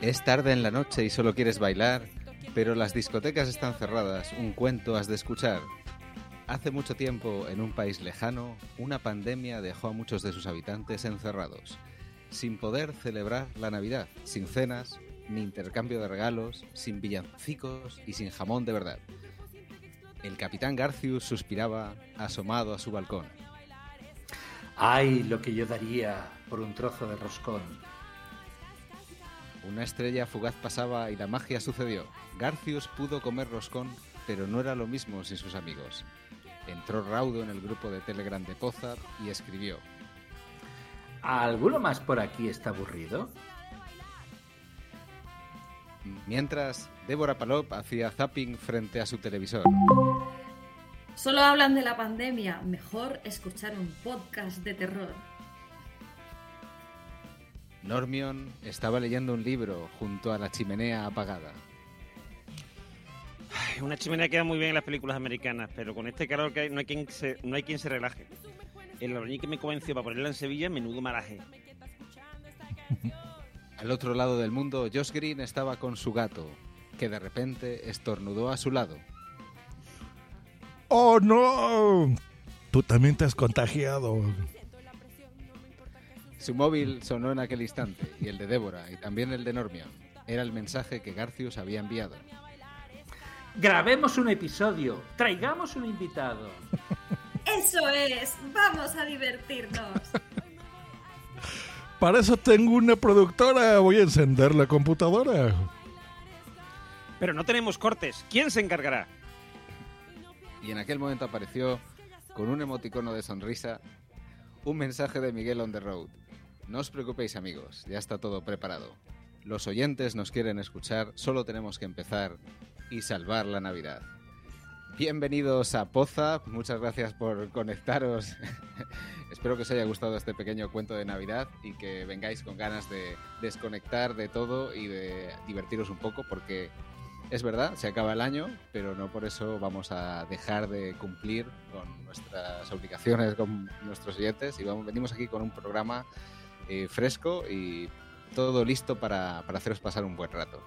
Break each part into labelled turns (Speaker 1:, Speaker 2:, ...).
Speaker 1: Es tarde en la noche y solo
Speaker 2: quieres bailar, pero las discotecas están cerradas, un cuento has de escuchar. Hace mucho tiempo, en un país lejano, una pandemia dejó a muchos de sus habitantes encerrados, sin poder celebrar la Navidad, sin cenas, ni intercambio de regalos, sin villancicos y sin jamón de verdad. El capitán Garcius suspiraba, asomado a su balcón.
Speaker 3: Ay, lo que yo daría por un trozo de roscón.
Speaker 2: Una estrella fugaz pasaba y la magia sucedió. Garcius pudo comer roscón, pero no era lo mismo sin sus amigos. Entró raudo en el grupo de Telegram de Pozar y escribió.
Speaker 3: ¿Alguno más por aquí está aburrido?
Speaker 2: Mientras, Débora Palop hacía zapping frente a su televisor.
Speaker 4: Solo hablan de la pandemia. Mejor escuchar un podcast de terror.
Speaker 2: Normion estaba leyendo un libro junto a la chimenea apagada.
Speaker 5: Ay, Una chimenea queda muy bien en las películas americanas, pero con este calor que hay no hay quien se, no hay quien se relaje. El albañil que me convenció para ponerla en Sevilla, menudo malaje.
Speaker 2: Al otro lado del mundo, Josh Green estaba con su gato, que de repente estornudó a su lado.
Speaker 6: ¡Oh, no! Tú también te has contagiado.
Speaker 2: Su móvil sonó en aquel instante, y el de Débora, y también el de Normion. Era el mensaje que Garcius había enviado.
Speaker 3: Grabemos un episodio, traigamos un invitado.
Speaker 4: Eso es. Vamos a divertirnos.
Speaker 6: Para eso tengo una productora. Voy a encender la computadora.
Speaker 5: Pero no tenemos cortes. ¿Quién se encargará?
Speaker 2: Y en aquel momento apareció, con un emoticono de sonrisa, un mensaje de Miguel on the road. No os preocupéis amigos, ya está todo preparado. Los oyentes nos quieren escuchar, solo tenemos que empezar y salvar la Navidad. Bienvenidos a Poza, muchas gracias por conectaros. Espero que os haya gustado este pequeño cuento de Navidad y que vengáis con ganas de desconectar de todo y de divertiros un poco porque es verdad, se acaba el año, pero no por eso vamos a dejar de cumplir con nuestras obligaciones con nuestros oyentes y vamos, venimos aquí con un programa eh, fresco y todo listo para, para haceros pasar un buen rato.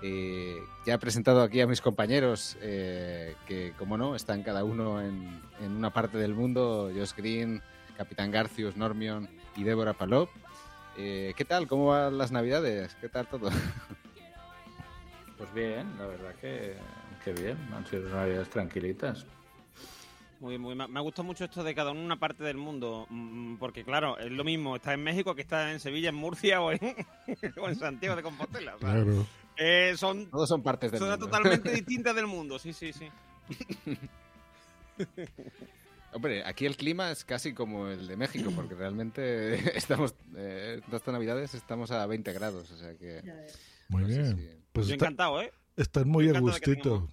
Speaker 2: Eh, ya he presentado aquí a mis compañeros eh, que, como no, están cada uno en, en, una parte del mundo. Josh Green, Capitán Garcius, Normion y Débora Palop. Eh, ¿Qué tal? ¿Cómo van las navidades? ¿Qué tal todo?
Speaker 3: Pues bien, la verdad que, que bien. Han sido navidades tranquilitas.
Speaker 5: Muy bien, muy bien. Me ha gustado mucho esto de cada uno una parte del mundo, mm, porque claro, es lo mismo, está en México que está en Sevilla, en Murcia o en, o en Santiago de Compostela. o sea,
Speaker 6: Claro.
Speaker 5: eh, son
Speaker 2: Todos son partes del mundo.
Speaker 5: totalmente distintas del mundo, sí, sí, sí.
Speaker 2: Hombre, aquí el clima es casi como el de México, porque realmente estamos, eh, estas navidades estamos a 20 grados, o sea que...
Speaker 6: Muy
Speaker 2: no sé
Speaker 6: bien.
Speaker 2: si-
Speaker 6: Pues
Speaker 5: Yo
Speaker 6: está-
Speaker 5: encantado, ¿eh?
Speaker 6: están muy a gustito.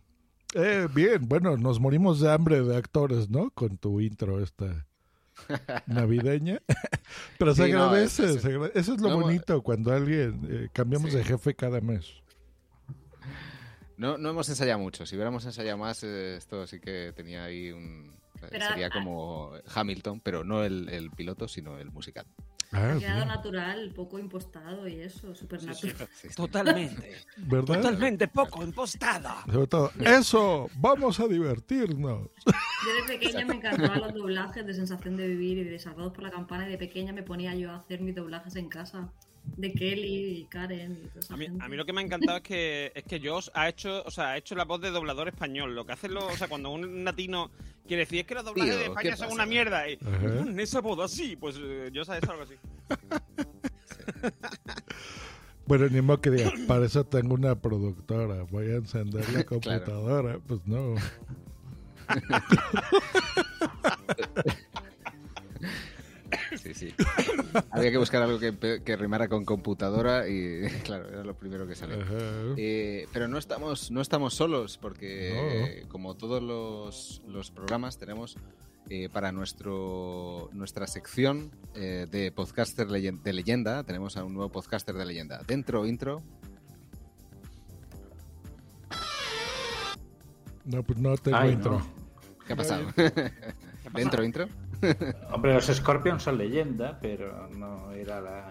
Speaker 6: Eh, bien, bueno, nos morimos de hambre de actores, ¿no? Con tu intro esta navideña. Pero se
Speaker 2: Sí, no,
Speaker 6: agradece,
Speaker 2: es- es-
Speaker 6: se agra- eso es lo
Speaker 2: no,
Speaker 6: bonito cuando alguien eh, cambiamos
Speaker 2: Sí.
Speaker 6: de jefe cada mes.
Speaker 2: No, no hemos ensayado mucho. Si hubiéramos ensayado más, eh, esto sí que tenía ahí un...
Speaker 4: Pero
Speaker 2: sería como Hamilton, pero no el, el piloto, sino el musical.
Speaker 6: Ah, bien.
Speaker 4: natural, poco impostado y eso, súper natural.
Speaker 2: Sí, sí.
Speaker 5: Totalmente.
Speaker 6: ¿Verdad?
Speaker 5: Totalmente poco impostada.
Speaker 6: Sobre todo, eso, vamos a divertirnos.
Speaker 4: Yo de pequeña me encantaban los doblajes de Sensación de Vivir y de Salvados por la Campana y de pequeña me ponía yo a hacer mis doblajes en casa. De Kelly y Karen y toda esa
Speaker 5: A mí,
Speaker 4: gente.
Speaker 5: a mí lo que me ha encantado es que es que Josh ha hecho, o sea, ha hecho la voz de doblador español. Lo que hacen los, o sea, cuando un latino quiere decir es que los doblajes
Speaker 2: Tío,
Speaker 5: de
Speaker 2: ¿qué
Speaker 5: España son una mierda. Y. "Mm, esa voz así, pues eh, Josh ha hecho algo así.
Speaker 6: Bueno, ni modo que diga, para eso tengo una productora, voy a encender la computadora. Pues no.
Speaker 2: Sí, sí. Había que buscar algo que, rimara con computadora y, claro, era lo primero que salió. Eh, pero no estamos, no estamos solos porque, eh, como todos los, los programas, tenemos eh, para nuestro nuestra sección eh, de podcaster de leyenda, tenemos a un nuevo podcaster de leyenda. Dentro, intro.
Speaker 6: No, pues no tengo
Speaker 3: Ay,
Speaker 6: intro.
Speaker 3: no.
Speaker 2: ¿Qué ha pasado? Dentro, intro.
Speaker 3: Hombre, los Scorpions son leyenda, pero no era la.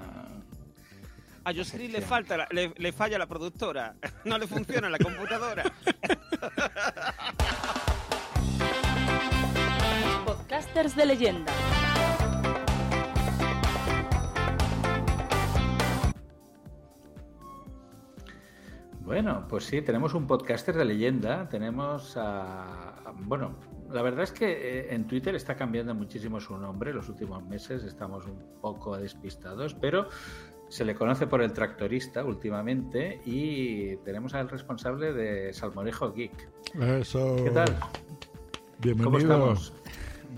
Speaker 5: A Jocelyn le falta, la- le, le falla la productora, no le funciona la computadora.
Speaker 7: Podcasters de leyenda.
Speaker 3: Bueno, pues sí, tenemos un podcaster de leyenda. Tenemos a. a- Bueno, la verdad es que eh, en Twitter está cambiando muchísimo su nombre los últimos meses. Estamos un poco despistados, pero se le conoce por el tractorista últimamente y tenemos al responsable de Salmorejo Geek.
Speaker 6: Eso.
Speaker 3: ¿Qué tal?
Speaker 6: Bienvenido.
Speaker 3: ¿Cómo estamos?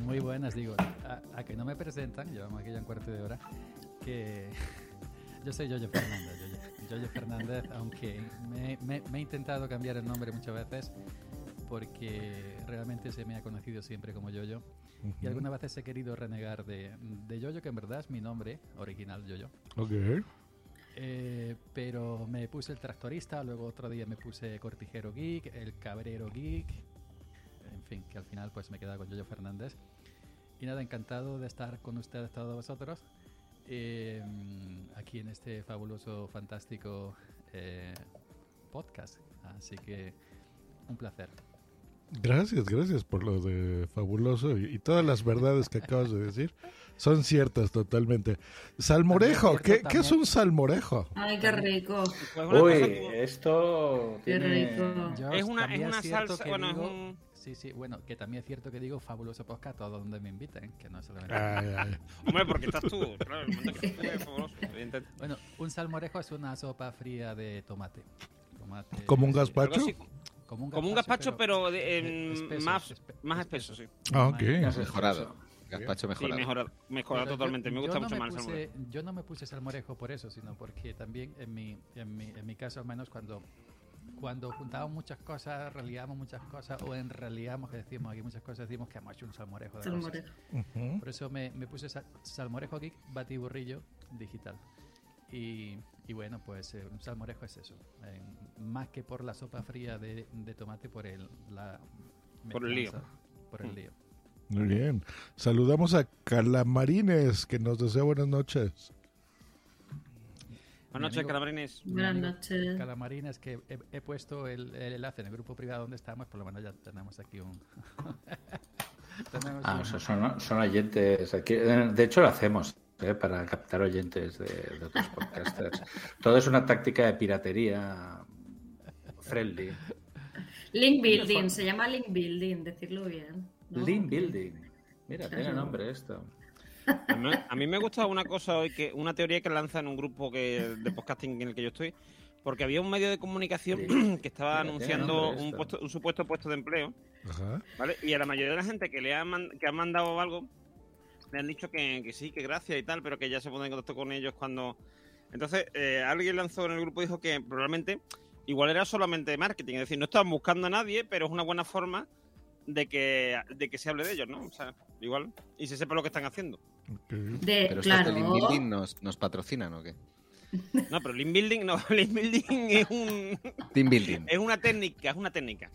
Speaker 8: Muy buenas, digo. A, a que no me presentan, llevamos aquí ya un cuarto de hora, que yo soy Yoyo Fernández. Yoyo, Yoyo Fernández, aunque me, me- me he intentado cambiar el nombre muchas veces porque realmente se me ha conocido siempre como Yoyo. Y algunas veces he querido renegar de, de Yoyo, que en verdad es mi nombre original, Yoyo.
Speaker 6: Ok.
Speaker 8: Eh, pero me puse el tractorista, luego otro día me puse cortijero geek, el cabrero geek, en fin, que al final pues me he quedado con Yoyo Fernández. Y nada, encantado de estar con ustedes todos vosotros eh, aquí en este fabuloso, fantástico eh, podcast. Así que un placer.
Speaker 6: Gracias, gracias por lo de fabuloso y, y todas las verdades que acabas de decir son ciertas totalmente. Salmorejo, ¿qué, qué es un salmorejo?
Speaker 4: Ay, qué rico.
Speaker 5: Pues una
Speaker 3: Uy,
Speaker 5: como-
Speaker 3: esto
Speaker 4: Qué
Speaker 3: tiene...
Speaker 4: rico.
Speaker 8: Yo
Speaker 5: Es una- es una salsa-
Speaker 8: que
Speaker 5: bueno, es
Speaker 8: digo-
Speaker 5: un-
Speaker 8: Sí, sí, bueno, que también es cierto que digo fabuloso podcast a donde me inviten, que no solamente...
Speaker 6: Ay, ay.
Speaker 5: Hombre, porque estás tú, claro, el momento que fue fabuloso, evidentemente.
Speaker 8: Bueno, un salmorejo es una sopa fría de tomate. Tomate-
Speaker 6: ¿Como un
Speaker 8: sí,
Speaker 6: gazpacho?
Speaker 5: Así,
Speaker 8: Como un
Speaker 5: Como un gazpacho, pero, de- en-
Speaker 8: espeso,
Speaker 5: más,
Speaker 8: espe-
Speaker 5: más espeso, sí.
Speaker 6: Ah, ok.
Speaker 2: Mejorado. Gazpacho
Speaker 5: Sí,
Speaker 2: mejorado.
Speaker 5: mejorado,
Speaker 8: yo-
Speaker 5: totalmente. Me gusta
Speaker 8: no
Speaker 5: mucho más el salmorejo.
Speaker 8: Yo no me puse salmorejo por eso, sino porque también en mi, en mi, en mi caso al menos cuando, cuando juntamos muchas cosas, reliamos muchas cosas, o en realidad que decimos aquí muchas cosas, decimos que hemos hecho un salmorejo de
Speaker 4: Salmorejo.
Speaker 8: Por eso me, me puse sa- salmorejo geek batiburrillo digital. Y, y bueno, pues eh, un salmorejo es eso. más que por la sopa fría de, de tomate, por el, la
Speaker 5: Por el lío.
Speaker 8: mezclanza, Por el lío.
Speaker 6: Muy bien. Saludamos a Calamarines, que nos desea buenas noches.
Speaker 5: Buenas noches, calamarines.
Speaker 4: Buenas noches.
Speaker 8: Calamarines, que he, he puesto el, el enlace en el grupo privado donde estamos, por lo menos ya tenemos aquí un... tenemos
Speaker 3: Ah,
Speaker 8: un-
Speaker 3: o sea, son, son oyentes aquí. De hecho, lo hacemos ¿eh? para captar oyentes de, de otros podcasters. Todo es una táctica de piratería friendly.
Speaker 4: Link Building, se llama Link Building, decirlo bien. ¿no?
Speaker 3: Link Building. Mira, tiene nombre esto.
Speaker 5: A mí, a mí me gusta una cosa hoy, que una teoría que lanza en un grupo que, de podcasting en el que yo estoy, porque había un medio de comunicación que estaba
Speaker 3: Mira,
Speaker 5: anunciando un,
Speaker 3: esto.
Speaker 5: puesto, un supuesto puesto de empleo,
Speaker 6: Ajá.
Speaker 5: ¿vale? Y a la mayoría de la gente que le ha, man- que ha mandado algo, le han dicho que, que sí, que gracias y tal, pero que ya se pone en contacto con ellos cuando... Entonces, eh, alguien lanzó en el grupo y dijo que probablemente igual era solamente marketing, es decir, no estaban buscando a nadie, pero es una buena forma de que, de que se hable de ellos, ¿no? O sea, igual, y se sepa lo que están haciendo.
Speaker 4: De,
Speaker 2: Pero
Speaker 4: claro.
Speaker 2: de Link Building nos, nos patrocinan o qué?
Speaker 5: No, pero Lean Building, no, Lean Building es un...
Speaker 2: Team Building.
Speaker 5: Es una técnica, es una técnica.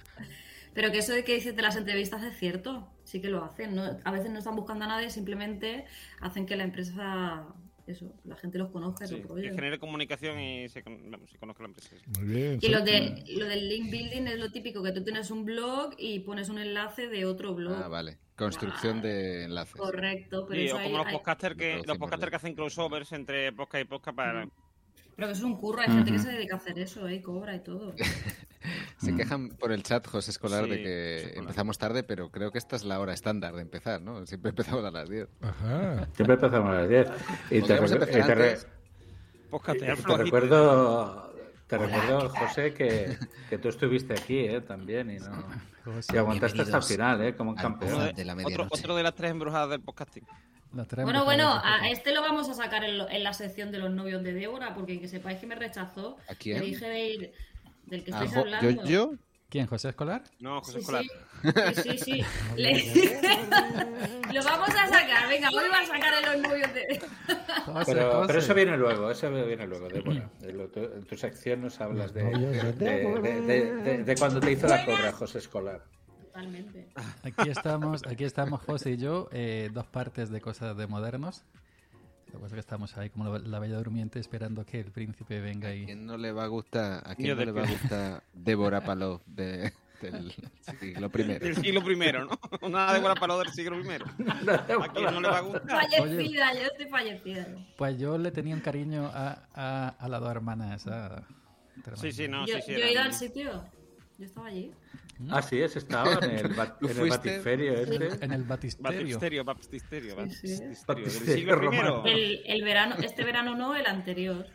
Speaker 4: Pero que eso de que dices de las entrevistas es cierto, sí que lo hacen. ¿no? A veces no están buscando a nadie, simplemente hacen que la empresa, eso, la gente los conozca. y
Speaker 5: Sí, que genere comunicación y se, vamos, se conozca la empresa.
Speaker 6: Muy bien.
Speaker 4: Y lo, de, lo del link building es lo típico, que tú tienes un blog y pones un enlace de otro blog.
Speaker 2: Ah, vale. Construcción de enlaces.
Speaker 4: Correcto, pero
Speaker 5: Sí,
Speaker 4: eso
Speaker 5: o
Speaker 4: hay-
Speaker 5: como los
Speaker 4: hay-
Speaker 5: podcasters que, los
Speaker 2: bien.
Speaker 5: que hacen crossovers entre podcast y podcast para...
Speaker 4: Pero que es un curro, hay gente que se dedica a hacer eso, ¿eh? Y cobra y todo.
Speaker 2: Se quejan por el chat, José Escolar, de que empezamos tarde, pero creo que esta es la hora estándar de empezar, ¿no? Siempre empezamos a las 10.
Speaker 6: Ajá.
Speaker 3: Siempre empezamos a las 10. Y te,
Speaker 2: Podríamos
Speaker 3: recu-
Speaker 2: empezar
Speaker 3: y te re-
Speaker 2: antes.
Speaker 5: Podcastear
Speaker 3: y te
Speaker 5: flojito.
Speaker 3: recuerdo, te
Speaker 2: Hola,
Speaker 3: recuerdo. José, que, que tú estuviste aquí ¿eh? también y, no, y aguantaste hasta el final, ¿eh? como un campeón.
Speaker 2: de la
Speaker 5: Otro, otro de las tres embrujadas del podcasting.
Speaker 4: Bueno, bueno, a este lo vamos a sacar en, lo- en la sección de los novios de Débora, porque que sepáis que me rechazó.
Speaker 2: ¿A quién?
Speaker 4: Le dije de ir, del que
Speaker 2: Ah,
Speaker 4: estáis hablando.
Speaker 2: ¿Yo? yo?
Speaker 8: ¿Quién, José Escolar?
Speaker 5: No, José
Speaker 4: Sí,
Speaker 5: Escolar.
Speaker 4: sí, sí, sí. Le- lo vamos a sacar, venga, hoy va a sacar los novios de
Speaker 3: Pero, pero eso viene luego, eso viene luego, Débora. En lo- tu- En tu sección nos hablas de, de, de- de- de- de cuando te hizo la cobra José Escolar.
Speaker 4: Totalmente.
Speaker 8: Aquí estamos, aquí estamos José y yo, eh, dos partes de cosas de modernos. Lo que estamos ahí como la, la bella durmiente esperando que el príncipe venga
Speaker 2: ¿A
Speaker 8: y...
Speaker 2: quién no le va a gustar, a quién no le va a gustar Débora Paló de, del siglo primero?
Speaker 5: Del siglo primero, ¿no? Una de para del siglo primero. ¿A quién no le va a gustar?
Speaker 4: Fallecida, yo estoy fallecida.
Speaker 8: Pues yo le tenía un cariño a, a, a las dos hermanas. a-
Speaker 5: Sí, sí, no,
Speaker 4: yo
Speaker 5: sí, sí.
Speaker 4: yo he ido al sitio. Yo estaba allí.
Speaker 3: Ah, sí, ese estaba en el, bat-
Speaker 2: ¿Tú
Speaker 3: en el batiferio este.
Speaker 8: En el batisterio.
Speaker 5: Baptisterio, baptisterio,
Speaker 4: Sí, sí.
Speaker 5: baptisterio. Del
Speaker 3: Baptisterio
Speaker 5: siglo.
Speaker 4: El, el verano, este verano no, el anterior.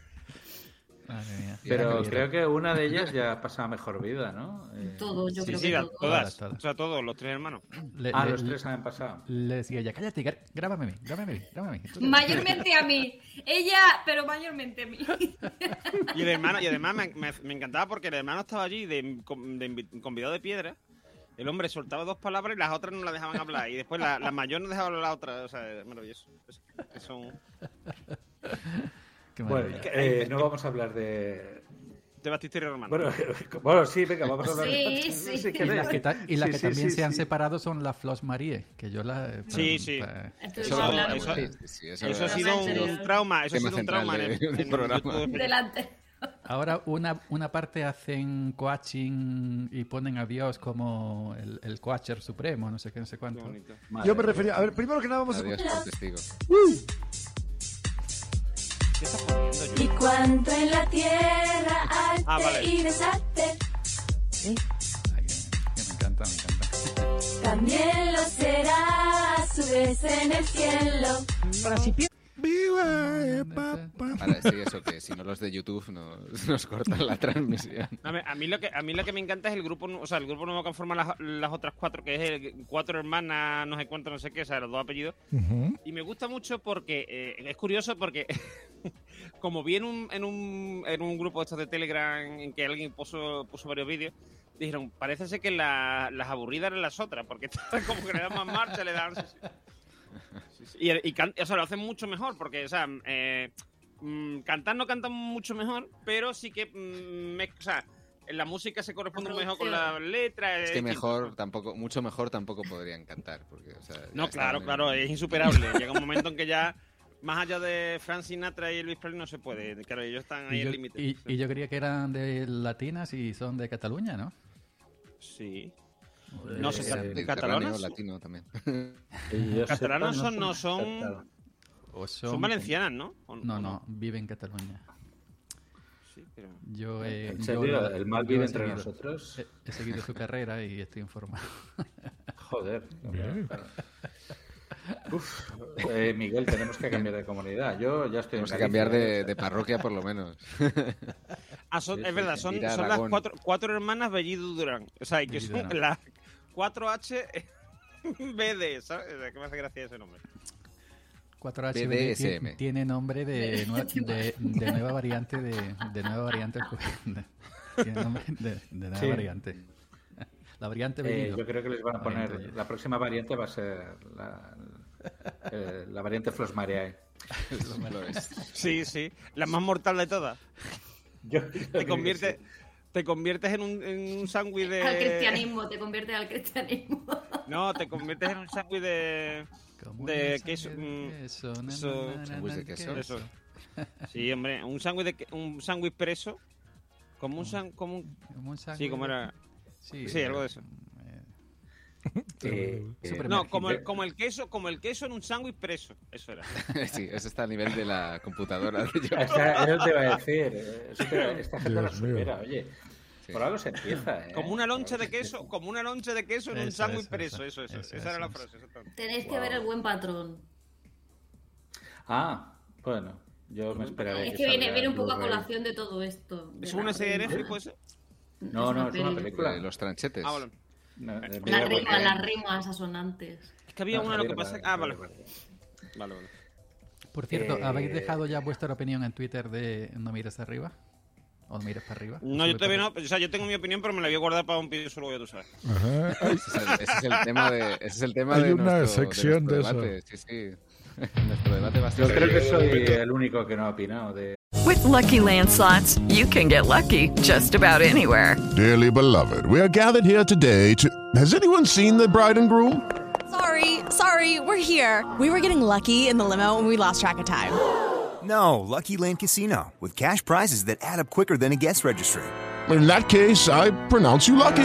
Speaker 8: Madre mía.
Speaker 3: Pero creo que una de ellas ya pasaba mejor vida, ¿no? Eh,
Speaker 4: Todos, yo
Speaker 5: Sí,
Speaker 4: creo
Speaker 5: sí,
Speaker 4: que
Speaker 5: todas.
Speaker 8: Todas, todas.
Speaker 5: O sea, todos, los tres hermanos.
Speaker 8: le,
Speaker 3: ah,
Speaker 8: le-
Speaker 3: los tres han pasado.
Speaker 8: le decía ella, cállate, grábame a mí, grábame a mí, grábame a mí. Tú-
Speaker 4: Mayormente a mí. Ella, pero mayormente a mí.
Speaker 5: Y el hermano, y además me, me- me encantaba porque el hermano estaba allí de, convidado de piedra. El hombre soltaba dos palabras y las otras no la dejaban hablar. Y después la, la mayor no dejaba hablar a la otra. O sea, es maravilloso. Es- es son
Speaker 8: Qué
Speaker 3: Bueno, eh, no vamos a hablar de.
Speaker 5: de baptisterio romano.
Speaker 3: Bueno, bueno, sí, venga, vamos a hablar de.
Speaker 4: Sí, sí.
Speaker 3: si
Speaker 8: Y las que, ta- y las
Speaker 3: Sí,
Speaker 8: que
Speaker 3: sí,
Speaker 8: también
Speaker 3: sí,
Speaker 8: se han
Speaker 3: sí.
Speaker 8: separado son las Flos Marie, que yo la...
Speaker 5: Sí, sí.
Speaker 4: Estuvimos
Speaker 5: Eso- eso-
Speaker 2: Sí, sí, sí, eso,
Speaker 5: Eso ha sido un, trauma. Eso ha sido un trauma en el,
Speaker 2: de-
Speaker 5: en
Speaker 2: programa.
Speaker 5: YouTube.
Speaker 4: Delante.
Speaker 8: Ahora una, una parte hacen coaching y ponen a Dios como el, el coacher supremo, no sé qué, no sé cuánto.
Speaker 9: Yo me refería. A ver, primero que nada vamos a
Speaker 2: Adiós
Speaker 9: escuchar.
Speaker 2: por testigo.
Speaker 5: ¿Qué estás poniendo,
Speaker 10: Y
Speaker 5: yo?
Speaker 10: cuando en la tierra arte
Speaker 5: Ah, vale.
Speaker 10: y desarte,
Speaker 8: Ay, que, que me encanta, me encanta.
Speaker 10: también lo será a su vez en el cielo.
Speaker 6: ¡Viva! papá!
Speaker 2: Para decir eso, que si no los de YouTube nos, nos cortan la transmisión.
Speaker 5: A mí, a mí lo que a mí lo que me encanta es el grupo, o sea, el grupo nuevo que forman las, las otras cuatro, que es el, cuatro hermanas, no sé cuánto, no sé qué, o sea, los dos apellidos. Y me gusta mucho porque eh, es curioso porque como vi en un, en un, en un grupo de estos de Telegram en que alguien puso, puso varios vídeos, dijeron, parece ser que la- las aburridas eran las otras, porque como que le dan más marcha, le dan... sí, sí. Y, y can- o sea, lo hacen mucho mejor, porque, o sea, eh, mm, cantar no cantan mucho mejor, pero sí que, mm, me- o sea, en la música se corresponde
Speaker 4: La
Speaker 5: mejor con la letra.
Speaker 2: Es que
Speaker 5: distinto.
Speaker 2: mejor, tampoco, mucho mejor tampoco podrían cantar. Porque, o sea, ya
Speaker 5: No, claro, claro, es insuperable. Llega un momento en que ya, más allá de Frank Sinatra y Elvis Presley, no se puede. Claro, ellos están ahí al límite.
Speaker 8: y- y yo creía que eran de latinas y son de Cataluña, ¿no?
Speaker 5: Sí. No sé,
Speaker 2: Eh,
Speaker 5: ca-
Speaker 2: mediterráneo,
Speaker 5: catalanas.
Speaker 2: latino también.
Speaker 3: Y yo
Speaker 5: Catalanas
Speaker 3: sepa,
Speaker 5: son, no son.
Speaker 8: O
Speaker 5: Son valencianas, ¿no? ¿O-
Speaker 8: No,
Speaker 5: o
Speaker 8: no, vive en Cataluña.
Speaker 5: Sí, pero...
Speaker 8: Yo, eh,
Speaker 3: ¿En serio? ¿El mal vive entre
Speaker 8: seguido-
Speaker 3: nosotros?
Speaker 8: He, he seguido su carrera y estoy informado.
Speaker 3: Joder. Uf, eh, Miguel, tenemos que cambiar de comunidad. Yo ya estoy en
Speaker 2: Tenemos que cambiar de,
Speaker 3: ¿eh?
Speaker 2: de parroquia por lo menos.
Speaker 5: Ah, son-
Speaker 3: Sí,
Speaker 5: es verdad, son, son las cuatro, cuatro hermanas Bellido Durán. O sea, que son las 4H BD, ¿sabes? O sea, que me hace gracia ese nombre.
Speaker 8: 4H
Speaker 2: BDSM.
Speaker 8: tiene, nombre de, nue- de, de nueva variante de, de nueva variante. de- tiene nombre de, de nueva
Speaker 3: Sí.
Speaker 8: variante. La variante
Speaker 3: Eh, yo creo que les van a poner. La próxima variante va a ser la, eh, la variante Flos Mareae.
Speaker 2: Lo es.
Speaker 5: Sí, sí. La más mortal de todas.
Speaker 3: Yo-
Speaker 5: Te
Speaker 3: sí.
Speaker 5: Te conviertes en un, en un sándwich de.
Speaker 4: Al cristianismo, te conviertes al cristianismo.
Speaker 5: No, te conviertes en un sándwich de.
Speaker 8: Como
Speaker 5: de queso, mm,
Speaker 2: sándwich de queso.
Speaker 5: Eso. Sí, hombre, un sándwich de que- un sándwich preso. Como un san, como un,
Speaker 8: Como un
Speaker 5: sí,
Speaker 8: sándwich
Speaker 5: como
Speaker 8: de-
Speaker 5: era.
Speaker 8: Sí,
Speaker 5: sí, algo de eso.
Speaker 8: eh,
Speaker 3: Eh, eh,
Speaker 5: No, como el, como el queso, como el queso en un sándwich preso. Eso era.
Speaker 2: sí, eso está a nivel de la computadora. de yo.
Speaker 3: O sea, eso te va a decir. eh, eso te- esta gente
Speaker 6: mío.
Speaker 3: supera, oye. Por algo se empieza, ¿eh?
Speaker 5: Como una loncha de queso, como una loncha de queso en un sándwich
Speaker 8: eso,
Speaker 5: preso.
Speaker 8: eso,
Speaker 5: Eso, eso.
Speaker 8: eso,
Speaker 5: Esa era la frase.
Speaker 4: Tenéis que
Speaker 3: Wow.
Speaker 4: ver el buen patrón.
Speaker 3: Ah, bueno, yo me esperaré.
Speaker 4: Es que viene, viene un poco a colación de todo esto. de
Speaker 5: ¿Es
Speaker 4: la
Speaker 5: una serie de. Netflix, ser?
Speaker 3: No, no, es una película.
Speaker 2: De los tranchetes.
Speaker 5: Ah, vale.
Speaker 3: No, de
Speaker 4: Las rimas,
Speaker 3: Bosé.
Speaker 4: las rimas asonantes.
Speaker 5: Es que había
Speaker 3: No,
Speaker 5: una lo que pasa. Ah, vale. Vale, vale.
Speaker 8: Por cierto,
Speaker 3: Eh,
Speaker 8: ¿habéis dejado ya vuestra opinión en Twitter de no mires arriba? ¿O no mires para arriba?
Speaker 5: No, yo todavía no. O sea, yo tengo mi opinión, pero me la voy a guardar para un episodio luego, ya tú sabes.
Speaker 6: Ajá.
Speaker 2: Ese es el, ese es el tema de, ese es el tema
Speaker 6: Hay
Speaker 2: de
Speaker 6: una
Speaker 2: nuestro,
Speaker 6: sección
Speaker 2: nuestro
Speaker 6: de
Speaker 2: debate. Sí, sí. Nuestro debate va a
Speaker 3: Yo creo que soy el único que no ha opinado de.
Speaker 9: With Lucky Land slots, you can get lucky just about anywhere.
Speaker 11: Dearly beloved, we are gathered here today to. Has anyone seen the bride and groom?
Speaker 12: Sorry, sorry, we're here. We were getting lucky in the limo and we lost track of time.
Speaker 13: No, Lucky Land Casino, with cash prizes that add up quicker than a guest registry.
Speaker 11: In that case, I pronounce you lucky.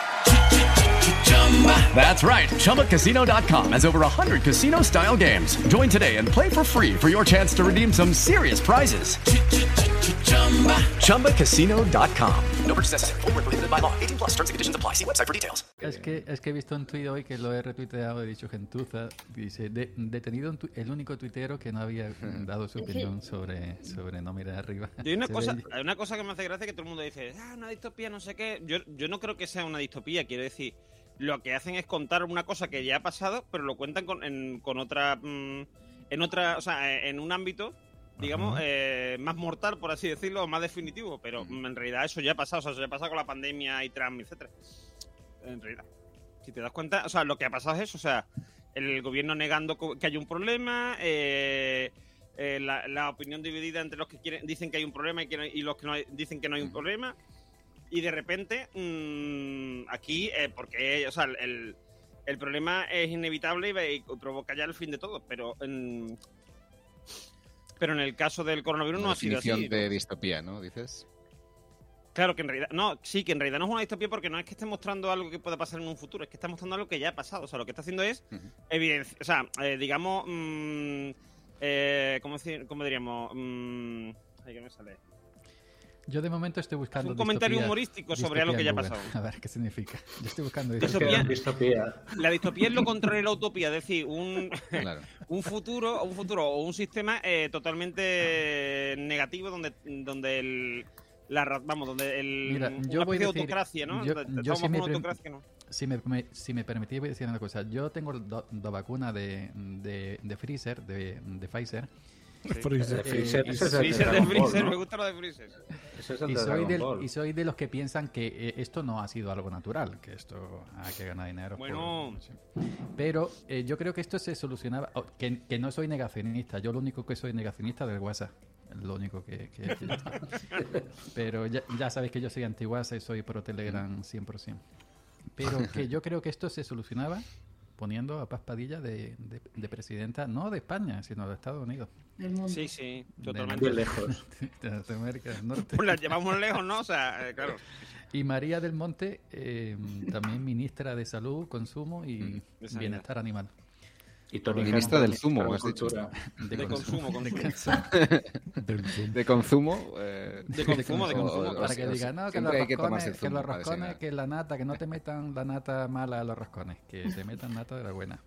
Speaker 14: That's right. ChumbaCasino.com has over 100 casino style games. Join today and play for free for your chance to redeem some serious prizes. ChumbaCasino.com. No purchase necessary. Where prohibited by law. 18 plus terms and conditions apply. See website for details.
Speaker 8: Es que, es que he visto un tuit hoy que lo he retuiteado, he dicho gentuza. Dice: de- detenido un tu- el único tuitero que no había dado su opinión sobre, sobre no mirar arriba.
Speaker 5: Y hay una
Speaker 8: Se
Speaker 5: cosa, hay una cosa que me hace gracia que todo el mundo dice, ah, una distopía, no sé qué. Yo, yo no creo que sea una distopía, quiero decir, lo que hacen es contar una cosa que ya ha pasado, pero lo cuentan con, en, con otra, mm, en otra, o sea, en un ámbito, digamos, eh, más mortal, por así decirlo, más definitivo, pero mm, en realidad eso ya ha pasado, o sea, eso ya ha pasado con la pandemia y Trump, etcétera. En realidad, si te das cuenta, o sea, lo que ha pasado es eso, o sea, el gobierno negando que hay un problema, eh, eh, la, la opinión dividida entre los que quieren, dicen que hay un problema y, que no hay- y los que no hay- dicen que no hay un problema. Y de repente, mm, aquí, eh, porque, o sea, el, el problema es inevitable y, provoca ya el fin de todo, pero en, pero en el caso del coronavirus
Speaker 2: Una
Speaker 5: no ha sido
Speaker 2: definición
Speaker 5: así.
Speaker 2: de distopía, ¿no? Dices.
Speaker 5: Claro que en realidad, no, sí, que en realidad no es una distopía porque no es que esté mostrando algo que pueda pasar en un futuro, es que está mostrando algo que ya ha pasado. O sea, lo que está haciendo es evidencia, o sea, eh, digamos, mm, eh, ¿cómo, decir- cómo diríamos? Mm, ay, que me sale.
Speaker 8: Yo de momento estoy buscando.
Speaker 5: un comentario
Speaker 8: distopía-
Speaker 5: humorístico sobre algo que ya ha pasado.
Speaker 8: A ver qué significa. Yo estoy buscando
Speaker 5: Distopía.
Speaker 3: Distopía.
Speaker 5: La distopía es lo contrario de la utopía, es decir, un,
Speaker 2: Claro.
Speaker 5: un futuro, un futuro o un sistema eh, totalmente negativo donde, donde el la ra- vamos, donde el
Speaker 8: Mira,
Speaker 5: una
Speaker 8: yo voy a decir-
Speaker 5: autocracia, ¿no?
Speaker 8: yo- yo si me. Si me, me- si me permitís, voy a decir una cosa. Yo tengo do- dos vacunas de, de, de Freezer, de, de Pfizer.
Speaker 6: Freezer.
Speaker 8: Eh,
Speaker 3: Freezer,
Speaker 5: me gusta lo de Freezer.
Speaker 3: Ese es el
Speaker 8: y
Speaker 3: de
Speaker 8: soy,
Speaker 3: Dragon
Speaker 8: del-
Speaker 3: Ball.
Speaker 8: y soy de los que piensan que eh, esto no ha sido algo natural, que esto hay que ganar dinero.
Speaker 5: Bueno.
Speaker 8: Pero eh, yo creo que esto se solucionaba, o- que, que no soy negacionista, yo lo único que soy negacionista del WhatsApp. Lo único que... que- que- pero ya, ya sabéis que yo soy anti-WhatsApp y soy pro Telegram 100%. Pero que yo creo que esto se solucionaba poniendo a Paz Padilla de, de- de presidenta, no de España, sino de Estados Unidos.
Speaker 4: Del mundo.
Speaker 5: Sí, sí,
Speaker 8: De-
Speaker 5: totalmente.
Speaker 3: Bien lejos.
Speaker 8: de Norteamérica del Norte.
Speaker 5: Pues la llevamos lejos, ¿no? O sea, eh, claro.
Speaker 8: Y María del Monte, eh, también ministra de Salud, Consumo y
Speaker 5: de sanidad.
Speaker 8: Bienestar Animal.
Speaker 3: Y Tony
Speaker 2: Ministra del zumo, has dicho.
Speaker 5: De consumo.
Speaker 2: De consumo. eh,
Speaker 5: De consumo, de consumo.
Speaker 8: Para que
Speaker 2: o-
Speaker 8: digan, no, que los
Speaker 2: que
Speaker 8: roscones,
Speaker 2: tomarse el
Speaker 8: que
Speaker 2: zumo
Speaker 8: los roscones,
Speaker 2: desayunar.
Speaker 8: que la nata, que no te metan la nata mala a los roscones, que te metan nata de la buena.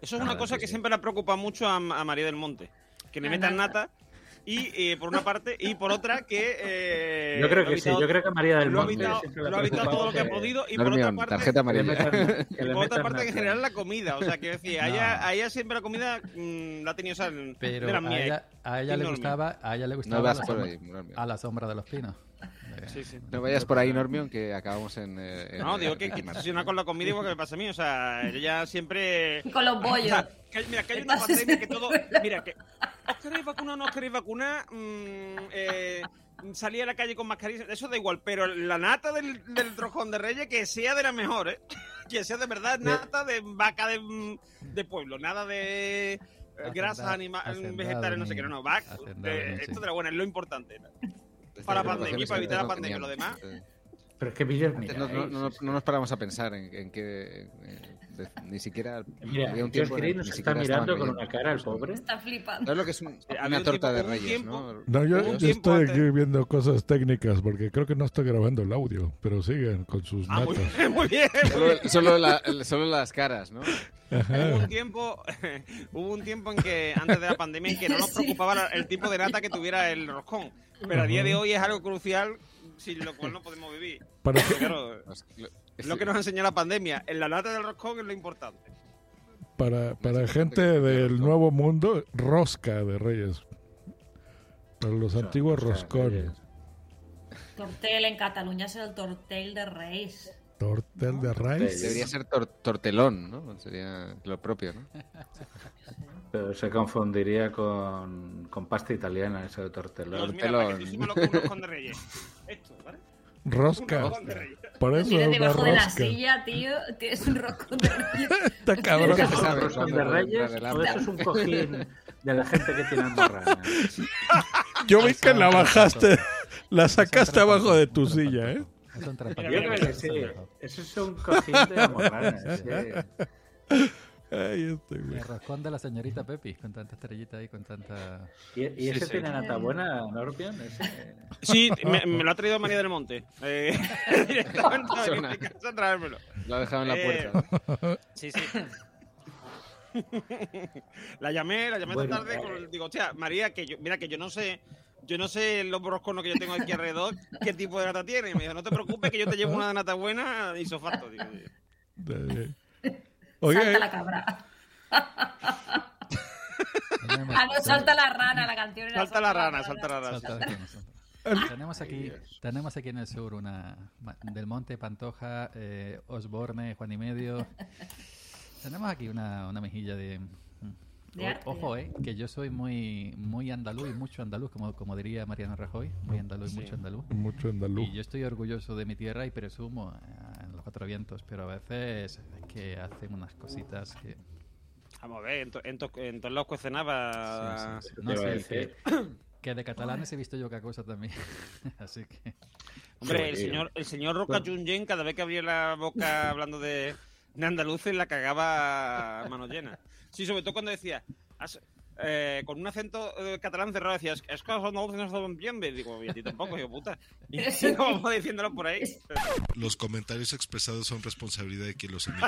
Speaker 5: Eso es una
Speaker 3: Ah,
Speaker 5: cosa
Speaker 3: sí,
Speaker 5: que
Speaker 3: sí.
Speaker 5: siempre le preocupa mucho a, a María del Monte. Que le
Speaker 4: La
Speaker 5: metan
Speaker 4: nata.
Speaker 5: Y eh, por una parte, y por otra, que. eh,
Speaker 3: Yo creo
Speaker 5: lo ha
Speaker 3: que sí,
Speaker 5: evitado-
Speaker 3: yo creo que María del
Speaker 5: lo ha
Speaker 3: le
Speaker 5: lo ha todo lo que ha
Speaker 3: que-
Speaker 5: podido. Y por otra parte.
Speaker 2: tarjeta
Speaker 3: Que
Speaker 2: amarilla.
Speaker 3: que
Speaker 5: Y por otra parte, en general, la comida. O sea, quiero decir, a, ella, a ella siempre la comida mm, la ha tenido, o sea, de
Speaker 8: Pero a
Speaker 5: mía.
Speaker 8: ella, a ella le gustaba, a ella le gustaba la sombra- a la sombra de los pinos.
Speaker 5: Sí, sí.
Speaker 2: No vayas por ahí, Normion, que acabamos en. eh, en-
Speaker 5: No, digo
Speaker 2: en
Speaker 5: que
Speaker 2: Ricky Martin.
Speaker 5: obsesiona con la comida igual que me pasa a mí. O sea, ella siempre.
Speaker 4: Con los bollos.
Speaker 5: O sea, que, mira, que hay una pandemia que todo. Mira, que. queréis vacunar o no os queréis vacunar, mm, eh, salir a la calle con mascarilla, eso da igual, pero la nata del, del trojón de Reyes que sea de la mejor, ¿eh? Que sea de verdad nata de vaca de, mm, de pueblo, nada de eh, grasas animales, vegetales, no sé qué, no, no, va,
Speaker 8: hacendado
Speaker 5: de- esto
Speaker 8: sí.
Speaker 5: de la buena es lo importante. Para
Speaker 2: Estas
Speaker 5: pandemia, para evitar la
Speaker 2: no
Speaker 5: pandemia, lo demás.
Speaker 3: Pero es que vídeos
Speaker 2: Antes no, no- no- no nos paramos a pensar en, en que eh, de- ni siquiera
Speaker 3: Mira,
Speaker 2: había un tiempo en el
Speaker 3: nos está mirando con una cara al pobre.
Speaker 4: Está flipando.
Speaker 2: ¿Sabes lo que es un-
Speaker 5: había
Speaker 2: una
Speaker 5: un
Speaker 2: torta de reyes,
Speaker 5: tiempo-
Speaker 2: no?
Speaker 6: No, yo, yo estoy
Speaker 5: antes-
Speaker 6: aquí viendo cosas técnicas porque creo que no estoy grabando el audio, pero siguen con sus
Speaker 5: Ah, muy
Speaker 6: natas.
Speaker 5: bien, muy bien.
Speaker 2: Solo, solo la- solo las caras, ¿no?
Speaker 5: Hubo un tiempo, hubo un tiempo en que antes de la pandemia en que no nos preocupaba el tipo de nata que tuviera el roscón, pero a día de hoy es algo crucial sin lo cual no podemos vivir. Claro, es lo que nos enseñó la pandemia. En la nata del roscón es lo importante.
Speaker 6: Para, para gente del nuevo mundo, rosca de reyes. Para los antiguos roscones.
Speaker 4: Tortel en Cataluña es el tortel de Reis.
Speaker 6: Tortel de raíz.
Speaker 2: Debería ser tor- tortelón, ¿no? Sería lo propio, ¿no?
Speaker 3: Pero se confundiría con, con pasta italiana, eso de
Speaker 5: Dios,
Speaker 3: tortelón.
Speaker 5: mira, para que tú sepas lo que es un roscón de reyes. Esto, ¿vale?
Speaker 6: Rosca.
Speaker 5: Un reyes.
Speaker 6: Por eso
Speaker 4: Tienes
Speaker 6: es una
Speaker 4: debajo de la silla, tío, tienes un roscón de Reis.
Speaker 6: Está cabrón.
Speaker 2: Nunca se sabe
Speaker 3: ¿Roscón de reyes o eso es un cojín de la gente que tiene almorranas?
Speaker 6: Yo vi que la bajaste, la sacaste abajo de tu silla, ¿eh?
Speaker 8: Es un trampa.
Speaker 3: Yo creo que sí. Eso es un cojín de almorranas. sí.
Speaker 6: Ay, este güey.
Speaker 8: El roscón de la señorita Pepi, con tanta estrellita ahí, con tanta...
Speaker 3: ¿Y, y ese
Speaker 5: sí.
Speaker 3: tiene nata buena, Norbion? Ese-
Speaker 5: Sí, me, me lo ha traído María del Monte. Eh, directamente a venir a mi casa a traérmelo.
Speaker 2: Lo ha dejado en la
Speaker 5: Eh,
Speaker 2: puerta.
Speaker 5: Sí, sí. la llamé, la llamé
Speaker 3: Bueno,
Speaker 5: esta tarde.
Speaker 3: eh.
Speaker 5: con- digo, hostia, María, que yo, mira que yo no sé, yo no sé los roscones que yo tengo aquí alrededor, qué tipo de nata tiene. Y me dijo, no te preocupes, que yo te llevo una nata buena y sofacto. Digo,
Speaker 6: Eh, Oye,
Speaker 4: Salta la cabra. Ah, no, salta la rana, la canción
Speaker 5: salta la rana, salta la rana.
Speaker 8: Salta salta. Tenemos aquí, tenemos aquí en el sur una del Monte, Pantoja, eh, Osborne, Juan y Medio. Tenemos aquí una, una mejilla de.
Speaker 4: De
Speaker 8: O-
Speaker 4: arte.
Speaker 8: ojo, eh, que yo soy muy muy andaluz y mucho andaluz, como, como diría Mariano Rajoy, muy andaluz y mucho andaluz.
Speaker 6: mucho andaluz.
Speaker 8: Y yo estoy orgulloso de mi tierra y presumo eh, en los cuatro vientos, pero a veces es que hacen unas cositas que.
Speaker 5: Vamos a ver, en, to- en, to- en todos los cuestionaba.
Speaker 8: Sí, sí, sí.
Speaker 3: te
Speaker 8: No sé, que, que de catalanes he visto yo cada cosa también. Así que.
Speaker 5: Hombre, el señor, el señor Roca Junyen, cada vez que abría la boca hablando de, de andaluces, la cagaba a mano llena. Sí, sobre todo cuando decía, "Has- eh, con un acento eh, catalán cerrado, decías, es que los andaluces no saben bien. Y digo, y a ti tampoco, hijo puta. Y así no vamos diciéndolo por ahí.
Speaker 15: Los comentarios expresados son responsabilidad de quien los emite.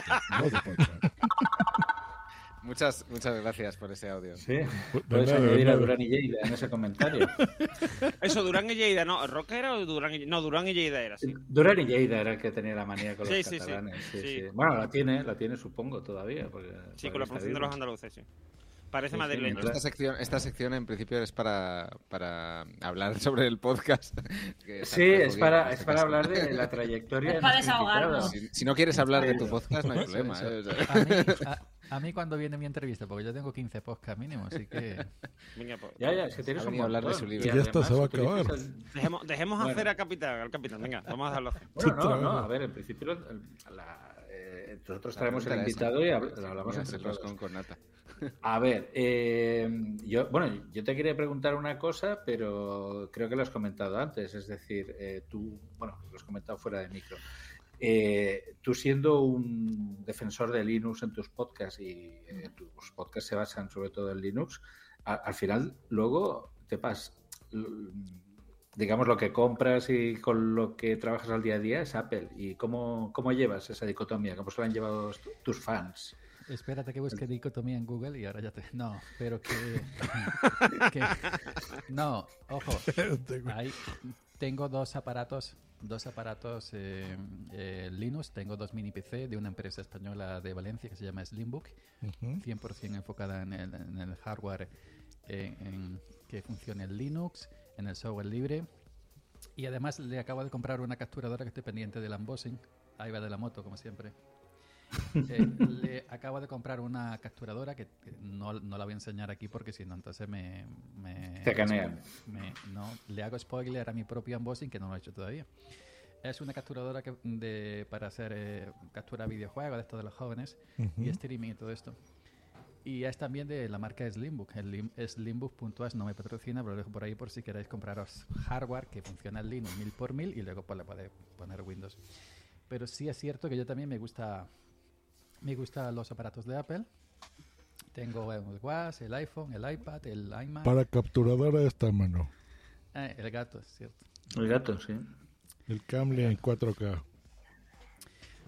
Speaker 2: Muchas, muchas gracias por ese audio.
Speaker 3: Sí.
Speaker 6: De
Speaker 3: Puedes
Speaker 6: de
Speaker 3: añadir a
Speaker 6: nada.
Speaker 3: Durán y Lleida en ese comentario.
Speaker 5: Eso, Durán y Lleida, ¿no? ¿Roca era o Durán y Lleida? No, Durán y Lleida era, sí.
Speaker 3: Durán y Lleida era el que tenía la manía con los
Speaker 5: Sí, sí, sí.
Speaker 3: catalanes. Sí,
Speaker 5: Sí.
Speaker 3: sí. Bueno, la tiene, la tiene supongo todavía. Porque
Speaker 5: Sí, con la pronunciación de los andaluces, sí. Parece
Speaker 3: Sí,
Speaker 5: madrileño.
Speaker 2: Esta sección, esta sección en principio es para, para hablar sobre el podcast. que
Speaker 3: Sí, es para, es para hablar de la trayectoria.
Speaker 4: Es para desahogarnos.
Speaker 2: Si, si no quieres hablar de tu podcast, no hay problema. ¿eh?
Speaker 8: A mí, a, a mí cuando viene mi entrevista, porque yo tengo 15 podcasts mínimo, así que...
Speaker 5: Venga, pues,
Speaker 3: Ya, ya, es que tienes un
Speaker 2: hablar de su libro.
Speaker 3: Y
Speaker 6: Que ya esto se va a acabar.
Speaker 5: Dejemos, dejemos
Speaker 3: Bueno.
Speaker 5: hacer a capitán, al capitán. Venga, vamos a dejarlo.
Speaker 3: Bueno, no, no, a ver, en principio la- eh, nosotros traemos el invitado y hablamos entre todos.
Speaker 2: con nata.
Speaker 3: A ver, eh, yo, bueno, yo te quería preguntar una cosa, pero creo que lo has comentado antes, es decir, eh, tú, bueno, lo has comentado fuera de micro. Eh, tú siendo un defensor de Linux en tus podcasts y eh, tus podcasts se basan sobre todo en Linux, a- al final luego te pasas, digamos, lo que compras y con lo que trabajas al día a día es Apple. ¿Y cómo, cómo llevas esa dicotomía? ¿Cómo se lo han llevado tus fans?
Speaker 8: Espérate que busque dicotomía en Google y ahora ya te... No, pero que... que- no, ojo. Hay- tengo dos aparatos, dos aparatos eh, eh, Linux. Tengo dos mini PC de una empresa española de Valencia que se llama Slimbook.
Speaker 6: Ujú.
Speaker 8: 100% enfocada en el, en el hardware eh, en que funcione en Linux, en el software libre. Y además le acabo de comprar una capturadora que estoy pendiente del unboxing. Ahí va de la moto, como siempre. Eh, le acabo de comprar una capturadora que que no, no la voy a enseñar aquí porque si no, entonces me. me
Speaker 3: Te canean.
Speaker 8: me- no, le hago spoiler a mi propio unboxing que no lo he hecho todavía. Es una capturadora que, de, para hacer eh, captura videojuegos de estos de los jóvenes y
Speaker 6: Ujú.
Speaker 8: streaming y todo esto. Y es también de la marca Slimbook. Slimbook.es no me patrocina, pero lo dejo por ahí por si queréis compraros hardware que funciona en Linux mil por mil y luego pues, le podéis poner Windows. Pero sí es cierto que yo también me gusta me gustan los aparatos de Apple. Tengo el Watch, el iPhone, el iPad, el iMac.
Speaker 6: Para capturadora esta mano.
Speaker 8: Eh, el gato, es cierto.
Speaker 3: El gato, sí.
Speaker 6: El Camly en 4K.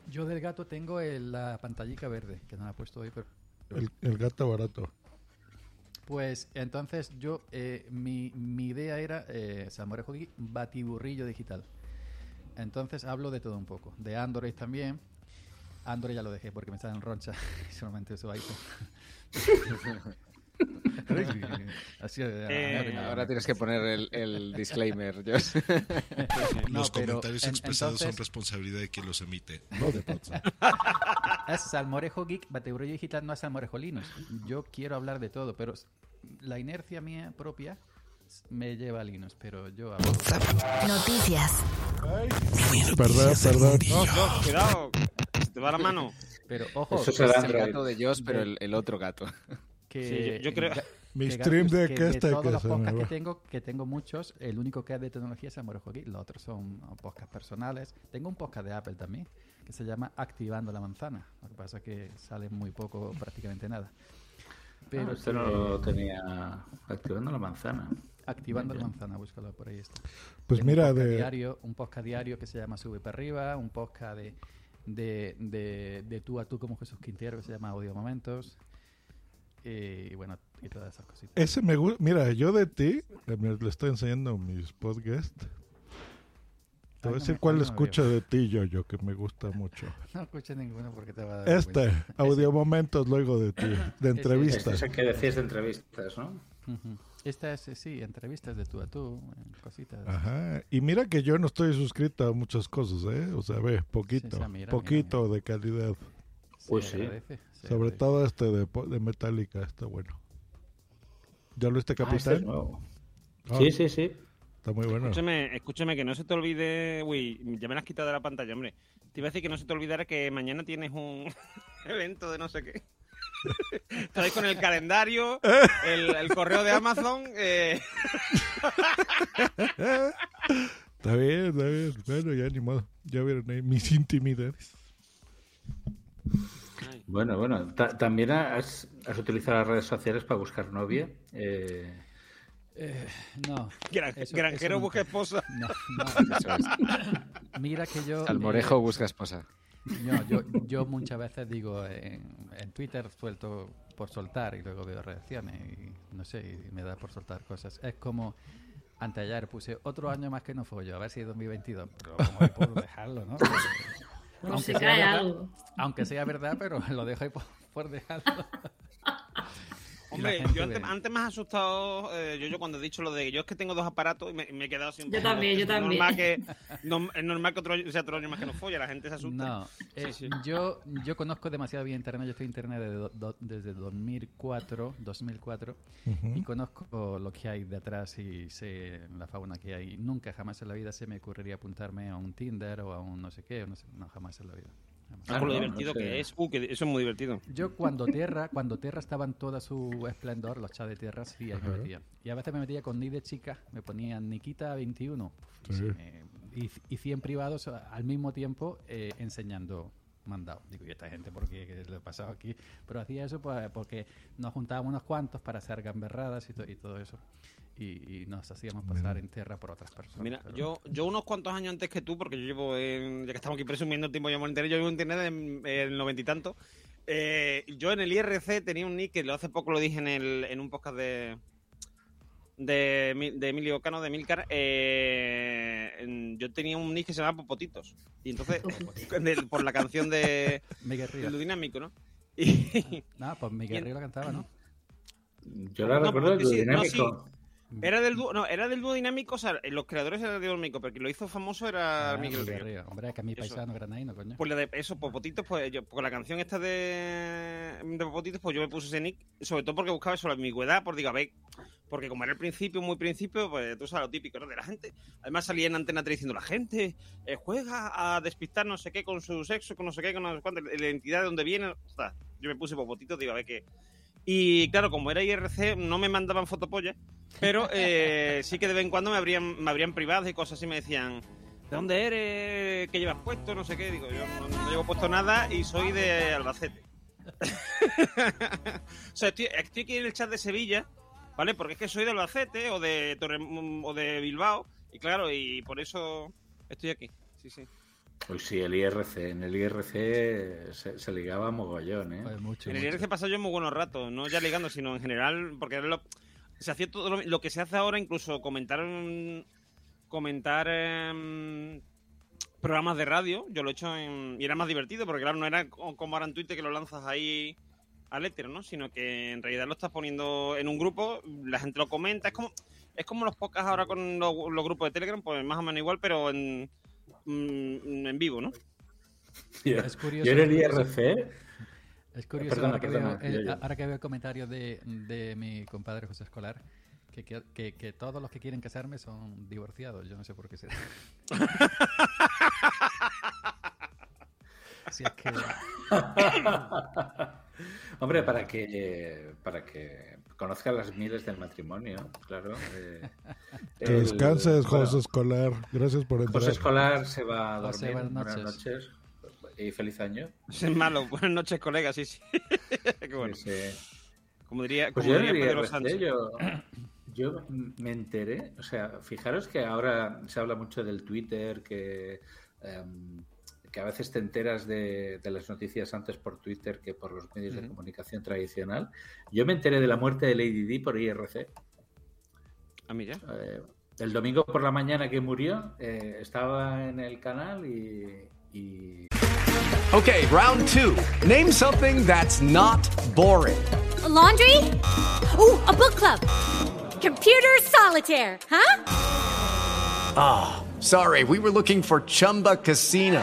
Speaker 8: Yo del gato tengo el- la pantallica verde, que no la he puesto hoy, pero...
Speaker 6: El, el gato barato.
Speaker 8: Pues entonces yo, eh, mi, mi idea era, eh, Geek, batiburrillo digital. Entonces hablo de todo un poco. De Android también. Android ya lo dejé porque me sale en roncha. y solamente uso iPhone. Así,
Speaker 2: Eh, ahora tienes que poner el, el disclaimer, Josh.
Speaker 8: No,
Speaker 15: los
Speaker 8: pero
Speaker 15: comentarios
Speaker 8: en-
Speaker 15: expresados son
Speaker 8: entonces-
Speaker 15: responsabilidad de quien los emite.
Speaker 8: es Salmorejo Geek, Batiburrillo Digital no es Salmorejo Linux. Yo quiero hablar de todo, pero la inercia mía propia me lleva a Linux, pero yo hablo.
Speaker 16: Noticias.
Speaker 6: Perdón, perdón.
Speaker 5: No, no, cuidado, te va la mano.
Speaker 8: Pero ojo,
Speaker 2: Eso es el gato de Josh, pero el, el otro gato.
Speaker 8: que
Speaker 5: Sí, yo- yo creo-
Speaker 6: Mi
Speaker 8: que
Speaker 6: stream deck
Speaker 8: que
Speaker 6: este
Speaker 8: de todos
Speaker 6: que
Speaker 8: los podcasts que tengo, que tengo muchos, el único que es de tecnología es Salmorejo Geek, los otros son podcasts personales. Tengo un podcast de Apple también, que se llama Activando la Manzana. Lo que pasa es que sale muy poco, prácticamente nada.
Speaker 3: Pero
Speaker 8: Pero
Speaker 3: este no lo tenía activando la manzana.
Speaker 8: Activando la manzana, búscalo por ahí está.
Speaker 6: Pues
Speaker 8: Tengo
Speaker 6: mira,
Speaker 8: un podcast
Speaker 6: de-
Speaker 8: diario, un podcast diario que se llama Sube para arriba, un podcast de, de, de, de tú a tú como Jesús Quintero que se llama Audio Momentos. eh, Y bueno, y todas esas cositas.
Speaker 6: Ese me gusta. Mira, yo de ti, me- le estoy enseñando mis podcasts. Te voy a decir cuál escucho de ti, yo, yo, que me gusta mucho.
Speaker 8: No escuché ninguno porque te va a dar
Speaker 6: Este, audio momentos luego de ti, de entrevistas.
Speaker 3: Es el que decías de entrevistas, ¿no?
Speaker 8: Esta es, eh, sí, entrevistas de tú a tú, eh, cositas.
Speaker 6: Ajá. Y mira que yo no estoy suscrito a muchas cosas, ¿eh? O sea, ve, poquito,
Speaker 8: sí, mira,
Speaker 6: poquito de calidad.
Speaker 8: Pues sí. agradece,
Speaker 6: Sobre
Speaker 8: agradece.
Speaker 6: todo este de, de Metallica, está bueno. ¿Ya lo viste,
Speaker 3: Ah, este
Speaker 6: capitán?
Speaker 3: es nuevo.
Speaker 6: Ah,
Speaker 3: Sí, sí, sí.
Speaker 6: Está muy bueno.
Speaker 5: Escúchame, escúchame, que no se te olvide. Uy, ya me la has quitado de la pantalla, hombre. Te iba a decir que no se te olvidara que mañana tienes un evento de no sé qué. Estáis con el calendario, el, el correo de Amazon. eh,
Speaker 6: Está bien, está bien. Bueno, ya ni modo. Ya vieron ahí mis intimidades.
Speaker 3: Bueno, bueno. Ta- También has, has utilizado las redes sociales para buscar novia. Eh,
Speaker 8: Eh, no.
Speaker 5: Gran-
Speaker 8: eso-
Speaker 5: granjero
Speaker 8: eso
Speaker 5: busca esposa.
Speaker 8: No,
Speaker 2: Eso
Speaker 8: no. Mira que yo.
Speaker 2: Salmorejo
Speaker 8: eh,
Speaker 2: busca esposa.
Speaker 8: No, yo, yo muchas veces digo en, en Twitter suelto por soltar y luego veo reacciones y no sé, y me da por soltar cosas. Es como anteayer puse otro año más que no follo, a ver si es 2022, pero como por dejarlo, ¿no?
Speaker 4: Por si cae
Speaker 8: verdad,
Speaker 4: algo.
Speaker 8: aunque sea verdad, pero lo dejo ahí por, por dejarlo.
Speaker 5: Hombre, yo antes,
Speaker 8: ve.
Speaker 5: antes me has asustado, eh, yo, yo cuando he dicho lo de yo es que tengo dos aparatos y me, me he quedado un
Speaker 4: Yo
Speaker 5: poco-
Speaker 4: también, yo
Speaker 5: es
Speaker 4: también.
Speaker 5: Normal que, no- es normal que otro, año- sea otro año más que no folla, la gente se asusta.
Speaker 8: No, eh,
Speaker 5: sí.
Speaker 8: Yo, yo conozco demasiado bien Internet, yo estoy en Internet desde, do- do- desde 2004, 2004
Speaker 6: Ujú.
Speaker 8: y conozco lo que hay detrás y sé la fauna que hay. Nunca jamás en la vida se me ocurriría apuntarme a un Tinder o a un no sé qué, o no, sé, no jamás en la vida.
Speaker 5: Ah, por lo divertido que es. Uh, que eso es muy divertido.
Speaker 8: Yo cuando Tierra, cuando Tierra estaba en toda su esplendor, los chats de Tierra, sí, ahí me metía. Y a veces me metía con nick de chica, me ponían Nikita 21
Speaker 6: Sí.
Speaker 8: sí, me- y, y 100 privados al mismo tiempo eh, enseñando mandado. Digo, ¿y esta gente por qué? ¿Qué le ha pasado aquí? Pero hacía eso pues, porque nos juntábamos unos cuantos para hacer gamberradas y, to- y todo eso. Y, y nos hacíamos pasar en Tierra por otras personas.
Speaker 5: Mira,
Speaker 8: pero-
Speaker 5: yo, yo unos cuantos años antes que tú, porque yo llevo, en- ya que estamos aquí presumiendo el tiempo en internet, yo llevo en internet en el noventa y tanto. Eh, yo en el IRC tenía un nick que lo hace poco lo dije en, el, en un podcast de de, Mi- de Emilio Cano de Milcar. eh, en- yo tenía un nick que se llamaba Popotitos. Y entonces, de- por la canción de de lo dinámico, ¿no? Y,
Speaker 8: No, pues Miguel Río lo cantaba, ¿no?
Speaker 3: yo la
Speaker 5: No,
Speaker 3: recuerdo de
Speaker 5: sí, no,
Speaker 3: dinámico.
Speaker 5: Era del dúo, no, era del dúo dinámico, o sea, los creadores eran del dúo dinámico, pero quien lo hizo famoso era
Speaker 8: Ah,
Speaker 5: Miguel Río.
Speaker 8: Río. Hombre, que a mi paisano granaíno, coño.
Speaker 5: Pues de eso, Popotitos, pues yo, con la canción esta de, de Popotitos, pues yo me puse ese nick, sobre todo porque buscaba eso, la ambigüedad, por digo, a ver, porque como era el principio, muy principio, pues tú sabes lo típico, ¿no? De la gente. Además salía en Antena 3 diciendo, la gente eh, juega a despistar no sé qué con su sexo, con no sé qué, con no sé cuánto, la identidad de dónde viene. O sea, yo me puse Popotitos, digo, a ver qué... Y claro, como era IRC, no me mandaban fotopollas, pero eh, sí que de vez en cuando me abrían, me abrían privadas y cosas así, me decían, ¿de dónde eres? ¿Qué llevas puesto? No sé qué. Digo, yo no, no llevo puesto nada y soy de Albacete. o sea, estoy, estoy aquí en el chat de Sevilla, ¿vale? Porque es que soy de Albacete o de, Torre, o de Bilbao, y claro, y por eso estoy aquí. Sí, sí.
Speaker 3: Pues sí, el IRC. En el IRC se, se ligaba mogollón, ¿eh?
Speaker 5: en el IRC pasó yo muy buenos ratos, no ya ligando, sino en general, porque era lo- se hacía todo lo, lo que se hace ahora, incluso comentar comentar em, programas de radio, yo lo he hecho en, y era más divertido, porque claro, no era co- como ahora en Twitter que lo lanzas ahí al éter, ¿no? Sino que en realidad lo estás poniendo en un grupo, la gente lo comenta, es como es como los podcasts ahora con los, los grupos de Telegram, pues más o menos igual, pero en, mm, en vivo, ¿no?
Speaker 8: Es curioso.
Speaker 3: Yo en el. IRC.
Speaker 8: Es curioso
Speaker 3: Perdona,
Speaker 8: ahora, que
Speaker 3: perdona,
Speaker 8: veo, el-
Speaker 3: yo, yo.
Speaker 8: ahora que veo el comentario de, de mi compadre José Escolar, que, que, que- que todos los que quieren casarme son divorciados. Yo no sé por qué será. Si es que...
Speaker 3: Hombre, para que para que conozcan las miles del matrimonio, claro. eh,
Speaker 6: Que
Speaker 3: el-
Speaker 6: descanses,
Speaker 3: bueno,
Speaker 6: José Escolar. Gracias por entrar.
Speaker 3: José Escolar se va a
Speaker 8: José,
Speaker 3: dormir.
Speaker 8: buenas
Speaker 3: Buenas noches. Y feliz año.
Speaker 5: Es malo. Buenas noches, colegas, sí, sí. Qué bueno.
Speaker 3: Sí, sí.
Speaker 5: Como diría,
Speaker 3: Pues
Speaker 5: como
Speaker 3: yo
Speaker 5: diría Pedro Sánchez.
Speaker 3: yo, yo me enteré, o sea, fijaros que ahora se habla mucho del Twitter, que, em, que a veces te enteras de, de las noticias antes por Twitter que por los medios de
Speaker 5: Ujú.
Speaker 3: comunicación tradicional. Yo me enteré de la muerte de Lady Di por IRC.
Speaker 5: A mí ya.
Speaker 3: Eh, el domingo por la mañana que murió, eh, estaba en el canal y, y
Speaker 14: Okay, round two. Name something that's not boring.
Speaker 17: A laundry? Ooh, a book club. Computer solitaire, huh?
Speaker 14: Ah, sorry, we were looking for Chumba Casino.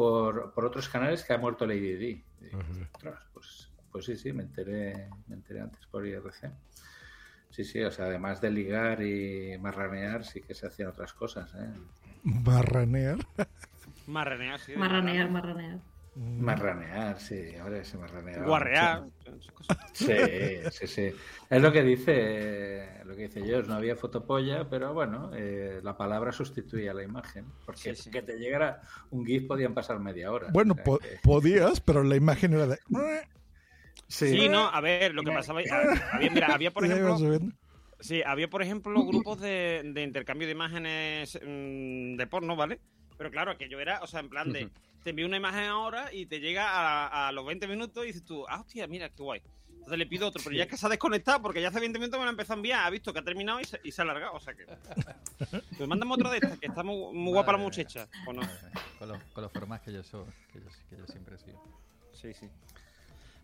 Speaker 3: por, por otros canales que ha muerto Lady Di. Y digo, "Ostras, pues, pues sí, sí, me enteré, me enteré antes por IRC. Sí, sí, o sea, además de ligar y marranear, sí que se hacían otras cosas, ¿eh?
Speaker 6: Marranear.
Speaker 5: Marranear, sí.
Speaker 4: Marranear, marranear.
Speaker 3: Marranear, sí, ahora se marraneaba.
Speaker 5: Guarrear.
Speaker 3: Sí, sí, sí. Es lo que dice, lo que dice George, no había fotopolla, pero bueno, eh, la palabra sustituía la imagen. Porque que te llegara un GIF podían pasar media hora.
Speaker 6: Bueno,
Speaker 3: O sea
Speaker 6: po-
Speaker 3: que-
Speaker 6: podías, pero la imagen era de...
Speaker 5: Sí, no, a ver, lo que pasaba. Había, mira, había por ejemplo. Sí, había por ejemplo grupos de, de intercambio de imágenes mm, de porno, ¿vale? Pero claro, aquello era, o sea, en plan de. Te envío una imagen ahora y te llega a, a los 20 minutos y dices tú, ah, hostia, mira, qué guay. Entonces le pido otro, pero ya es que se ha desconectado porque ya hace 20 minutos me lo empezó a enviar, ha visto que ha terminado y se, y se ha alargado, o sea que. Pues mándame otro de estas, que está muy, muy guapa la muchacha. ¿o no?
Speaker 8: Con los, con los formas que yo soy, que yo, que yo siempre he sido.
Speaker 5: Sí, sí.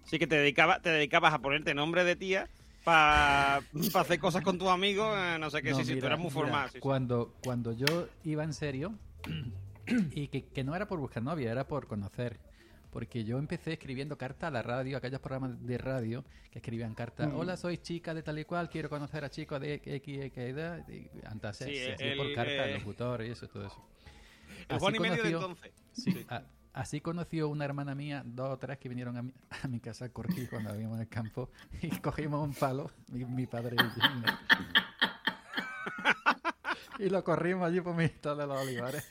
Speaker 5: Sí que te, dedicaba, te dedicabas a ponerte nombre de tía para hacer cosas con tus amigos, eh, no sé qué,
Speaker 8: No,
Speaker 5: sí, sí, tú eras muy formal. sí, sí.
Speaker 8: Cuando, cuando yo iba en serio, y que, que no era por buscar novia, era por conocer. Porque yo empecé escribiendo cartas a la radio, aquellos programas de radio que escribían cartas.
Speaker 5: Mm.
Speaker 8: Hola, soy chica de tal y cual, quiero conocer a chicos de X, X edad. Y antes
Speaker 5: Sí,
Speaker 8: hacía por carta,
Speaker 5: eh,
Speaker 8: locutor y eso, todo eso.
Speaker 5: el
Speaker 8: Así
Speaker 5: Juan y medio de
Speaker 8: conoció-
Speaker 5: entonces.
Speaker 8: Sí,
Speaker 5: Sí.
Speaker 8: a- así conoció una hermana mía, dos o tres que vinieron a mi, a mi casa a corregir cuando habíamos en el campo y cogimos un palo, mi, mi padre y yo, y lo corrimos allí por mi de los olivares.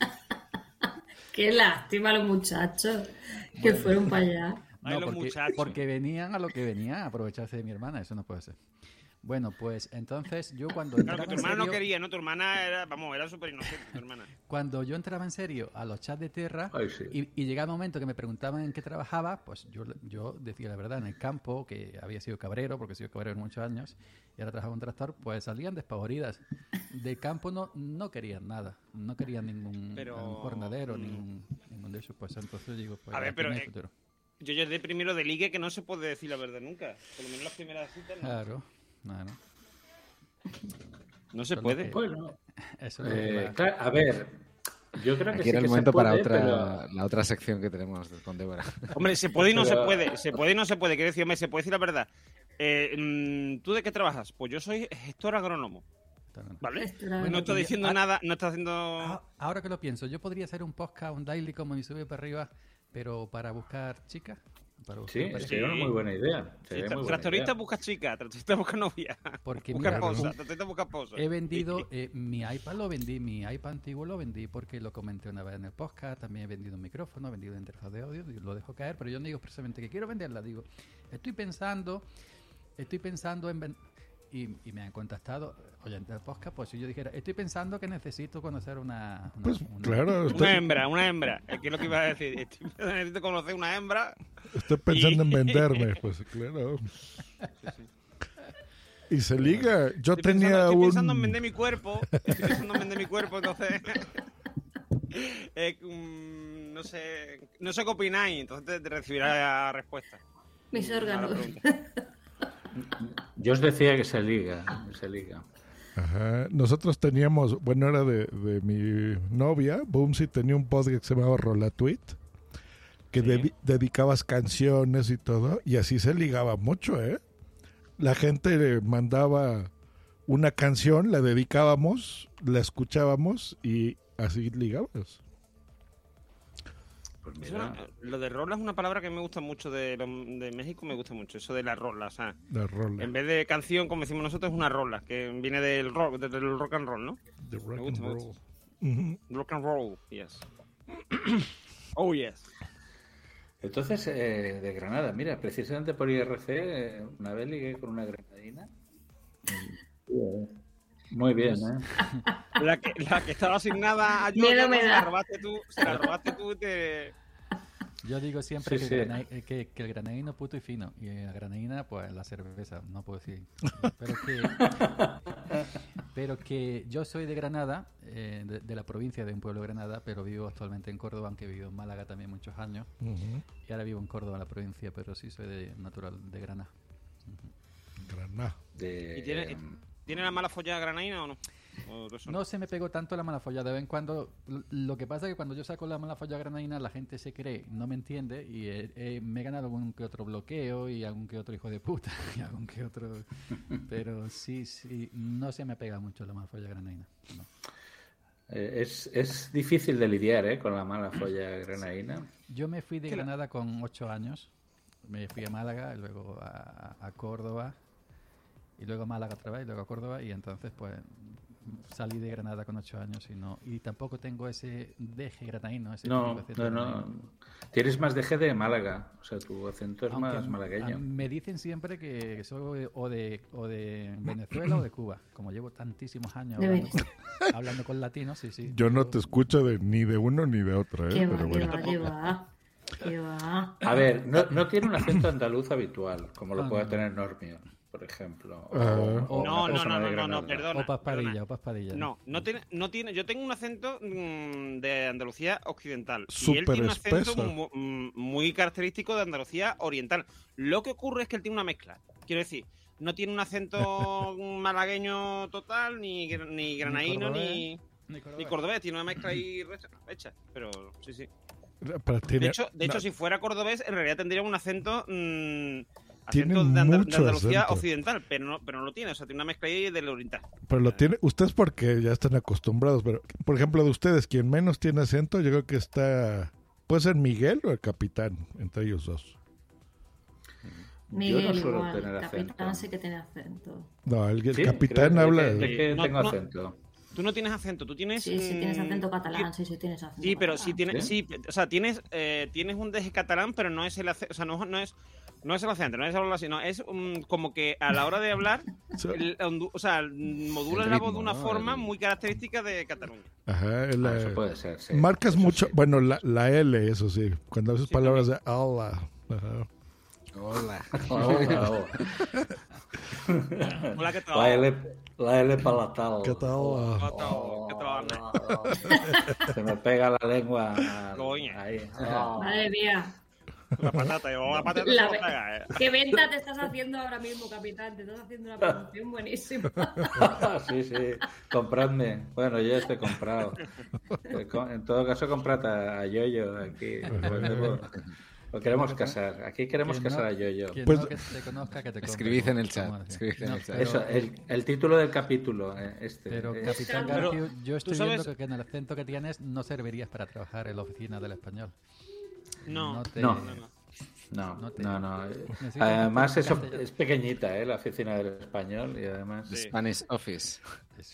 Speaker 4: Qué lástima los muchachos que
Speaker 8: Bueno.
Speaker 4: fueron para allá.
Speaker 8: No, porque, porque venían a lo que venían a aprovecharse de mi hermana, eso no puede ser. Bueno, pues entonces yo cuando
Speaker 5: Claro, que tu
Speaker 8: en
Speaker 5: hermana no
Speaker 8: serio-
Speaker 5: quería, ¿no? Tu hermana era, vamos, era súper inocente, tu hermana.
Speaker 8: Cuando yo entraba en serio a los chats de
Speaker 3: Ay, sí.
Speaker 8: y, y llegaba un momento que me preguntaban en qué trabajaba, pues yo, yo decía la verdad, en el campo, que había sido cabrero, porque he sido cabrero muchos años, y ahora trabajaba en un tractor, pues salían despavoridas. De campo no, no querían nada, no querían ningún,
Speaker 5: Pero,
Speaker 8: ningún jornadero, ningún, ningún de esos, pues entonces yo digo, pues
Speaker 5: A ver, pero, eh. Yo ya de primero de ligue que no se puede decir la verdad nunca. Por lo menos las primeras citas no.
Speaker 8: Claro,
Speaker 5: No se
Speaker 8: Eso es lo
Speaker 5: puede.
Speaker 3: Bueno,
Speaker 8: eso
Speaker 3: Eh, claro, a ver, yo creo que
Speaker 2: Aquí
Speaker 3: sí
Speaker 2: era el
Speaker 3: que se
Speaker 2: momento para otra,
Speaker 3: pero-
Speaker 2: la otra sección que tenemos con Débora.
Speaker 5: Hombre, se puede y no
Speaker 3: Pero-
Speaker 5: se puede. Se puede y no se puede. Quiero decir, hombre, se puede decir la verdad. Eh, mm, ¿Tú de qué trabajas? Pues yo soy gestor agrónomo. ¿Vale? No estoy diciendo
Speaker 8: Ah,
Speaker 5: nada, no está haciendo...
Speaker 8: Ah, Ahora que lo pienso, yo podría hacer un podcast, un daily como mi sube para arriba, pero para buscar chicas. Para buscar
Speaker 3: Sí,
Speaker 8: pareja.
Speaker 3: sería una muy buena idea.
Speaker 5: Sí,
Speaker 3: sería
Speaker 5: tra-
Speaker 3: muy buena
Speaker 5: tractorista
Speaker 3: idea.
Speaker 5: busca chica, tractorista busca novia.
Speaker 8: Porque
Speaker 5: busca
Speaker 8: mira,
Speaker 5: esposa,
Speaker 8: un-
Speaker 5: tractorista busca esposa.
Speaker 8: He vendido, eh, mi iPad lo vendí, mi iPad antiguo lo vendí porque lo comenté una vez en el podcast, también he vendido un micrófono, he vendido interfaz de audio, y lo dejo caer, pero yo no digo expresamente que quiero venderla, digo, estoy pensando, estoy pensando en y, y me han contactado oyentes del podcast, pues si yo dijera, estoy pensando que necesito conocer una, una-
Speaker 6: Pues,
Speaker 8: una-
Speaker 6: claro, estoy-
Speaker 5: Una hembra, una hembra. Que es lo que iba a decir. Estoy- Necesito conocer una hembra.
Speaker 6: Estoy pensando en venderme, pues claro. Y se liga. Yo
Speaker 5: Estoy pensando,
Speaker 6: tenía
Speaker 5: estoy
Speaker 6: un...
Speaker 5: pensando en vender mi cuerpo. Estoy pensando en vender mi cuerpo, entonces. eh, mm, no sé. No sé qué opináis, entonces te, te recibirá respuesta.
Speaker 4: Mis
Speaker 5: la
Speaker 4: órganos.
Speaker 3: Yo os decía que se liga, se liga.
Speaker 6: Ajá. Nosotros teníamos, bueno, era de, de mi novia, Boomsy tenía un podcast que se llamaba Rolatweet, que dedi- dedicabas canciones y todo, y así se ligaba mucho, ¿eh? La gente le mandaba una canción, la dedicábamos, la escuchábamos y así ligabas.
Speaker 3: Pues
Speaker 5: una- lo de rola es una palabra que me gusta mucho de, de México, me gusta mucho. Eso de la rola, o sea.
Speaker 6: La rola.
Speaker 5: En vez de canción, como decimos nosotros, es una rola, que viene del rock, del rock and roll, ¿no?
Speaker 6: The
Speaker 5: Me
Speaker 6: rock
Speaker 5: gusta,
Speaker 6: and
Speaker 5: me
Speaker 6: roll.
Speaker 5: Rock and roll, yes. oh, yes.
Speaker 3: Entonces, eh, de Granada, mira, precisamente por IRC, eh, una vez ligué con una granadina. Muy bien, ¿eh?
Speaker 5: La que, la que estaba asignada a yo,
Speaker 4: me
Speaker 5: se la robaste tú, se la robaste tú te...
Speaker 8: Yo digo siempre
Speaker 3: Sí,
Speaker 8: que,
Speaker 3: sí.
Speaker 8: El granai- eh, que, que el granadino es puto y fino. Y la granadina, pues la cerveza, no puedo decir. Pero que, pero que yo soy de Granada, eh, de, de la provincia de un pueblo de Granada, pero vivo actualmente en Córdoba, aunque he vivido en Málaga también muchos años. Y ahora vivo en Córdoba, la provincia, pero sí soy de natural de Granada.
Speaker 6: Granada.
Speaker 3: De,
Speaker 5: ¿Y tiene, ¿Tiene la mala follada granaína o no? ¿O eso
Speaker 8: No se me pegó tanto la mala follada. De vez en cuando. Lo que pasa es que cuando yo saco la mala follada granadina, la gente se cree, no me entiende. Y eh, eh, me he ganado algún que otro bloqueo y algún que otro hijo de puta. Y algún que otro. Pero sí, sí. No se me pega mucho la mala follada granadina. no.
Speaker 3: Eh, es, es difícil de lidiar, ¿eh? Con la mala folla granadina.
Speaker 8: Yo me fui de Granada con ocho años. Me fui a Málaga, y luego a, a Córdoba. Y luego a Málaga otra vez, y luego a Córdoba. Y entonces, pues, salí de Granada con ocho años y no. Y tampoco tengo ese deje granadino. Ese
Speaker 3: No, no, no. Tienes más deje de Málaga. O sea, tu acento es
Speaker 8: Aunque
Speaker 3: más malagueño.
Speaker 8: Me dicen siempre que soy o de, o de Venezuela o de Cuba. Como llevo tantísimos años hablando con, hablando con latinos, sí, sí.
Speaker 6: Yo no te escucho de, ni de uno ni de otro, ¿eh?
Speaker 4: ¿Qué va,
Speaker 6: Pero
Speaker 4: qué
Speaker 6: bueno.
Speaker 4: va, qué va? ¿Qué va?
Speaker 3: A ver, no, no tiene un acento andaluz habitual, como lo
Speaker 8: Ah,
Speaker 3: puede
Speaker 8: no.
Speaker 3: tener Normio, por ejemplo. o- o
Speaker 5: No,
Speaker 3: una
Speaker 5: no, no, no, no, perdona.
Speaker 8: O paspadilla, o paspadilla.
Speaker 5: No, no tiene, no tiene. Yo tengo un acento mm, de Andalucía occidental. y él
Speaker 6: Súper
Speaker 5: tiene un acento mm, muy característico de Andalucía oriental. Lo que ocurre es que él tiene una mezcla. Quiero decir, no tiene un acento malagueño total, ni, ni granaíno,
Speaker 8: cordobés,
Speaker 5: ni,
Speaker 8: Ni
Speaker 5: ni
Speaker 8: cordobés.
Speaker 5: Tiene una mezcla ahí hecha. Pero sí, sí.
Speaker 6: Pero tiene-
Speaker 5: De hecho, de hecho
Speaker 6: no,
Speaker 5: si fuera cordobés, en realidad tendría un acento. mm,
Speaker 6: Tiene
Speaker 5: acento de, Andal- de
Speaker 6: mucho
Speaker 5: Andalucía
Speaker 6: acento.
Speaker 5: occidental, pero no, pero no lo tiene. O sea, tiene una mezcla ahí del oriental.
Speaker 6: Pero lo tiene, ustedes porque ya están acostumbrados, pero por ejemplo de ustedes, quien menos tiene acento, yo creo que está puede ser Miguel o el capitán, entre ellos dos.
Speaker 4: Miguel
Speaker 3: Yo no suelo
Speaker 4: igual,
Speaker 3: tener
Speaker 4: capitán
Speaker 3: acento.
Speaker 4: sí que tiene acento.
Speaker 6: No, el, el
Speaker 3: Sí,
Speaker 6: capitán
Speaker 3: creo-
Speaker 6: habla...
Speaker 3: ¿De qué
Speaker 5: No,
Speaker 3: tengo
Speaker 5: no.
Speaker 3: acento?
Speaker 5: Tú no tienes acento, tú tienes.
Speaker 4: Sí, sí tienes
Speaker 5: mm,
Speaker 4: acento catalán, sí, sí tienes acento
Speaker 5: Sí, pero sí tienes, sí, o sea, tienes, eh, tienes un deje catalán, pero no es el acento, o sea, no, no es, no es el acento, no es hablarlo así, no, es mm, como que a la hora de hablar, el o sea, modula
Speaker 2: El
Speaker 5: la voz de una
Speaker 2: ¿no?
Speaker 5: forma
Speaker 2: El-
Speaker 5: muy característica de Cataluña.
Speaker 6: Ajá, el,
Speaker 3: Ah, eso
Speaker 6: eh,
Speaker 3: puede ser, sí.
Speaker 6: Marcas
Speaker 3: Eso
Speaker 6: mucho,
Speaker 3: sí.
Speaker 6: bueno, la, la L, eso sí. Cuando haces palabras de hola. Ajá.
Speaker 2: Hola.
Speaker 3: Hola,
Speaker 5: ¿qué tal?
Speaker 3: La L, la L palatal.
Speaker 6: ¿Qué tal?
Speaker 5: ¿Qué tal? ¿Qué tal?
Speaker 3: Se me pega la lengua ahí.
Speaker 4: Madre mía.
Speaker 5: La patata, yo, la patata
Speaker 4: La ve-
Speaker 5: eh.
Speaker 4: ¿Qué venta te estás haciendo ahora mismo, capitán? Te estás haciendo una promoción buenísima.
Speaker 3: sí, sí, compradme. Bueno, yo ya estoy comprado. Eh, En todo caso, comprad a, Yoyo aquí. Lo, lo queremos casar. Aquí queremos
Speaker 8: Quien
Speaker 3: casar
Speaker 8: no-
Speaker 3: a Yoyo.
Speaker 8: quien
Speaker 6: Pues-
Speaker 8: no que te conozca, que te
Speaker 2: Escribid en el chat, escribid en el chat.
Speaker 8: pero-
Speaker 3: Eso, el, el título del capítulo. eh, Este,
Speaker 8: Pero,
Speaker 3: es-
Speaker 8: Capitán Garfield, yo
Speaker 5: ¿tú
Speaker 8: estoy viendo que, que en el acento que tienes no servirías para trabajar en la oficina del español.
Speaker 5: No,
Speaker 8: te-
Speaker 3: No.
Speaker 5: no, no.
Speaker 3: No,
Speaker 8: No te-
Speaker 3: no, no.
Speaker 8: Necesito
Speaker 3: Además, eso es pequeñita, ¿eh? La oficina del español. Y además,
Speaker 5: Sí.
Speaker 2: Spanish Office.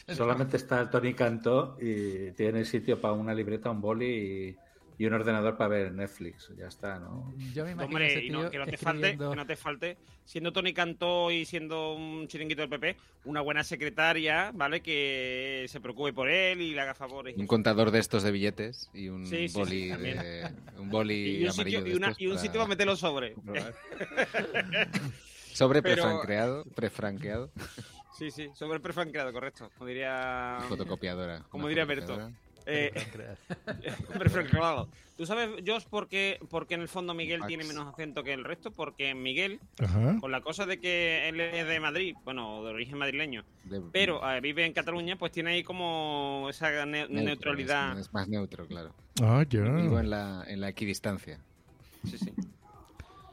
Speaker 3: solamente está el Tony Cantó y tiene sitio para una libreta, un boli y, y un ordenador para ver Netflix. Ya está, ¿no?
Speaker 8: Yo me imagino
Speaker 5: Hombre,
Speaker 8: ese
Speaker 5: y no,
Speaker 8: tío
Speaker 5: que, no te falte, que no te falte, siendo Tony Cantó y siendo un chiringuito del PP, una buena secretaria, ¿vale? Que se preocupe por él y le haga favores.
Speaker 2: Un contador de estos de billetes y un
Speaker 5: Sí, sí, sí,
Speaker 2: boli de, un boli
Speaker 5: Y un,
Speaker 2: amarillo
Speaker 5: sitio,
Speaker 2: de
Speaker 5: y, una-
Speaker 2: estos
Speaker 5: y un
Speaker 2: para
Speaker 5: sitio para meter los sobres.
Speaker 2: Sobre
Speaker 5: Pero-
Speaker 2: prefranqueado, prefranqueado.
Speaker 5: Sí, sí, sobre prefranqueado, correcto. Como diría.
Speaker 2: Fotocopiadora.
Speaker 5: Como diría Berto. Eh, prefranqueado. ¿Tú sabes, Josh, por qué, por qué en el fondo Miguel
Speaker 2: Max.
Speaker 5: tiene menos acento que el resto? Porque Miguel,
Speaker 6: Ajá.
Speaker 5: con la cosa de que él es de Madrid, bueno, de origen madrileño,
Speaker 2: De-
Speaker 5: pero eh, vive en Cataluña, pues tiene ahí como esa ne-
Speaker 2: neutro,
Speaker 5: neutralidad.
Speaker 2: Es, es más neutro, claro.
Speaker 6: Ah, ya.
Speaker 2: Vivo en la, en la equidistancia.
Speaker 5: Sí, sí.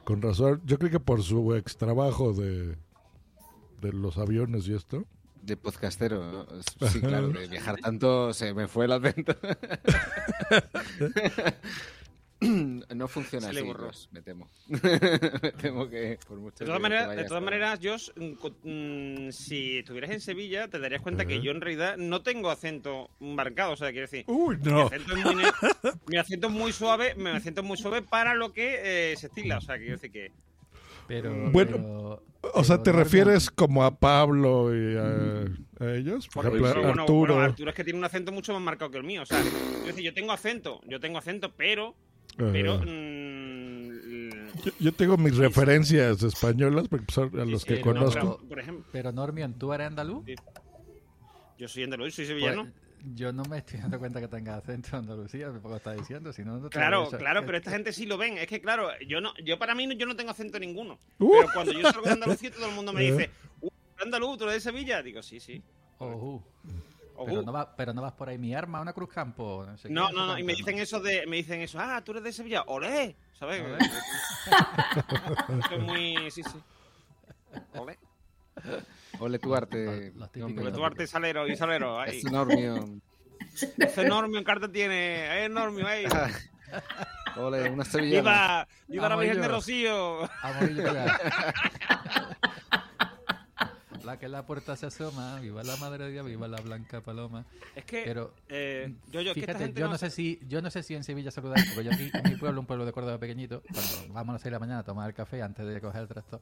Speaker 6: Con razón. Yo creo que por su ex trabajo de, de los aviones y esto.
Speaker 2: De podcastero, ¿no? sí, claro, de viajar tanto se me fue el acento. no funciona así. Ross, me temo. me temo que por mucho
Speaker 5: De todas maneras, de todas maneras, Josh, mm, mm, si estuvieras en Sevilla, te darías cuenta que yo en realidad no tengo acento marcado. O sea, quiero decir,
Speaker 6: Uy,
Speaker 5: mi,
Speaker 6: no.
Speaker 5: acento es muy, ne- mi acento es muy suave, mi acento es muy suave para lo que eh, se estila. O sea, quiero decir que
Speaker 8: Pero,
Speaker 6: Bueno,
Speaker 8: pero-
Speaker 6: O sea, ¿te
Speaker 8: no
Speaker 6: refieres como a Pablo y a, a ellos? Por ejemplo,
Speaker 5: sí, bueno,
Speaker 6: Arturo.
Speaker 5: bueno, Arturo es que tiene un acento mucho más marcado que el mío. O sea, decir, yo tengo acento, yo tengo acento, pero, pero mm,
Speaker 6: Yo, yo tengo mis referencias españolas porque son a los que
Speaker 5: sí,
Speaker 8: pero-
Speaker 6: conozco.
Speaker 5: por ejemplo,
Speaker 8: Pero Normion, ¿tú eres andaluz?
Speaker 5: yo soy andaluz, soy sevillano.
Speaker 8: Pues, yo no me estoy dando cuenta que tenga acento de Andalucía, me poco está diciendo, si no, no te
Speaker 5: Claro, claro, pero esta gente sí lo ven. Es que, claro, yo no, yo para mí no- yo no tengo acento ninguno.
Speaker 6: Uh.
Speaker 5: Pero cuando yo salgo de Andalucía, todo el mundo me
Speaker 6: Eh.
Speaker 5: dice, uh, andaluz, tú eres de Sevilla. Digo, sí, sí.
Speaker 8: Pero no, va, pero no vas por ahí, mi arma, una cruz campo. No, sé
Speaker 5: No, no, no, y me dicen eso de, me dicen eso, ah, tú eres de Sevilla, olé, ¿sabes?
Speaker 8: Olé.
Speaker 5: Eso es muy, sí, sí. Olé.
Speaker 2: Ole tu arte.
Speaker 8: Los- los típicos
Speaker 2: hombre.
Speaker 5: Ole tu arte salero y salero, ahí.
Speaker 2: Es enorme.
Speaker 5: Ese enorme carta tiene, es enorme, ahí.
Speaker 2: Ole, una sevillana.
Speaker 5: Viva, viva la Virgen de. Rocío.
Speaker 8: Allá. La que en la puerta se asoma, viva la madre de Dios, viva la blanca paloma.
Speaker 5: Es que,
Speaker 8: Pero
Speaker 5: eh, yo, yo, que esta
Speaker 8: Fíjate, yo
Speaker 5: no
Speaker 8: no sé si, yo no sé si en Sevilla saludar, porque yo aquí en mi pueblo, un pueblo de Córdoba pequeñito, cuando vamos a las 6 de la mañana a tomar el café antes de coger el tractor,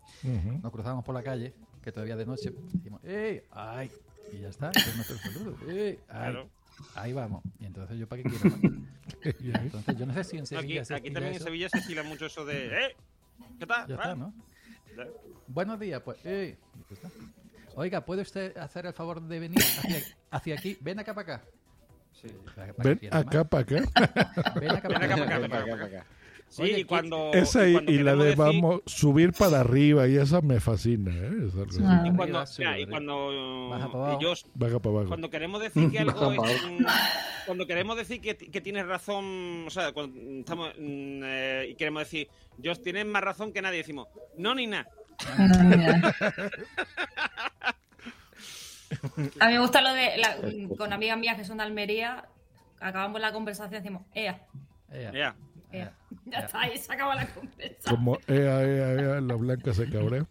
Speaker 8: nos cruzamos por la calle, que todavía de noche, decimos, ¡Ey! ¡Ay! Y ya está, es nuestro saludo. ¡Ey! ¡Ay!
Speaker 5: Claro.
Speaker 8: Ahí vamos. Y entonces yo para qué quiero más? Entonces yo no sé si en
Speaker 5: Aquí,
Speaker 8: Sevilla se
Speaker 5: aquí también en. Sevilla se estila mucho eso de, eh, ¿qué tal?
Speaker 8: Ya está, ¿no? Buenos días, pues. ¡Ey! Y. Oiga, ¿puede usted hacer el favor de venir hacia, hacia aquí? Ven acá para acá. Sí.
Speaker 6: Ven acá para acá.
Speaker 8: Ven acá
Speaker 5: Ven
Speaker 8: para
Speaker 5: acá,
Speaker 8: acá.
Speaker 5: para acá, para acá, para acá. Sí,
Speaker 8: Oye,
Speaker 5: y
Speaker 8: ¿qué-
Speaker 5: cuando...
Speaker 6: Esa y,
Speaker 5: cuando
Speaker 6: y la de
Speaker 5: decir-
Speaker 6: vamos subir para arriba y esa me fascina. ¿eh? Así.
Speaker 4: Ah.
Speaker 5: Y cuando, mira, y cuando
Speaker 8: Baja para
Speaker 5: y
Speaker 8: abajo.
Speaker 5: yo,
Speaker 6: Baja para abajo.
Speaker 5: cuando queremos decir que algo
Speaker 3: Baja
Speaker 5: es, cuando queremos decir que, que tienes razón, o sea, cuando estamos mm, eh, y queremos decir, Dios tienes más razón que nadie, decimos, no ni nada.
Speaker 4: A mí me gusta lo de. la- con amigas mías que son de Almería, acabamos la conversación y decimos, ea.
Speaker 8: Ea.
Speaker 5: Ya.
Speaker 4: Ea, ya está, ahí se acaba la conversación.
Speaker 6: Como ea, ea, ea, la blanca se cabrea.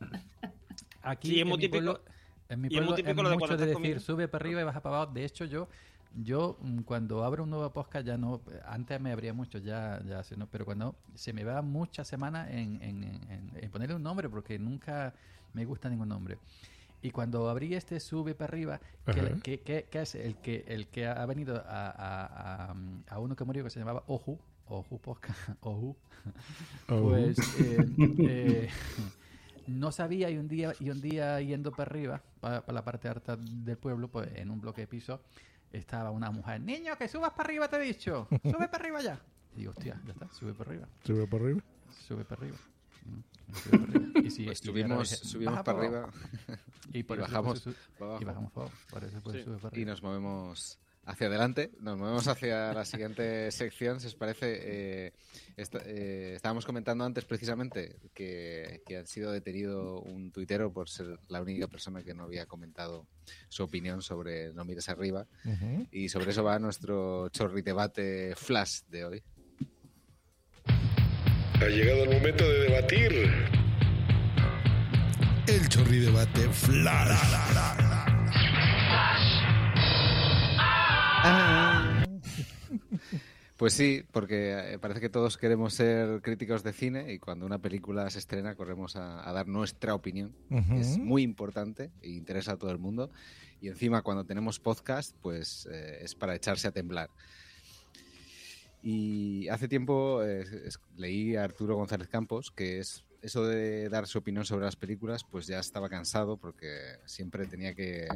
Speaker 8: Aquí
Speaker 5: Sí, es
Speaker 8: en
Speaker 5: muy
Speaker 8: mi
Speaker 5: típico-
Speaker 8: pueblo, en mi
Speaker 5: y es muy
Speaker 8: pueblo
Speaker 5: típico
Speaker 8: es
Speaker 5: lo de
Speaker 8: mucho de decir
Speaker 5: comiendo.
Speaker 8: sube para arriba y baja para abajo. De hecho, yo yo mm, cuando abro un nuevo podcast ya no, antes me abría mucho, ya, ya sé, ¿no? pero cuando se me va muchas semanas en, en, en- en ponerle un nombre porque nunca me gusta ningún nombre. Y cuando abrí este sube para arriba, que, que- es el que el que ha venido a, a- a- a uno que murió que se llamaba Oju, Oju Podcast, Oju, pues eh, eh, no sabía y un día y un día yendo para arriba, para, la parte alta del pueblo, pues en un bloque de piso estaba una mujer, niño, que subas para arriba, te he dicho, sube para arriba ya. Y digo, hostia, ya está, sube para arriba,
Speaker 6: Sube para arriba.
Speaker 8: sube para arriba. Mm, sube para arriba. Y sí,
Speaker 2: Pues subimos- subimos
Speaker 8: "Baja
Speaker 2: para
Speaker 8: abajo".
Speaker 2: arriba
Speaker 8: y, por
Speaker 2: y
Speaker 8: eso
Speaker 2: bajamos
Speaker 8: su- y bajamos para abajo, por eso pues
Speaker 5: Sí.
Speaker 8: sube para
Speaker 2: y nos movemos hacia adelante, nos movemos hacia la siguiente sección, si os parece. eh, eh, estábamos comentando antes precisamente que, que ha sido detenido un tuitero por ser la única persona que no había comentado su opinión sobre No mires arriba. Y sobre eso va nuestro chorri debate flash de hoy.
Speaker 18: Ha llegado el momento de debatir.
Speaker 15: El chorri debate flash.
Speaker 2: Pues sí, porque eh, parece que todos queremos ser críticos de cine y cuando una película se estrena corremos a, a dar nuestra opinión. Es muy importante e interesa a todo el mundo. Y encima cuando tenemos podcast, pues eh, es para echarse a temblar. Y hace tiempo eh, es- leí a Arturo González Campos que es eso de dar su opinión sobre las películas, pues ya estaba cansado porque siempre tenía que,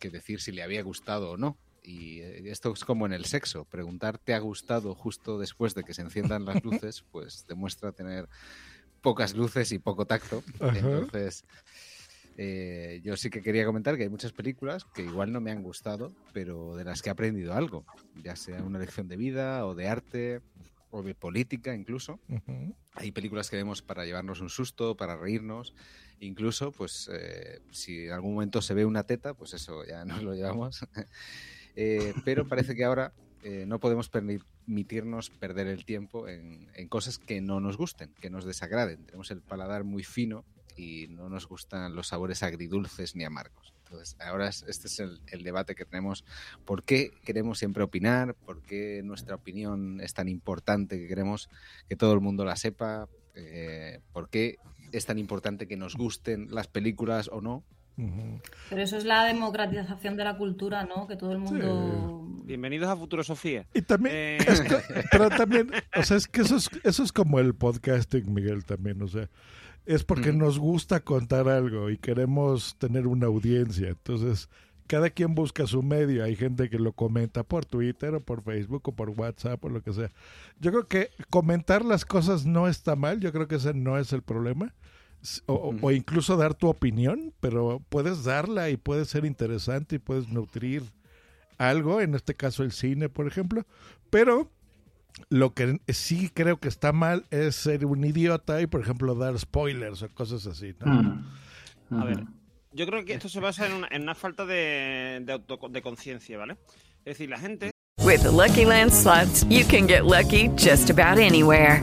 Speaker 2: que decir si le había gustado o no. Y eh, esto es como en el sexo, preguntar te ha gustado justo después de que se enciendan las luces, pues demuestra tener pocas luces y poco tacto.
Speaker 6: Ajá.
Speaker 2: Entonces, eh, yo sí que quería comentar que hay muchas películas que igual no me han gustado, pero de las que he aprendido algo, ya sea una lección de vida o de arte o de política incluso. Hay películas que vemos para llevarnos un susto, para reírnos. Incluso, pues, eh, si en algún momento se ve una teta, pues eso ya nos lo llevamos. Eh, pero parece que ahora eh, no podemos permitirnos perder el tiempo en, cosas que no nos gusten, que nos desagraden. Tenemos el paladar muy fino y no nos gustan los sabores agridulces ni amargos. Entonces, ahora es- este es el, el debate que tenemos. ¿Por qué queremos siempre opinar? ¿Por qué nuestra opinión es tan importante que queremos que todo el mundo la sepa? Eh, ¿Por qué es tan importante que nos gusten las películas o no?
Speaker 4: Pero eso es la democratización de la cultura, ¿no? Que todo el mundo...
Speaker 5: Bienvenidos a Futuro Sofía.
Speaker 6: Y también,
Speaker 5: Eh,
Speaker 6: es que- pero también, o sea, es que eso es, eso es como el podcasting, Miguel, también, o sea, es porque
Speaker 2: Ujú.
Speaker 6: nos gusta contar algo y queremos tener una audiencia, entonces, cada quien busca su medio, hay gente que lo comenta por Twitter o por Facebook o por WhatsApp o lo que sea. Yo creo que comentar las cosas no está mal, yo creo que ese no es el problema. O- o incluso dar tu opinión, pero puedes darla y puede ser interesante y puedes nutrir algo, en este caso el cine, por ejemplo, pero lo que sí creo que está mal es ser un idiota y, por ejemplo, dar spoilers o cosas así. ¿no?
Speaker 5: A ver, yo creo que esto se basa en una, en una falta de, de, auto- de conciencia, ¿vale? Es decir, la gente
Speaker 9: With the Lucky Land slots, you can get lucky just about anywhere.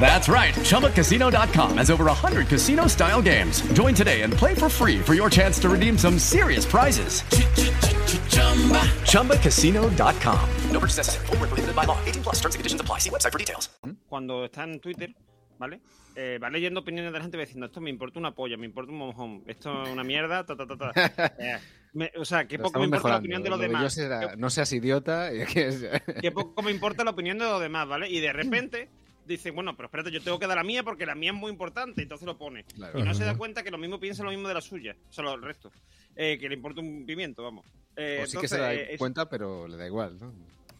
Speaker 14: That's right. ChumbaCasino.com has over 100 casino style games. Join today and play for free for your chance to redeem some serious prizes. ChumbaCasino.com. No purchase necessary. Void where prohibited by law. 18 plus terms and conditions apply. See website for details.
Speaker 5: cuando está en Twitter, ¿vale? Eh, va leyendo opiniones de la gente diciendo, esto me importa una polla, me importa un mojón, esto es una mierda, ta, ta, ta, ta. Eh, me- o sea, qué poco me importa la opinión de los
Speaker 2: Lo de yo
Speaker 5: demás.
Speaker 2: será, no seas idiota. y que es-
Speaker 5: Qué poco me importa la opinión de los demás, ¿vale? Y de repente dice, bueno, pero espérate, yo tengo que dar la mía porque la mía es muy importante, entonces lo pone.
Speaker 2: Claro.
Speaker 5: Y no se da cuenta que lo mismo piensa lo mismo de la suya, solo el resto. Eh, que le importa un pimiento, vamos. Eh,
Speaker 2: o sí que se da
Speaker 5: eh, es-
Speaker 2: cuenta, pero le da igual, ¿no?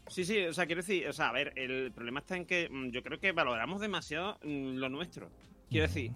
Speaker 5: Sí, sí, o sea, quiero decir, o sea, a ver, el problema está en que mm, yo creo que valoramos demasiado mm, lo nuestro. Quiero decir,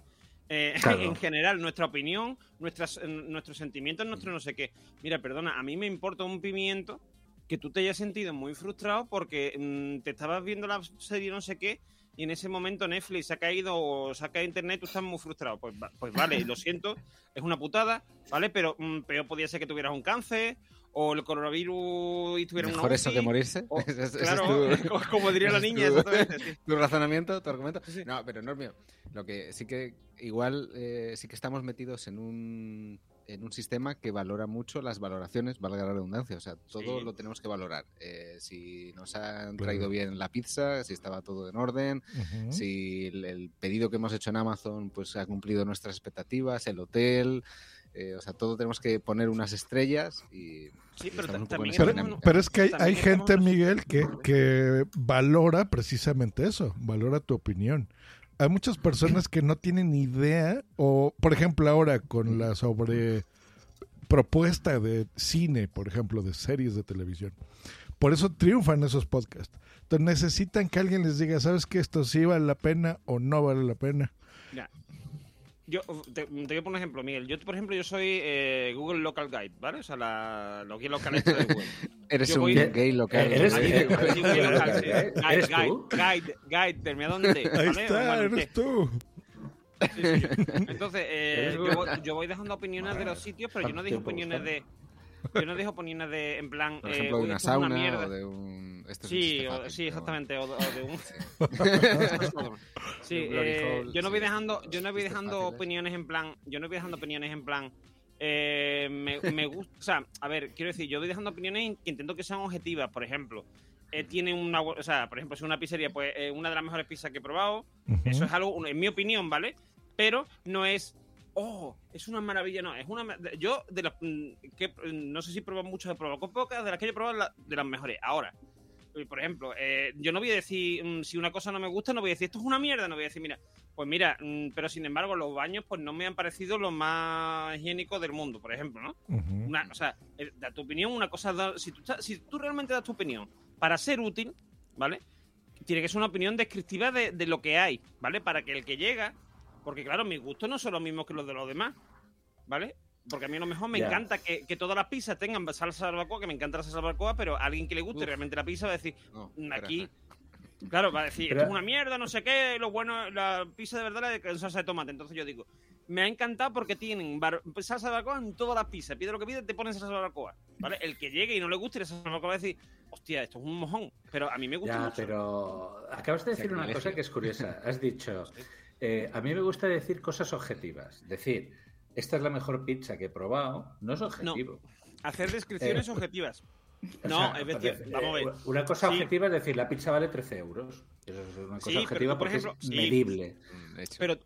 Speaker 5: eh,
Speaker 3: Claro.
Speaker 5: en general, nuestra opinión, nuestras, nuestros sentimientos, nuestro no sé qué. Mira, perdona, a mí me importa un pimiento que tú te hayas sentido muy frustrado porque mm, te estabas viendo la serie no sé qué y en ese momento Netflix se ha caído o se ha caído internet, tú estás muy frustrado. Pues, pues vale, lo siento, es una putada, ¿vale? Pero mm, peor podía ser que tuvieras un cáncer o el coronavirus y tuvieras una
Speaker 2: Mejor eso
Speaker 5: UCI,
Speaker 2: que morirse.
Speaker 5: o-
Speaker 2: Ese es-
Speaker 5: claro,
Speaker 2: tu-
Speaker 5: como- diría la niña,
Speaker 2: tu-
Speaker 5: exactamente. sí.
Speaker 2: tu razonamiento, tu argumento. No, pero no es mío. Lo que sí que igual eh, sí que estamos metidos en un en un sistema que valora mucho las valoraciones, valga la redundancia. O sea, todo
Speaker 5: Sí.
Speaker 2: lo tenemos que valorar. Eh, si nos han traído bien la pizza, si estaba todo en orden, si el, el pedido que hemos hecho en Amazon pues ha cumplido nuestras expectativas, el hotel. eh, o sea, todo tenemos que poner unas estrellas y
Speaker 5: Sí, pero también
Speaker 6: Pero, pero es que hay, hay gente, Miguel, que, que valora precisamente eso, valora tu opinión. Hay muchas personas que no tienen idea, o por ejemplo ahora con la sobre propuesta de cine, por ejemplo, de series de televisión. Por eso triunfan esos podcasts. Entonces necesitan que alguien les diga, ¿sabes que esto sí vale la pena o no vale la pena?
Speaker 5: Mira, yo te, te voy a poner un ejemplo, Miguel. Yo, por ejemplo, yo soy eh, Google Local Guide, ¿vale? O sea, la, lo guía local de Google.
Speaker 2: Eres
Speaker 5: Yo
Speaker 2: un
Speaker 5: voy-
Speaker 2: gay local.
Speaker 3: ¿Eres-
Speaker 5: Sí,
Speaker 3: eres-
Speaker 5: sí, gay local, sí.
Speaker 3: ¿Eres
Speaker 5: Guide,
Speaker 3: tú?
Speaker 5: guide, guide, guide, termina dónde,
Speaker 6: Ahí
Speaker 5: ¿vale?
Speaker 6: está,
Speaker 5: Bueno,
Speaker 6: eres tú.
Speaker 5: sí, sí, yo. Entonces, eh, yo, voy, yo voy dejando opiniones de los sitios, pero yo no dejo opiniones de... Yo no dejo opiniones de, en plan...
Speaker 2: Por
Speaker 5: eh,
Speaker 2: ejemplo, de
Speaker 5: uy,
Speaker 2: una sauna
Speaker 5: mierda.
Speaker 2: o de un... Esto es un
Speaker 5: Sí, o-
Speaker 2: fácil,
Speaker 5: sí,
Speaker 2: pero
Speaker 5: exactamente. O, o de un. sí, eh, yo no voy dejando, yo no voy dejando
Speaker 2: fáciles.
Speaker 5: opiniones en plan, yo no voy dejando opiniones en plan. eh, me, me gusta, o sea, a ver, quiero decir, yo voy dejando opiniones que intento que sean objetivas. Por ejemplo, eh, tiene una, o sea, por ejemplo, si una pizzería, pues eh, una de las mejores pizzas que he probado. Eso es algo, en mi opinión, ¿vale? Pero no es, oh, es una maravilla, no, es una. Yo, de las mm, que mm, no sé si he probado muchas, he probado con pocas, de las que he probado, la- de las mejores. Ahora, eh, por ejemplo, eh, yo no voy a decir, mm, si una cosa no me gusta, no voy a decir, esto es una mierda, no voy a decir, mira, pues mira, mm, pero sin embargo, los baños, pues no me han parecido los más higiénicos del mundo, por ejemplo, ¿no? Una, o sea, eh, da tu opinión, una cosa, da- si, tú, si tú realmente das tu opinión para ser útil, ¿vale? Tiene que ser una opinión descriptiva de, de lo que hay, ¿vale? Para que el que llega, porque claro, mis gustos no son los mismos que los de los demás, ¿vale? Porque a mí a lo mejor me encanta que, que todas las pizzas tengan salsa barbacoa, que me encanta la salsa barbacoa, pero a alguien que le guste
Speaker 2: Uf.
Speaker 5: realmente la pizza va a decir,
Speaker 2: No,
Speaker 5: "Mm, aquí,
Speaker 2: espera.
Speaker 5: claro, va a decir, esto es una mierda, no sé qué, lo bueno, la pizza de verdad la de salsa de tomate. Entonces yo digo, me ha encantado porque tienen bar- salsa de barbacoa en todas las pizzas. Pide lo que pide, te ponen salsa de barbacoa. ¿Vale? El que llegue y no le guste la salsa de barbacoa va a decir, hostia, esto es un mojón. Pero a mí me gusta
Speaker 3: Ya,
Speaker 5: mucho.
Speaker 3: pero acabas de decir una cosa que es curiosa. Has dicho, eh, a mí me gusta decir cosas objetivas. Decir, esta es la mejor pizza que he probado, no es objetivo.
Speaker 5: Hacer descripciones
Speaker 3: Eh,
Speaker 5: objetivas.
Speaker 3: O
Speaker 5: No,
Speaker 3: sea,
Speaker 5: es decir,
Speaker 3: eh,
Speaker 5: vamos a ver.
Speaker 3: Una cosa
Speaker 5: Sí.
Speaker 3: objetiva es decir, la pizza vale 13 euros. Eso es una cosa
Speaker 5: Sí, pero
Speaker 3: objetiva
Speaker 5: tú, por
Speaker 3: porque
Speaker 5: ejemplo,
Speaker 3: es medible.
Speaker 2: Mm.
Speaker 5: Pero,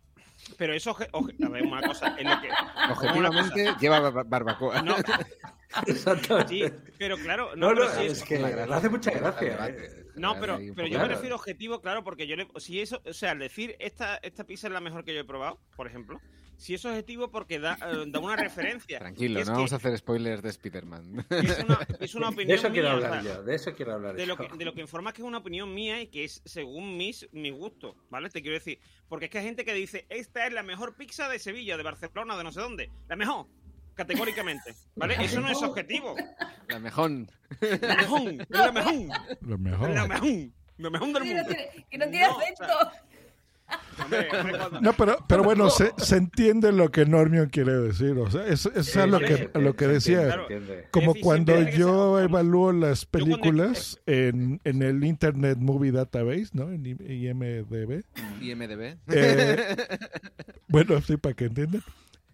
Speaker 5: pero eso, a ver, una cosa, es lo que.
Speaker 2: Objetivamente
Speaker 5: cosa.
Speaker 2: lleva bar- barbacoa.
Speaker 5: No,
Speaker 3: Exacto.
Speaker 5: sí, pero claro, no,
Speaker 3: No, no,
Speaker 5: pero sí
Speaker 3: es que
Speaker 2: La
Speaker 3: hace mucha gracia.
Speaker 2: debate.
Speaker 3: eh.
Speaker 5: No, pero, pero yo me refiero objetivo, claro, porque yo le, si eso, o sea, al decir esta, esta pizza es la mejor que yo he probado, por ejemplo, si es objetivo porque da, eh, da una referencia.
Speaker 2: Tranquilo, no
Speaker 5: que
Speaker 2: vamos a hacer spoilers de Spider-Man.
Speaker 5: Es una, es una
Speaker 3: De eso quiero
Speaker 5: mía,
Speaker 3: hablar
Speaker 5: o sea,
Speaker 3: yo, de eso quiero hablar
Speaker 5: de
Speaker 3: yo.
Speaker 5: lo, que, de lo que informa que es una opinión mía y que es según mis, mi gusto, ¿vale? Te quiero decir, porque es que hay gente que dice, esta es la mejor pizza de Sevilla, de Barcelona, de no sé dónde, la mejor, categóricamente, ¿vale? Eso no es objetivo.
Speaker 2: La mejor.
Speaker 5: La mejor, la mejor,
Speaker 6: Lo
Speaker 5: es
Speaker 6: mejor.
Speaker 5: la mejor, la mejor del
Speaker 4: Que no
Speaker 5: mundo.
Speaker 4: tiene, que no tiene
Speaker 5: No, o sea,
Speaker 4: acento.
Speaker 6: No, pero, pero bueno, se, se entiende lo que Normion quiere decir. O sea, es, es lo que, lo que decía. Como cuando yo evalúo las
Speaker 5: cuando-
Speaker 6: películas en, en el Internet Movie Database, ¿no? En IMDB.
Speaker 2: IMDB.
Speaker 6: Eh, bueno, sí, para que entiendan.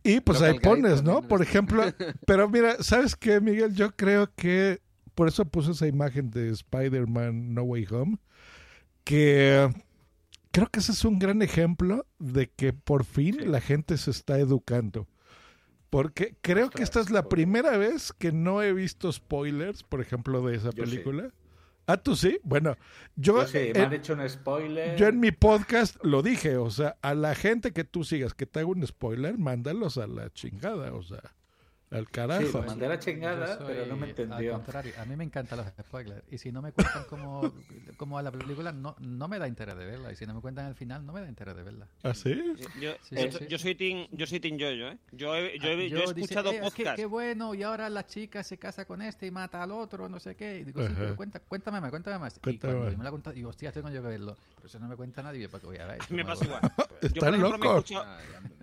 Speaker 6: Y pues
Speaker 2: Local
Speaker 6: ahí pones, ¿no? Por ejemplo, pero mira, ¿sabes qué, Miguel? Yo creo que por eso puse esa imagen de Spider-Man No Way Home, que creo que ese es un gran ejemplo de que por fin la gente se está educando. Porque creo que esta es la primera vez que no he visto spoilers, por ejemplo, de esa
Speaker 3: Yo sí.
Speaker 6: Ah, tú sí. Bueno, yo,
Speaker 3: Yo sí, me han
Speaker 6: en,
Speaker 3: hecho un spoiler.
Speaker 6: yo en mi podcast lo dije. O sea, a la gente que tú sigas que te haga un spoiler, mándalos a la chingada. O sea, al
Speaker 3: Sí,
Speaker 6: carajo.
Speaker 3: lo mandé a la chingada, pero no me entendió.
Speaker 8: Al contrario, a mí me encantan los spoilers. Y si no me cuentan como, como a la película, no, no me da interés de verla. Y si no me cuentan el final, no me da interés de verla.
Speaker 6: ¿Ah, sí?
Speaker 5: Yo,
Speaker 8: Sí,
Speaker 5: eh,
Speaker 8: sí, sí.
Speaker 5: yo soy team, yo soy team Yoyo, ¿eh? Yo he, yo he, yo he
Speaker 8: Yo dice,
Speaker 5: escuchado
Speaker 8: "Eh,
Speaker 5: podcasts.
Speaker 8: qué bueno, y ahora la chica se casa con este y mata al otro, no sé qué. Y digo, sí,
Speaker 6: Ajá.
Speaker 8: pero cuenta, cuéntame más, cuéntame más.
Speaker 6: Cuéntame
Speaker 8: y cuando
Speaker 6: más.
Speaker 8: me la cuenta, digo, hostia, tengo yo que verlo. Pero eso no me cuenta nadie, ¿para qué voy a ver?
Speaker 5: Me pasa igual. Yo, por
Speaker 6: Están
Speaker 5: ejemplo, me he
Speaker 6: locos.
Speaker 5: escuchado-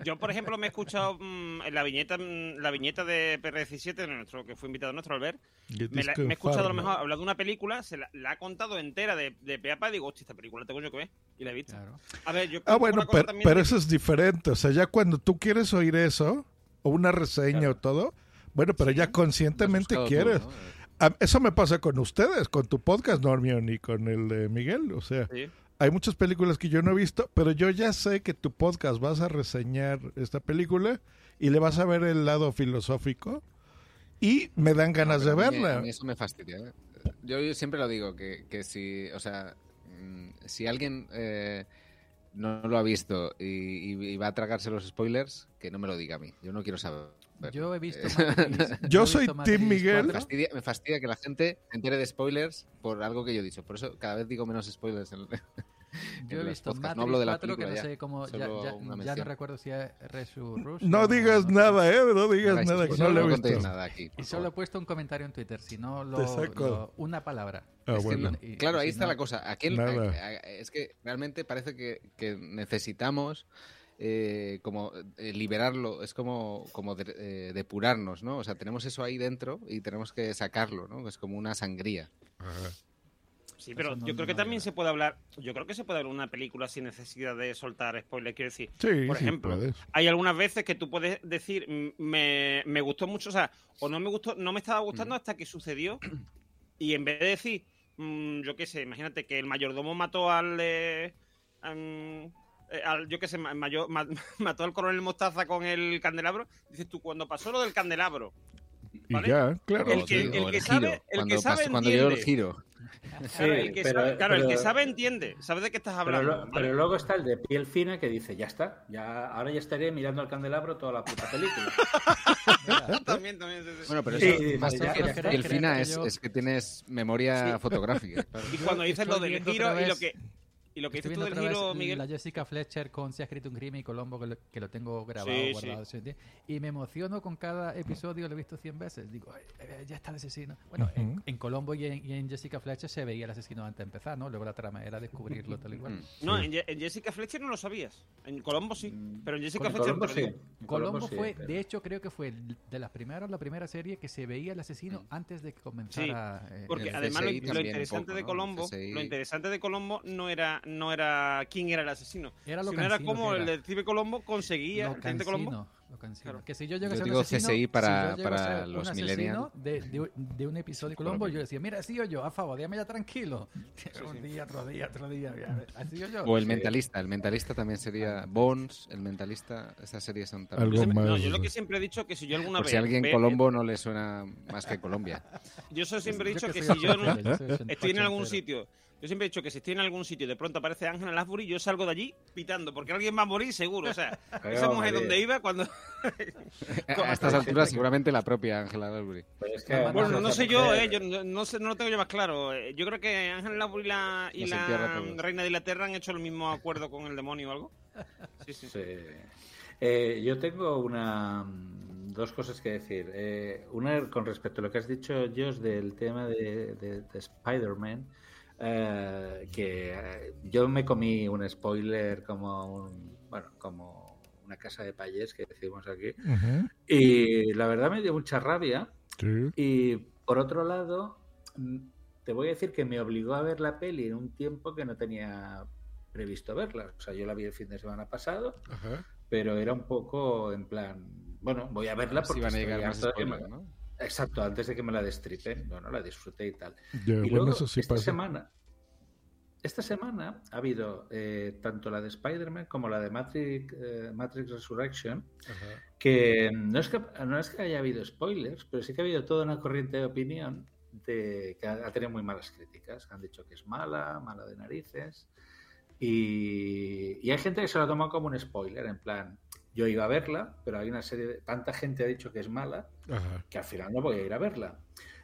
Speaker 5: yo, por ejemplo, me he escuchado mm, en la viñeta mm, la viñeta de PR17, de nuestro, que fue invitado nuestro Albert. Me, la- me he escuchado a lo mejor hablar de una película, se la, la ha contado entera de, de pe a pa y digo, hostia, esta película tengo yo que ver. Y la he visto. A ver, yo
Speaker 6: Ah, bueno, pero, pero
Speaker 5: de-
Speaker 6: eso es diferente. O sea, ya cuando tú quieres oír eso, o una reseña o todo, bueno, pero ya conscientemente
Speaker 2: buscado tú,
Speaker 6: quieres.
Speaker 2: ¿no?
Speaker 6: Eso me pasa con ustedes, con tu podcast, Normion, y con el de Miguel. O sea,
Speaker 5: Sí.
Speaker 6: hay muchas películas que yo no he visto, pero yo ya sé que tu podcast vas a reseñar esta película y le vas a ver el lado filosófico y me dan ganas de
Speaker 2: a mí-
Speaker 6: verla.
Speaker 2: a mí eso me fastidia. ¿eh? Yo, yo siempre lo digo, que, que si, o sea, mm, si alguien eh, no lo ha visto y, y- y va a tragarse los spoilers, que no me lo diga a mí. Yo no quiero saber.
Speaker 8: Yo he visto
Speaker 2: Eh,
Speaker 8: Matrix-
Speaker 6: Yo
Speaker 8: he
Speaker 6: soy
Speaker 8: visto Matrix
Speaker 6: Miguel.
Speaker 2: Me
Speaker 8: 4.
Speaker 2: fastidia, me fastidia que la gente se entere de spoilers por algo que yo he dicho. Por eso cada vez digo menos spoilers en,
Speaker 8: Yo he visto
Speaker 2: podcasts.
Speaker 8: Matrix
Speaker 2: No hablo de la
Speaker 8: 4, que no
Speaker 2: ya,
Speaker 8: sé cómo, ya, no recuerdo si es Resurrush.
Speaker 6: No digas nada, ¿eh? No digas nada, que
Speaker 2: eso,
Speaker 6: no lo he visto.
Speaker 2: nada aquí.
Speaker 8: Y solo he puesto un comentario en Twitter, si no
Speaker 6: Te
Speaker 8: lo,
Speaker 6: saco.
Speaker 8: lo- una palabra.
Speaker 6: Ah,
Speaker 2: que
Speaker 6: bueno.
Speaker 2: no-
Speaker 8: Y-
Speaker 2: claro, ahí
Speaker 8: si
Speaker 2: está
Speaker 8: no-
Speaker 2: la cosa. Aquel,
Speaker 6: Nada.
Speaker 2: a- a- es que realmente parece que, que necesitamos eh, como eh, liberarlo, es como, como de- eh, depurarnos, ¿no? O sea, tenemos eso ahí dentro y tenemos que sacarlo, ¿no? Es como una sangría.
Speaker 5: Sí, pero yo creo que también se puede hablar. Yo creo que se puede hablar una película sin necesidad de soltar spoilers. Quiero decir,
Speaker 6: Sí,
Speaker 5: por
Speaker 6: sí
Speaker 5: ejemplo,
Speaker 6: puedes.
Speaker 5: hay algunas veces que tú puedes decir, "Mm, me, me gustó mucho, o sea, o no me gustó, no me estaba gustando hasta que sucedió. Y en vez de decir, mm, yo qué sé, imagínate que el mayordomo mató al. eh, eh, al- yo qué sé, ma- mayor- ma- mató al coronel Mostaza con el candelabro. Dices tú, cuando pasó lo del candelabro,
Speaker 6: ya, claro.
Speaker 5: El que- el sabe- el
Speaker 2: cuando
Speaker 5: que sabe
Speaker 2: pasó- cuando llegó el giro.
Speaker 5: claro,
Speaker 3: Sí,
Speaker 5: el que
Speaker 3: pero-
Speaker 5: sabe, claro, el que sabe entiende, sabe de qué estás
Speaker 3: Pero,
Speaker 5: hablando.
Speaker 3: lo-
Speaker 5: ¿vale?
Speaker 3: pero luego está el de piel fina que dice, ya está, ya ahora ya estaré mirando al candelabro toda la puta película.
Speaker 5: también, también. sí, sí.
Speaker 2: Bueno, pero
Speaker 3: Sí,
Speaker 2: eso,
Speaker 3: sí,
Speaker 2: más que
Speaker 3: ya-
Speaker 2: piel- fina
Speaker 8: que
Speaker 2: es,
Speaker 8: yo-
Speaker 2: es que tienes memoria fotográfica. claro.
Speaker 5: Y cuando dices lo del giro y lo que y lo que
Speaker 8: Estoy
Speaker 5: dices tú
Speaker 8: viendo
Speaker 5: del
Speaker 8: otra
Speaker 5: giro,
Speaker 8: vez
Speaker 5: Miguel.
Speaker 8: La Jessica Fletcher con Se ha escrito un crimen y Colombo, que lo, que lo tengo grabado,
Speaker 5: Sí,
Speaker 8: guardado. sí, Y me emociono con cada episodio, lo he visto 100 veces. Digo, "Ay, eh, ya está el asesino. Bueno, en,
Speaker 6: Ujú.
Speaker 8: en Colombo y en, y en Jessica Fletcher se veía el asesino antes de empezar, ¿no? Luego la trama era descubrirlo tal y cual.
Speaker 5: No, en, Je- en Jessica Fletcher no lo sabías. En Colombo sí, pero en Jessica
Speaker 3: Con
Speaker 5: Fletcher
Speaker 3: Colombo sí. En
Speaker 8: Colombo
Speaker 3: sí,
Speaker 8: fue,
Speaker 3: pero-
Speaker 8: de hecho, creo que fue de las primeras, la primera serie que se veía el asesino antes de que comenzara. eh,
Speaker 5: Porque
Speaker 2: el
Speaker 5: además lo, lo interesante
Speaker 2: poco,
Speaker 5: de
Speaker 2: ¿no?
Speaker 5: Colombo,
Speaker 2: El CSI.
Speaker 5: lo interesante de Colombo no era no era quién era el asesino,
Speaker 8: Era lo
Speaker 5: sino era
Speaker 8: cansino
Speaker 5: cómo
Speaker 8: que
Speaker 5: el
Speaker 8: era.
Speaker 5: detective Colombo conseguía,
Speaker 8: lo
Speaker 5: el teniente Colombo.
Speaker 8: lo.
Speaker 5: Claro.
Speaker 8: Que si yo llego a
Speaker 2: Yo
Speaker 8: ser
Speaker 2: digo
Speaker 8: un asesino,
Speaker 2: CSI para-
Speaker 8: si yo llego a
Speaker 2: para
Speaker 8: ser
Speaker 2: los
Speaker 8: un
Speaker 2: millennials.
Speaker 8: de, de, de un episodio de Colombo, yo decía, mira, así o yo, a favor, déjame ya tranquilo. un día, otro día, otro día, así o yo.
Speaker 2: O el
Speaker 3: Sí.
Speaker 2: mentalista, el mentalista también sería Bones, el mentalista, esas series son.
Speaker 6: Algo
Speaker 5: Yo siempre-
Speaker 6: más.
Speaker 5: no, yo lo que siempre he dicho que si yo alguna
Speaker 2: Por
Speaker 5: vez
Speaker 2: si a alguien
Speaker 5: ve-
Speaker 2: Colombo no le suena más que Colombia.
Speaker 5: yo eso siempre he dicho
Speaker 8: que
Speaker 5: que si yo
Speaker 8: yo soy
Speaker 5: estoy en algún sitio, yo siempre he dicho que si estoy en algún sitio y de pronto aparece Ángela Lasbury, yo salgo de allí pitando, porque alguien va a morir seguro, o sea, esa mujer donde iba cuando
Speaker 2: A estas alturas seguramente la propia.
Speaker 3: Pues es que
Speaker 8: Bueno,
Speaker 5: no sé yo, eh, yo no, no sé, no lo tengo yo más claro. Eh, Yo creo que Ángel Lansbury y la, y la reina de Inglaterra han hecho el mismo acuerdo con el demonio o algo. Sí, sí.
Speaker 3: Sí. Eh, yo tengo una mm, dos cosas que decir. Eh, una con respecto a lo que has dicho, Josh, del tema de, de- de Spider-Man. Eh, que eh, yo me comí un spoiler como un, bueno, como una casa de payés que decimos aquí. Y la verdad me dio mucha rabia.
Speaker 6: Sí.
Speaker 3: Y por otro lado, mm, te voy a decir que me obligó a ver la peli en un tiempo que no tenía previsto verla. O sea, yo la vi el fin de semana pasado,
Speaker 6: Ajá.
Speaker 3: pero era un poco en plan, bueno, voy a verla
Speaker 2: Si
Speaker 3: porque
Speaker 2: van a llegar más spoilers, ¿no?
Speaker 3: Exacto, antes de que me la destripen. Bueno, la disfruté y tal. Y
Speaker 6: bueno,
Speaker 3: luego,
Speaker 6: eso sí
Speaker 3: esta
Speaker 6: pasa.
Speaker 3: semana, esta semana ha habido eh, tanto la de Spider-Man como la de Matrix, eh, Matrix Resurrection, que no es que no es que haya habido spoilers, pero sí que ha habido toda una corriente de opinión de que ha, ha tenido muy malas críticas. Han dicho que es mala, mala de narices. Y, y hay gente que se lo ha tomado como un spoiler, en plan, yo iba a verla, pero hay una serie de... Tanta gente ha dicho que es mala
Speaker 6: Ajá.
Speaker 3: que al final no voy a ir a verla.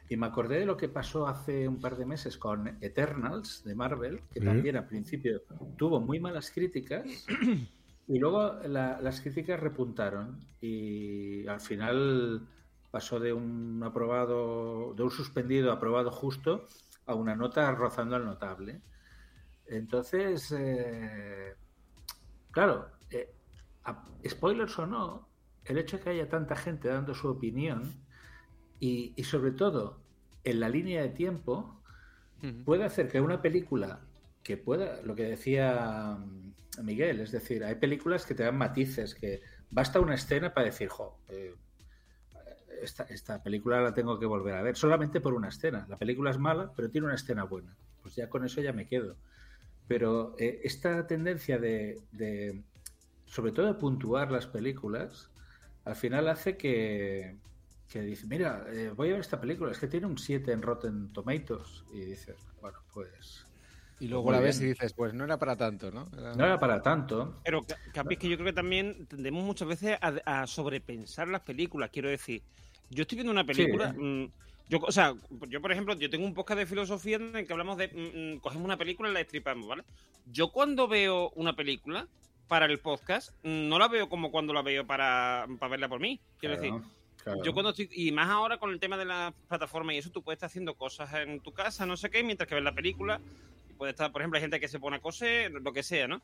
Speaker 3: Y me acordé de lo que pasó hace un par de meses con Eternals de Marvel, que también al principio tuvo muy malas críticas y luego la- las críticas repuntaron y al final pasó de un aprobado, de un suspendido aprobado justo a una nota rozando al notable. Entonces, eh, claro, a- spoilers o no, el hecho de que haya tanta gente dando su opinión y, y sobre todo en la línea de tiempo puede hacer que una película que pueda, lo que decía mm, Miguel, es decir, hay películas que te dan matices, que basta una escena para decir, jo, eh, esta, esta película la tengo que volver a ver, solamente por una escena. La película es mala, pero tiene una escena buena. Pues ya con eso ya me quedo. Pero eh, esta tendencia de, de, sobre todo de puntuar las películas, al final hace que, que dice, mira, eh, voy a ver esta película, es que tiene un 7 en Rotten Tomatoes. Y dices, bueno, pues...
Speaker 2: Y luego
Speaker 3: muy
Speaker 2: la ves y dices, pues no era para tanto, ¿no?
Speaker 3: No era para tanto.
Speaker 5: Pero, Ca- Capi, es que yo creo que también tendemos muchas veces a, a sobrepensar las películas. Quiero decir, yo estoy viendo una película.
Speaker 3: Sí.
Speaker 5: mm, yo, o sea, yo, por ejemplo, yo tengo un podcast de filosofía en el que hablamos de. mm, mm, cogemos una película y la destripamos, ¿vale? Yo cuando veo una película para el podcast, no la veo como cuando la veo para, para verla por mí. Quiero
Speaker 3: Claro,
Speaker 5: decir,
Speaker 3: claro.
Speaker 5: yo cuando estoy. Y más ahora con el tema de las plataformas y eso, tú puedes estar haciendo cosas en tu casa, no sé qué, mientras que ves la película. Y puede estar, por ejemplo, hay gente que se pone a coser, lo que sea, ¿no?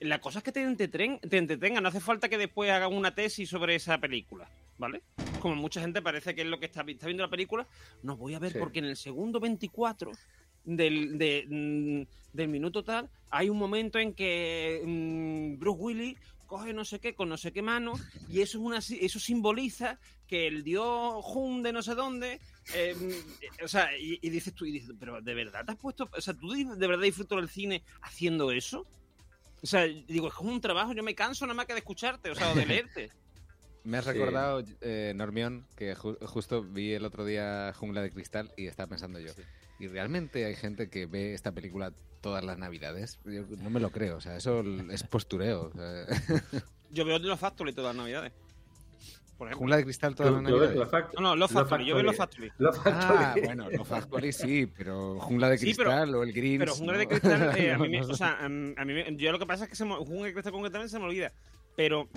Speaker 5: La cosa es que te, entretren- te entretengan, no hace falta que después hagan una tesis sobre esa película, ¿vale? Como mucha gente parece que es lo que está, está viendo la película, no voy a ver
Speaker 3: Sí.
Speaker 5: porque en el segundo 24 del, de, mm, del minuto tal hay un momento en que mm, Bruce Willis coge no sé qué con no sé qué mano y eso es una eso simboliza que el dios Hun de no sé dónde eh, mm, o sea y, y dices tú y dices pero de verdad te has puesto o sea tú de verdad disfrutas del cine haciendo eso o sea, digo, es como un trabajo, yo me canso nada más que de escucharte, o sea, o de leerte.
Speaker 2: Me has
Speaker 5: Sí.
Speaker 2: recordado, eh, Normión, que ju- justo vi el otro día Jungla de Cristal y estaba pensando yo. ¿Y realmente hay gente que ve esta película todas las navidades? Yo no me lo creo, o sea, eso es postureo. o sea.
Speaker 5: Yo veo los Factory todas las navidades. Por ejemplo.
Speaker 2: Jungla de Cristal todas las navidades.
Speaker 5: No, no, los
Speaker 3: Love
Speaker 5: Factory, yo veo los Factory.
Speaker 2: Ah, bueno, los Factory sí, pero Jungla de
Speaker 5: Sí, pero-
Speaker 2: Cristal o el Grinch.
Speaker 5: Pero Jungla de. Cristal, eh, a mí, me, o sea, a mí a mí me- yo lo que pasa es que se me, Jungla de Cristal concretamente se me olvida. Pero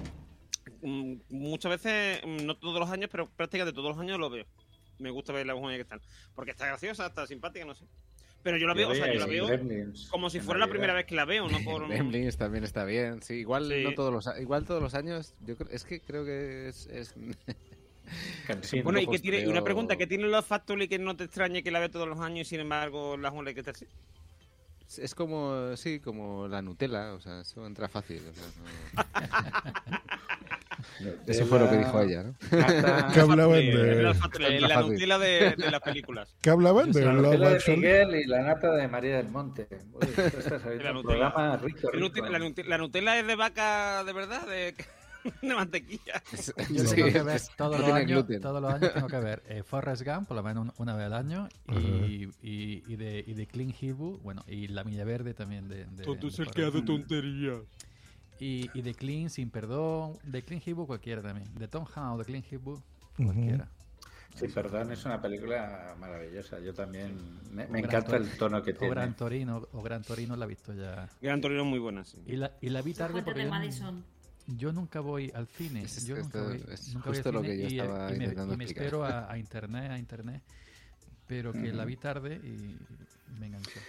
Speaker 5: mm, muchas veces, mm, no todos los años, pero prácticamente todos los años lo veo. Me gusta ver la Jungla de Cristal. Porque está graciosa, está simpática, no sé. Pero yo la veo, o sea, yo la veo
Speaker 3: Gremlins
Speaker 5: como si fuera la primera vez que la veo, no por...
Speaker 2: Gremlins también está bien, sí, igual
Speaker 5: Sí.
Speaker 2: no todos los igual todos los años, yo creo, es que creo que es, es-.
Speaker 5: Bueno, y, que tiene, una pregunta, ¿qué tiene los Factory que no te extrañe que la ve todos los años y sin embargo la de Cristal sí?
Speaker 2: es como sí, como la Nutella, o sea, eso entra fácil, o sea, no- Eso fue lo que dijo ella, ¿no?
Speaker 6: Que hablaban de-
Speaker 5: la la. Nutella de, de las películas.
Speaker 6: ¿Qué hablaban de
Speaker 3: La Nutella de? Miguel y la nata de María del Monte. Uy,
Speaker 5: La Nutella.
Speaker 3: rico, rico.
Speaker 5: La es de vaca de verdad, de, de mantequilla.
Speaker 8: Yo
Speaker 2: Sí,
Speaker 8: tengo que ver todos
Speaker 2: no
Speaker 8: los años, todos los años tengo que ver eh, Forrest Gump, por lo menos un- una vez al año, y, y, y de, y de Clint Eastwood, bueno, y La Milla Verde también de, de,
Speaker 15: Todo es
Speaker 8: de
Speaker 15: el que
Speaker 8: Forrest
Speaker 15: hace
Speaker 8: Gump.
Speaker 15: tonterías.
Speaker 8: Y, y de Clint Sin Perdón, de Clint Eastwood cualquiera también, de Tom Hanks o de Clint Eastwood cualquiera.
Speaker 3: Sí, perdón, es una película maravillosa. Yo también me,
Speaker 8: O
Speaker 3: me
Speaker 8: Gran
Speaker 3: encanta el tono que
Speaker 8: o
Speaker 3: tiene.
Speaker 8: Gran Torino, o Gran Torino la he visto ya.
Speaker 5: Gran Torino es muy buena, sí.
Speaker 8: Y la, y la vi tarde porque yo, yo nunca voy al cine.
Speaker 2: Es-
Speaker 8: yo nunca voy,
Speaker 2: es
Speaker 8: nunca voy al
Speaker 2: justo lo
Speaker 8: cine
Speaker 2: que yo
Speaker 8: y, eh,
Speaker 2: estaba
Speaker 8: y me,
Speaker 2: intentando
Speaker 8: y me
Speaker 2: explicar.
Speaker 8: espero a, a internet, a internet. Pero que la
Speaker 3: Ujú.
Speaker 8: vi tarde y me enganchó.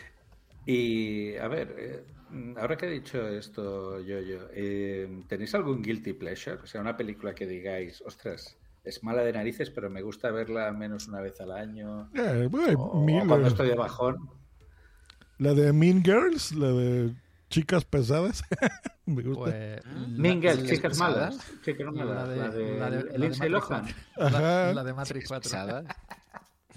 Speaker 3: Y a ver, eh, ahora que he dicho esto, yo, yo, eh, ¿tenéis algún guilty pleasure? O sea, una película que digáis, ostras, es mala de narices, pero me gusta verla menos una vez al año.
Speaker 6: Eh, bueno,
Speaker 3: O, o
Speaker 6: mil,
Speaker 3: cuando
Speaker 6: eh,
Speaker 3: estoy de bajón.
Speaker 6: La de Mean Girls, la de chicas pesadas. Me gusta.
Speaker 8: Pues,
Speaker 3: Mean Girls, chicas
Speaker 8: la-
Speaker 3: malas. Chicas malas.
Speaker 8: La de,
Speaker 3: La de,
Speaker 8: la de- la de
Speaker 3: Lindsay
Speaker 8: Matrix
Speaker 3: Lohan.
Speaker 8: 4. La, la de Matrix 4.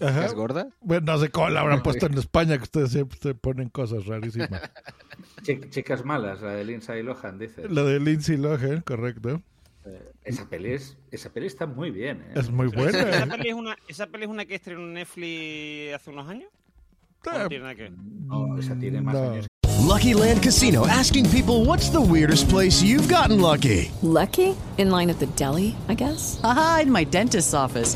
Speaker 6: Ajá.
Speaker 2: ¿Chicas gordas?
Speaker 6: Bueno, no sé cómo la habrán puesto en España, que ustedes siempre se ponen cosas rarísimas.
Speaker 3: Chi- Chicas malas, la de Lindsay Lohan, dices.
Speaker 6: La de Lindsay Lohan, correcto.
Speaker 3: Eh, esa, peli es, esa peli está muy bien. ¿eh?
Speaker 6: Es muy
Speaker 5: ¿Esa,
Speaker 6: buena.
Speaker 5: esa peli es una, ¿Esa peli es una que estrenó Netflix hace unos años? ¿O no tiene nada que ver?
Speaker 3: No, esa tiene más
Speaker 6: No.
Speaker 3: años.
Speaker 19: Lucky Land Casino asking people what's the weirdest place you've gotten lucky?
Speaker 9: Lucky? In line at the deli, I guess?
Speaker 20: Aha, in my dentist's office.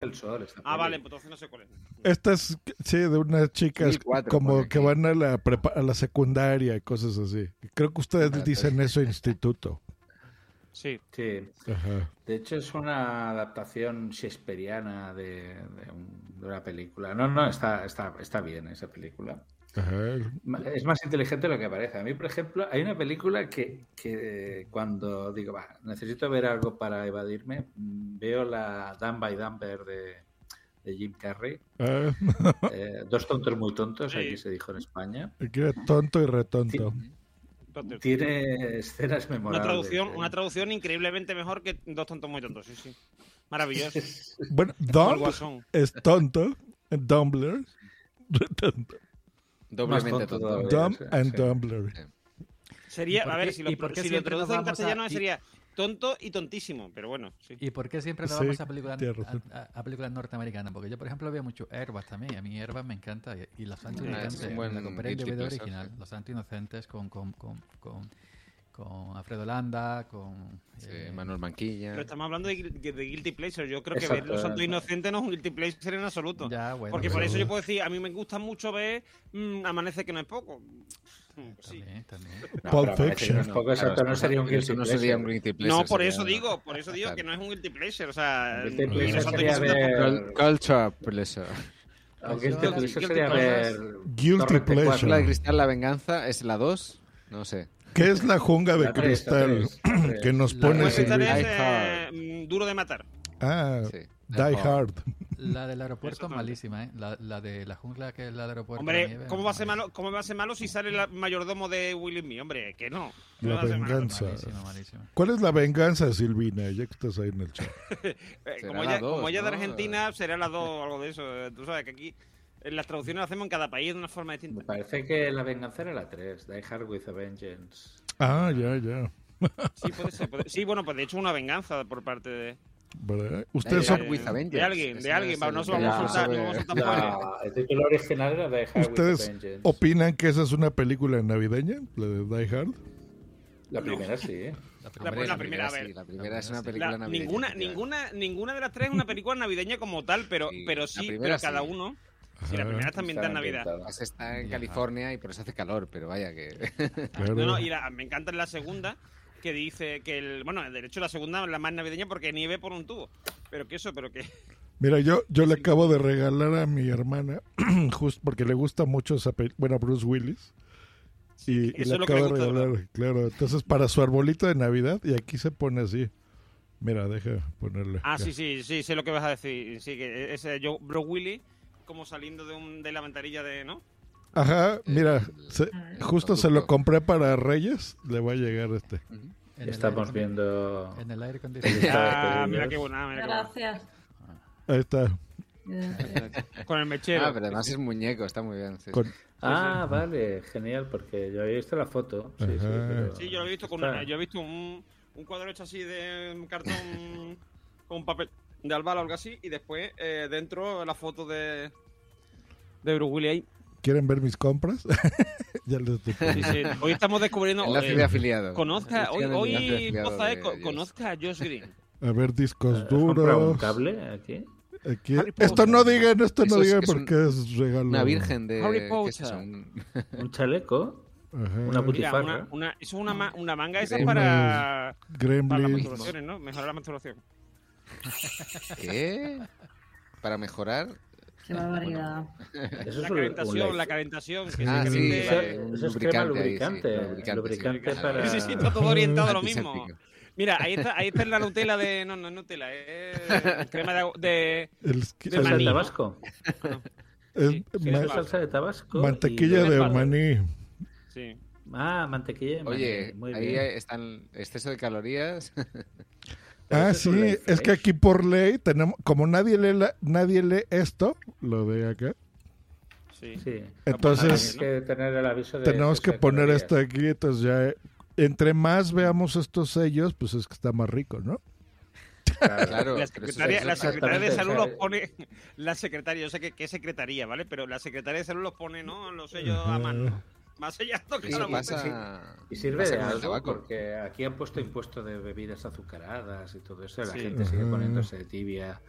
Speaker 3: El sol, esa
Speaker 5: Ah, vale, pues entonces no sé cuál es.
Speaker 6: Esta es, sí, de unas chicas
Speaker 2: 2004
Speaker 6: como que van a la, prepa- a la secundaria y cosas así. Creo que ustedes
Speaker 2: Ah,
Speaker 6: dicen eso instituto.
Speaker 5: Sí.
Speaker 3: Sí.
Speaker 6: Ajá.
Speaker 3: De hecho, es una adaptación shakespeariana de, de un- de una película. No, no, está, está, está bien esa película.
Speaker 6: Ajá.
Speaker 3: Es más inteligente de lo que parece. A mí, por ejemplo, hay una película que, que cuando digo, va, necesito ver algo para evadirme, mm, veo la Dan by Dumber de, de Jim Carrey.
Speaker 6: Ah.
Speaker 3: Eh, dos tontos muy tontos,
Speaker 5: Sí.
Speaker 3: aquí se dijo en España.
Speaker 6: Aquí era tonto y retonto.
Speaker 3: Tiene escenas
Speaker 5: Una
Speaker 3: memorables.
Speaker 5: traducción,
Speaker 3: ¿eh?
Speaker 5: una traducción increíblemente mejor que Dos tontos muy tontos, sí, sí. Maravilloso.
Speaker 6: Bueno,
Speaker 5: Guasón.
Speaker 6: es tonto, Dumbler, retonto.
Speaker 2: Doblemente
Speaker 3: tonto.
Speaker 6: Dumb
Speaker 3: sí,
Speaker 6: and
Speaker 3: sí.
Speaker 6: Dumbler.
Speaker 5: Sería,
Speaker 8: ¿Y por
Speaker 5: a ver, si lo, si lo traduce en
Speaker 8: a-
Speaker 5: castellano sería tonto y tontísimo, pero bueno, sí.
Speaker 8: ¿Y por qué siempre nos
Speaker 6: Sí,
Speaker 8: vamos a películas, a, a- a películas norteamericanas? Porque yo, por ejemplo, veo mucho Airbus también. A mí Airbus me encanta. Y, y Los Santos
Speaker 2: Ah,
Speaker 8: Inocentes. la compré en
Speaker 2: guilty
Speaker 8: DVD original.
Speaker 2: sí.
Speaker 8: Los Santos Inocentes con, con, con, con, con Alfredo Landa, con...
Speaker 2: Sí,
Speaker 8: eh,
Speaker 2: Manuel Manquilla.
Speaker 5: Pero estamos hablando de, guil- de Guilty Pleasure. Yo creo que ver Los Santos
Speaker 3: exacto.
Speaker 5: Inocentes no es un Guilty Pleasure en absoluto.
Speaker 8: Ya, bueno,
Speaker 5: Porque por eso yo puedo decir, a mí me gusta mucho ver mm, Amanece que no es poco. Pues sí.
Speaker 8: También, también.
Speaker 3: No,
Speaker 6: Pulp Fiction.
Speaker 3: no poco,
Speaker 2: Claro,
Speaker 3: no sería un guilty
Speaker 2: no sería un
Speaker 3: pleasure.
Speaker 2: guilty pleasure.
Speaker 5: No, por
Speaker 2: sería-
Speaker 5: eso digo, por eso digo
Speaker 2: Claro.
Speaker 5: que no es un Guilty Pleasure. O sea,
Speaker 3: Guilty pleasure
Speaker 5: Santos
Speaker 3: sería ver-
Speaker 2: Culture pleasure.
Speaker 3: Aunque
Speaker 8: Eso-
Speaker 3: guilty pleasure sería ver
Speaker 6: Guilty pleasure.
Speaker 2: La de Cristal, La Venganza, ¿es la 2? No sé.
Speaker 6: ¿Qué es la junga de
Speaker 3: La la
Speaker 6: cristal
Speaker 3: tres, la tres.
Speaker 6: que nos
Speaker 8: La
Speaker 6: pone
Speaker 5: es
Speaker 2: Die
Speaker 5: eh, mm, Duro de Matar.
Speaker 6: Ah,
Speaker 2: Sí.
Speaker 6: Die Hard.
Speaker 8: La del aeropuerto es malísima, ¿eh? La, la de la jungla que es la del aeropuerto. de
Speaker 5: Hombre,
Speaker 8: nieve,
Speaker 5: ¿cómo va a ser malo, cómo va a ser malo si sale el mayordomo de Will Smith? Hombre, que no. No
Speaker 6: La
Speaker 5: va a ser malo.
Speaker 6: venganza. ¿Cuál es la venganza, Silvina? Ya que estás ahí en el chat.
Speaker 5: Eh, como
Speaker 2: la
Speaker 5: ella,
Speaker 2: dos,
Speaker 5: como ella es de. Argentina, será la 2 o algo de eso. Eh, Tú sabes que aquí las traducciones las hacemos en cada país de una forma
Speaker 3: Me
Speaker 5: distinta.
Speaker 3: parece que la venganza era la 3, Die Hard with a Vengeance.
Speaker 6: Ah, ya, ya.
Speaker 5: Sí, puede ser. puede- Sí, bueno, pues de hecho una venganza por parte de.
Speaker 2: Die
Speaker 6: Ustedes son,
Speaker 2: with
Speaker 5: de alguien. De alguien. No se vamos a soltar, no.
Speaker 3: La, el título original era Die Hard with a
Speaker 6: ¿Ustedes
Speaker 3: Vengeance.
Speaker 6: opinan que esa es una película navideña? La de Die Hard.
Speaker 3: La primera sí, ¿eh?
Speaker 8: La
Speaker 5: La,
Speaker 2: Hombre,
Speaker 5: la primera, a
Speaker 2: sí, la primera es una película
Speaker 5: La-
Speaker 2: navideña.
Speaker 5: ninguna, ninguna, ninguna de las tres es una película navideña como tal, pero,
Speaker 2: Sí,
Speaker 5: pero
Speaker 2: la
Speaker 5: sí,
Speaker 2: primera
Speaker 5: pero cada
Speaker 2: sí.
Speaker 5: uno. Sí, la primera está ambientada en
Speaker 3: Está
Speaker 5: Navidad.
Speaker 3: ambientada.
Speaker 2: Esa está en. California y por eso hace calor, pero vaya que...
Speaker 6: Claro.
Speaker 5: No, no, y la- me encanta la segunda que dice que el. Bueno, de hecho, la segunda es la más navideña porque nieve por un tubo. Pero que eso, pero que.
Speaker 6: Mira, yo, yo le acabo de regalar a mi hermana, justo porque le gusta mucho esa película, bueno, Bruce Willis. Y, y
Speaker 5: eso
Speaker 6: le
Speaker 5: es lo que le
Speaker 6: acabo de regalar, claro. Entonces, para su arbolito de Navidad, y aquí se pone así. Mira, deja ponerle.
Speaker 5: Ah,
Speaker 6: Ya.
Speaker 5: sí, sí, sí, sé lo que vas a decir. Sí, que ese yo, Bro Willy, como saliendo de, un, de la ventanilla de. ¿No?
Speaker 6: Ajá, mira, se- justo se lo compré para Reyes, le va a llegar este.
Speaker 3: Estamos viendo.
Speaker 8: En el aire acondicionado.
Speaker 5: Ah, mira qué buena, mira qué buena.
Speaker 4: Gracias.
Speaker 6: Ahí está.
Speaker 5: Con el mechero.
Speaker 2: Ah, pero además es muñeco, está muy bien. sí,
Speaker 6: Con-
Speaker 2: sí.
Speaker 3: Ah, vale, genial, porque yo había visto la foto. Sí, sí, pero-
Speaker 5: Sí, yo lo he visto con una- yo he visto un, un cuadro hecho así de cartón con papel de albal o algo así y después eh, dentro la foto de de Bruce Willis ahí.
Speaker 6: ¿Quieren ver mis compras? ya les estoy
Speaker 5: Sí. Hoy estamos descubriendo
Speaker 2: Enlace
Speaker 5: eh,
Speaker 2: de afiliado.
Speaker 5: Conozca, hoy, hoy
Speaker 2: enlace de afiliado
Speaker 5: Poza, eh,
Speaker 2: de
Speaker 5: co-
Speaker 2: Josh.
Speaker 5: conozca a Josh Green.
Speaker 6: A ver, discos
Speaker 3: ¿Has comprado un
Speaker 6: duros.
Speaker 3: cable aquí?
Speaker 6: Esto no digan, esto no
Speaker 2: es-
Speaker 6: digan
Speaker 2: un-
Speaker 6: porque es regalo.
Speaker 2: Una virgen de.
Speaker 5: Harry
Speaker 2: ¿qué es
Speaker 5: Potter.
Speaker 2: Un-
Speaker 3: Un chaleco.
Speaker 6: Ajá.
Speaker 3: Una
Speaker 5: Mira,
Speaker 3: butifarra.
Speaker 5: una, una, eso es una, ma- una manga esa
Speaker 2: Gremlins.
Speaker 5: para, para las
Speaker 6: Gremlins.
Speaker 5: masturbaciones, ¿no? Mejorar la masturbación.
Speaker 2: ¿Qué? Para mejorar.
Speaker 4: Qué barbaridad.
Speaker 3: Eso
Speaker 5: La
Speaker 3: es un
Speaker 5: calentación, la calentación. Que
Speaker 2: Ah,
Speaker 5: se
Speaker 2: sí,
Speaker 3: Eso,
Speaker 2: vale, un
Speaker 3: eso es crema
Speaker 2: lubricante ahí, sí,
Speaker 3: lubricante.
Speaker 2: lubricante, sí.
Speaker 3: para.
Speaker 5: Sí, sí, está todo orientado a lo mismo. Mira, ahí está, ahí está la Nutella de. No, no es Nutella, es crema de. de,
Speaker 6: El-
Speaker 5: de
Speaker 3: Salsa de
Speaker 5: maní, ¿no?
Speaker 3: tabasco.
Speaker 6: es
Speaker 5: sí,
Speaker 3: Sí,
Speaker 6: ma-
Speaker 3: es salsa de tabasco.
Speaker 6: mantequilla de maní.
Speaker 5: Sí.
Speaker 3: Ah, mantequilla de maní.
Speaker 2: Oye,
Speaker 3: Muy
Speaker 2: ahí
Speaker 3: bien.
Speaker 2: están exceso de calorías.
Speaker 6: Ah,
Speaker 3: es
Speaker 6: sí, es que aquí por ley tenemos, como nadie lee, la- nadie lee esto, lo de acá,
Speaker 5: Sí.
Speaker 3: Sí.
Speaker 6: Entonces-
Speaker 3: que tener el aviso de
Speaker 6: tenemos que poner esto aquí, entonces ya, eh, entre más veamos estos sellos, pues es que está más rico, ¿no?
Speaker 2: Claro,
Speaker 5: La secretaria, la secretaria de salud los pone. La secretaria, yo sé que, que secretaría, ¿vale? Pero la secretaria de salud los pone, ¿no? Los sellos a mano. Más sellado que
Speaker 2: Eso pasa.
Speaker 3: Y sirve
Speaker 2: pasa
Speaker 3: de algo
Speaker 2: tabaco.
Speaker 3: porque aquí han puesto impuesto de bebidas azucaradas y todo eso. La
Speaker 5: Sí.
Speaker 3: gente sigue poniéndose tibia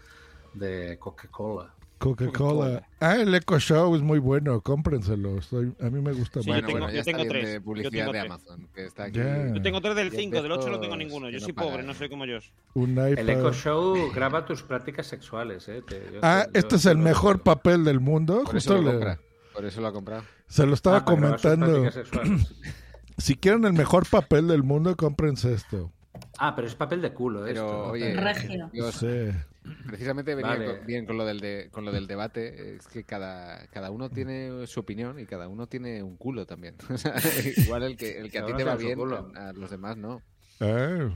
Speaker 3: de Coca-Cola.
Speaker 6: Coca-Cola. Ah, el Eco Show es muy bueno, cómprenselo. Soy- a mí me gusta
Speaker 5: Sí,
Speaker 6: mucho.
Speaker 2: Bueno,
Speaker 5: yo tengo-
Speaker 2: bueno, ya
Speaker 5: yo tengo tres.
Speaker 2: de
Speaker 5: Yo
Speaker 2: publicidad
Speaker 5: tengo
Speaker 2: de
Speaker 5: tres.
Speaker 2: Amazon, que está aquí.
Speaker 6: Ya.
Speaker 5: Yo tengo tres del
Speaker 2: Y el
Speaker 5: 5, del 8 no tengo ninguno. Yo
Speaker 2: no
Speaker 5: soy pobre, no soy como yo.
Speaker 6: Un
Speaker 3: El. Eco Show graba tus prácticas sexuales. ¿eh? Te- yo
Speaker 6: Ah,
Speaker 3: te-
Speaker 6: este es el mejor papel del mundo.
Speaker 2: Por eso
Speaker 6: Justo
Speaker 2: lo
Speaker 6: le-
Speaker 2: compra. Por eso lo ha comprado.
Speaker 6: se lo estaba
Speaker 3: Ah,
Speaker 6: comentando. Si quieren el mejor papel del mundo, cómprense esto.
Speaker 3: Ah, pero es papel de culo
Speaker 2: Pero,
Speaker 3: esto.
Speaker 2: oye,
Speaker 4: Regio.
Speaker 2: yo
Speaker 6: Sí.
Speaker 2: precisamente venía
Speaker 3: Vale.
Speaker 2: con- bien con lo del de- con lo del debate. Es que cada, cada uno tiene su opinión y cada uno tiene un culo también. O sea, igual el que, el que a ti te va bien, a, a los demás no.
Speaker 6: Ah,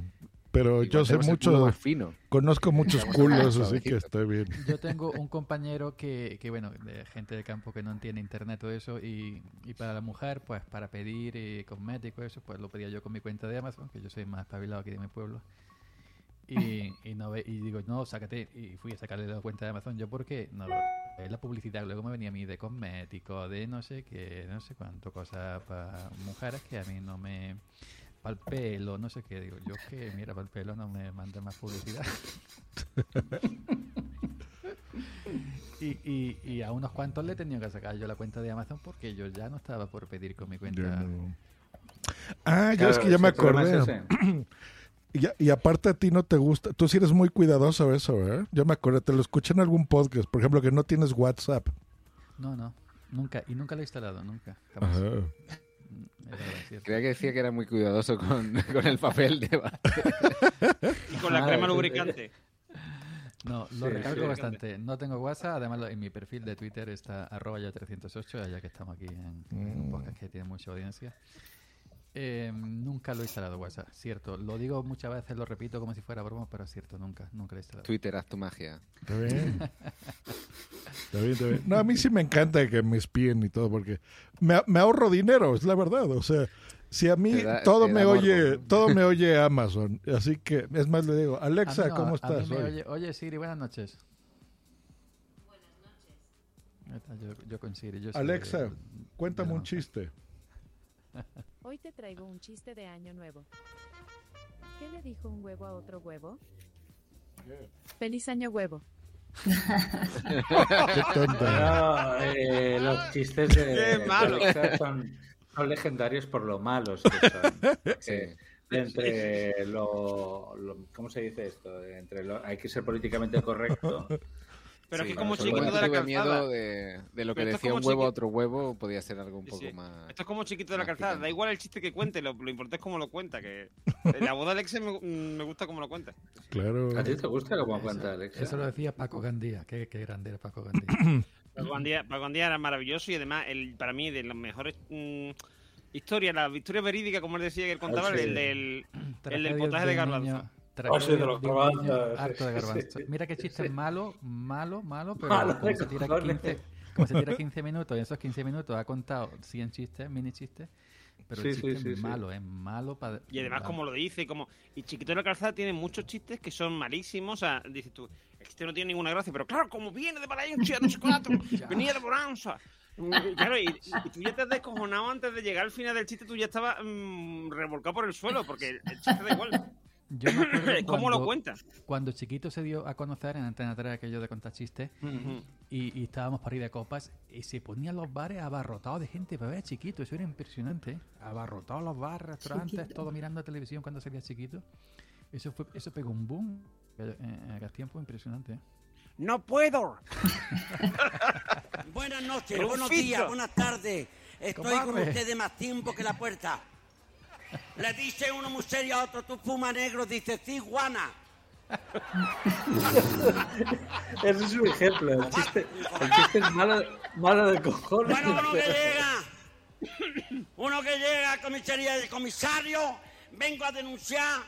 Speaker 6: pero
Speaker 2: Igual
Speaker 6: yo sé mucho,
Speaker 2: más fino.
Speaker 6: conozco muchos culos, así que está bien.
Speaker 8: Yo tengo un compañero que, que, bueno, de gente de campo que no entiende internet todo eso y, y para la mujer, pues para pedir eh, cosméticos, eso, pues lo pedía yo con mi cuenta de Amazon, que yo soy más espabilado aquí de mi pueblo. Y, y, no ve- y digo, no, sácate. Y fui a sacarle la cuenta de Amazon. ¿Yo por qué? No, es la publicidad. Luego me venía a mí de cosméticos, de no sé qué, no sé cuánto, cosas para mujeres que a mí no me... Para el pelo, no sé qué. Digo, yo que, mira, para el pelo no me manda más publicidad. y, y, y a unos cuantos le he tenido que sacar yo la cuenta de Amazon porque yo ya no estaba por pedir con mi cuenta.
Speaker 6: No. Ah,
Speaker 3: Claro,
Speaker 6: es que ya me acordé. Y, y aparte a ti no te gusta, tú sí eres muy cuidadoso de eso, ¿eh? Yo me acordé, te lo escuché en algún podcast, por ejemplo, que no tienes WhatsApp.
Speaker 8: No, no, nunca. Y nunca lo he instalado, nunca. jamás.
Speaker 6: Ajá.
Speaker 8: Mm, verdad.
Speaker 2: Creía que decía que era muy cuidadoso con, con el papel de debate.
Speaker 5: Y con la
Speaker 3: Ah,
Speaker 5: crema lubricante.
Speaker 8: No, lo
Speaker 3: Sí,
Speaker 8: recalco
Speaker 5: sí.
Speaker 8: bastante. No tengo WhatsApp, además en mi perfil de Twitter está arroba ya 308, ya que estamos aquí en, en un podcast que tiene mucha audiencia. Eh, nunca lo he instalado WhatsApp, cierto. Lo digo muchas veces, lo repito como si fuera broma, pero es cierto, nunca, nunca lo he instalado.
Speaker 2: Twitter, haz tu magia.
Speaker 6: Está bien. Está bien, está bien. No, a mí sí me encanta que me espíen y todo, porque me, me ahorro dinero, es la verdad. O sea, si a mí
Speaker 2: da-
Speaker 6: todo me oye, todo me oye Amazon. Así que, es más, le digo, Alexa,
Speaker 8: no,
Speaker 6: ¿cómo estás hoy?
Speaker 8: oye, oye, Siri, buenas noches. Buenas noches. Yo, yo con Siri, yo
Speaker 6: Alexa, cuéntame un chiste.
Speaker 21: Hoy te traigo un chiste de año nuevo. ¿Qué le dijo un huevo a otro huevo? Feliz año huevo.
Speaker 6: Qué tonta.
Speaker 3: No, eh, los chistes de, de. Alexa son, son legendarios por lo malos que son. Entre lo, lo- ¿Cómo se dice esto? Entre lo, hay que ser políticamente correcto.
Speaker 5: Pero es
Speaker 2: Sí,
Speaker 5: que como chiquito de la calzada.
Speaker 2: miedo de, de lo que
Speaker 5: Pero esto es
Speaker 2: decía un
Speaker 5: como
Speaker 2: huevo a otro huevo, podía ser algo un poco
Speaker 5: Sí.
Speaker 2: más...
Speaker 5: Esto es como chiquito de la calzada. Da igual el chiste que cuente, lo, lo importante es cómo lo cuenta. Que la boda de Alexe me, me gusta cómo lo cuenta.
Speaker 6: Claro.
Speaker 3: ¿A ti te gusta cómo
Speaker 8: Eso,
Speaker 3: cuenta Alexa?
Speaker 8: eso lo decía Paco Gandía, qué, qué grande era Paco Gandía.
Speaker 5: Paco Gandía, Paco Gandía era maravilloso y además, el, para mí, de las mejores mm, historias, la historia verídica, como él decía que él contaba,
Speaker 3: Ah, sí.
Speaker 5: el del, el del potaje de garbanzo.
Speaker 3: De los
Speaker 8: de niño harto de. Mira qué chiste malo, malo, malo, pero
Speaker 3: Malo
Speaker 8: como,
Speaker 3: de
Speaker 8: se tira
Speaker 3: cojones.
Speaker 8: 15, como se tira 15 minutos y en esos 15 minutos ha contado 100 chistes, mini chistes, pero el
Speaker 3: Sí, sí,
Speaker 8: chiste
Speaker 3: sí,
Speaker 8: es
Speaker 3: sí.
Speaker 8: malo, es malo para...
Speaker 5: Y además, como lo dice, como. Y Chiquito de la Calzada tiene muchos chistes que son malísimos. O sea, dices tú, el chiste no tiene ninguna gracia, pero claro, como viene de Valencia, no sé cuánto, venía de Boranza. Y Claro, y, y tú ya te has descojonado antes de llegar al final del chiste, tú ya estabas mm, revolcado por el suelo, porque el, el chiste da igual.
Speaker 8: Yo me acuerdo
Speaker 5: ¿Cómo lo
Speaker 8: cuando-
Speaker 5: cuenta?
Speaker 8: Cuando Chiquito se dio a conocer en Antena 3 aquello de contar chistes
Speaker 5: Ujú.
Speaker 8: y, y estábamos para ir de copas y se ponían los bares abarrotados de gente para ver a Chiquito. Eso era impresionante. ¿eh? Abarrotados los bares, restaurantes,
Speaker 22: Chiquito.
Speaker 8: todo mirando televisión cuando salía Chiquito. Eso fue eso pegó un boom en aquel tiempo impresionante. ¿eh?
Speaker 5: ¡No puedo!
Speaker 22: Buenas noches, buenos días, buenas tardes. Estoy con ustedes más tiempo que la puerta. Le dice uno muy serio a otro, tú fuma negro, dice, sí, guana.
Speaker 3: Ese es un ejemplo. El chiste, el chiste es malo, malo de cojones.
Speaker 22: Bueno, uno que llega, uno que llega a comisaría del comisario, vengo a denunciar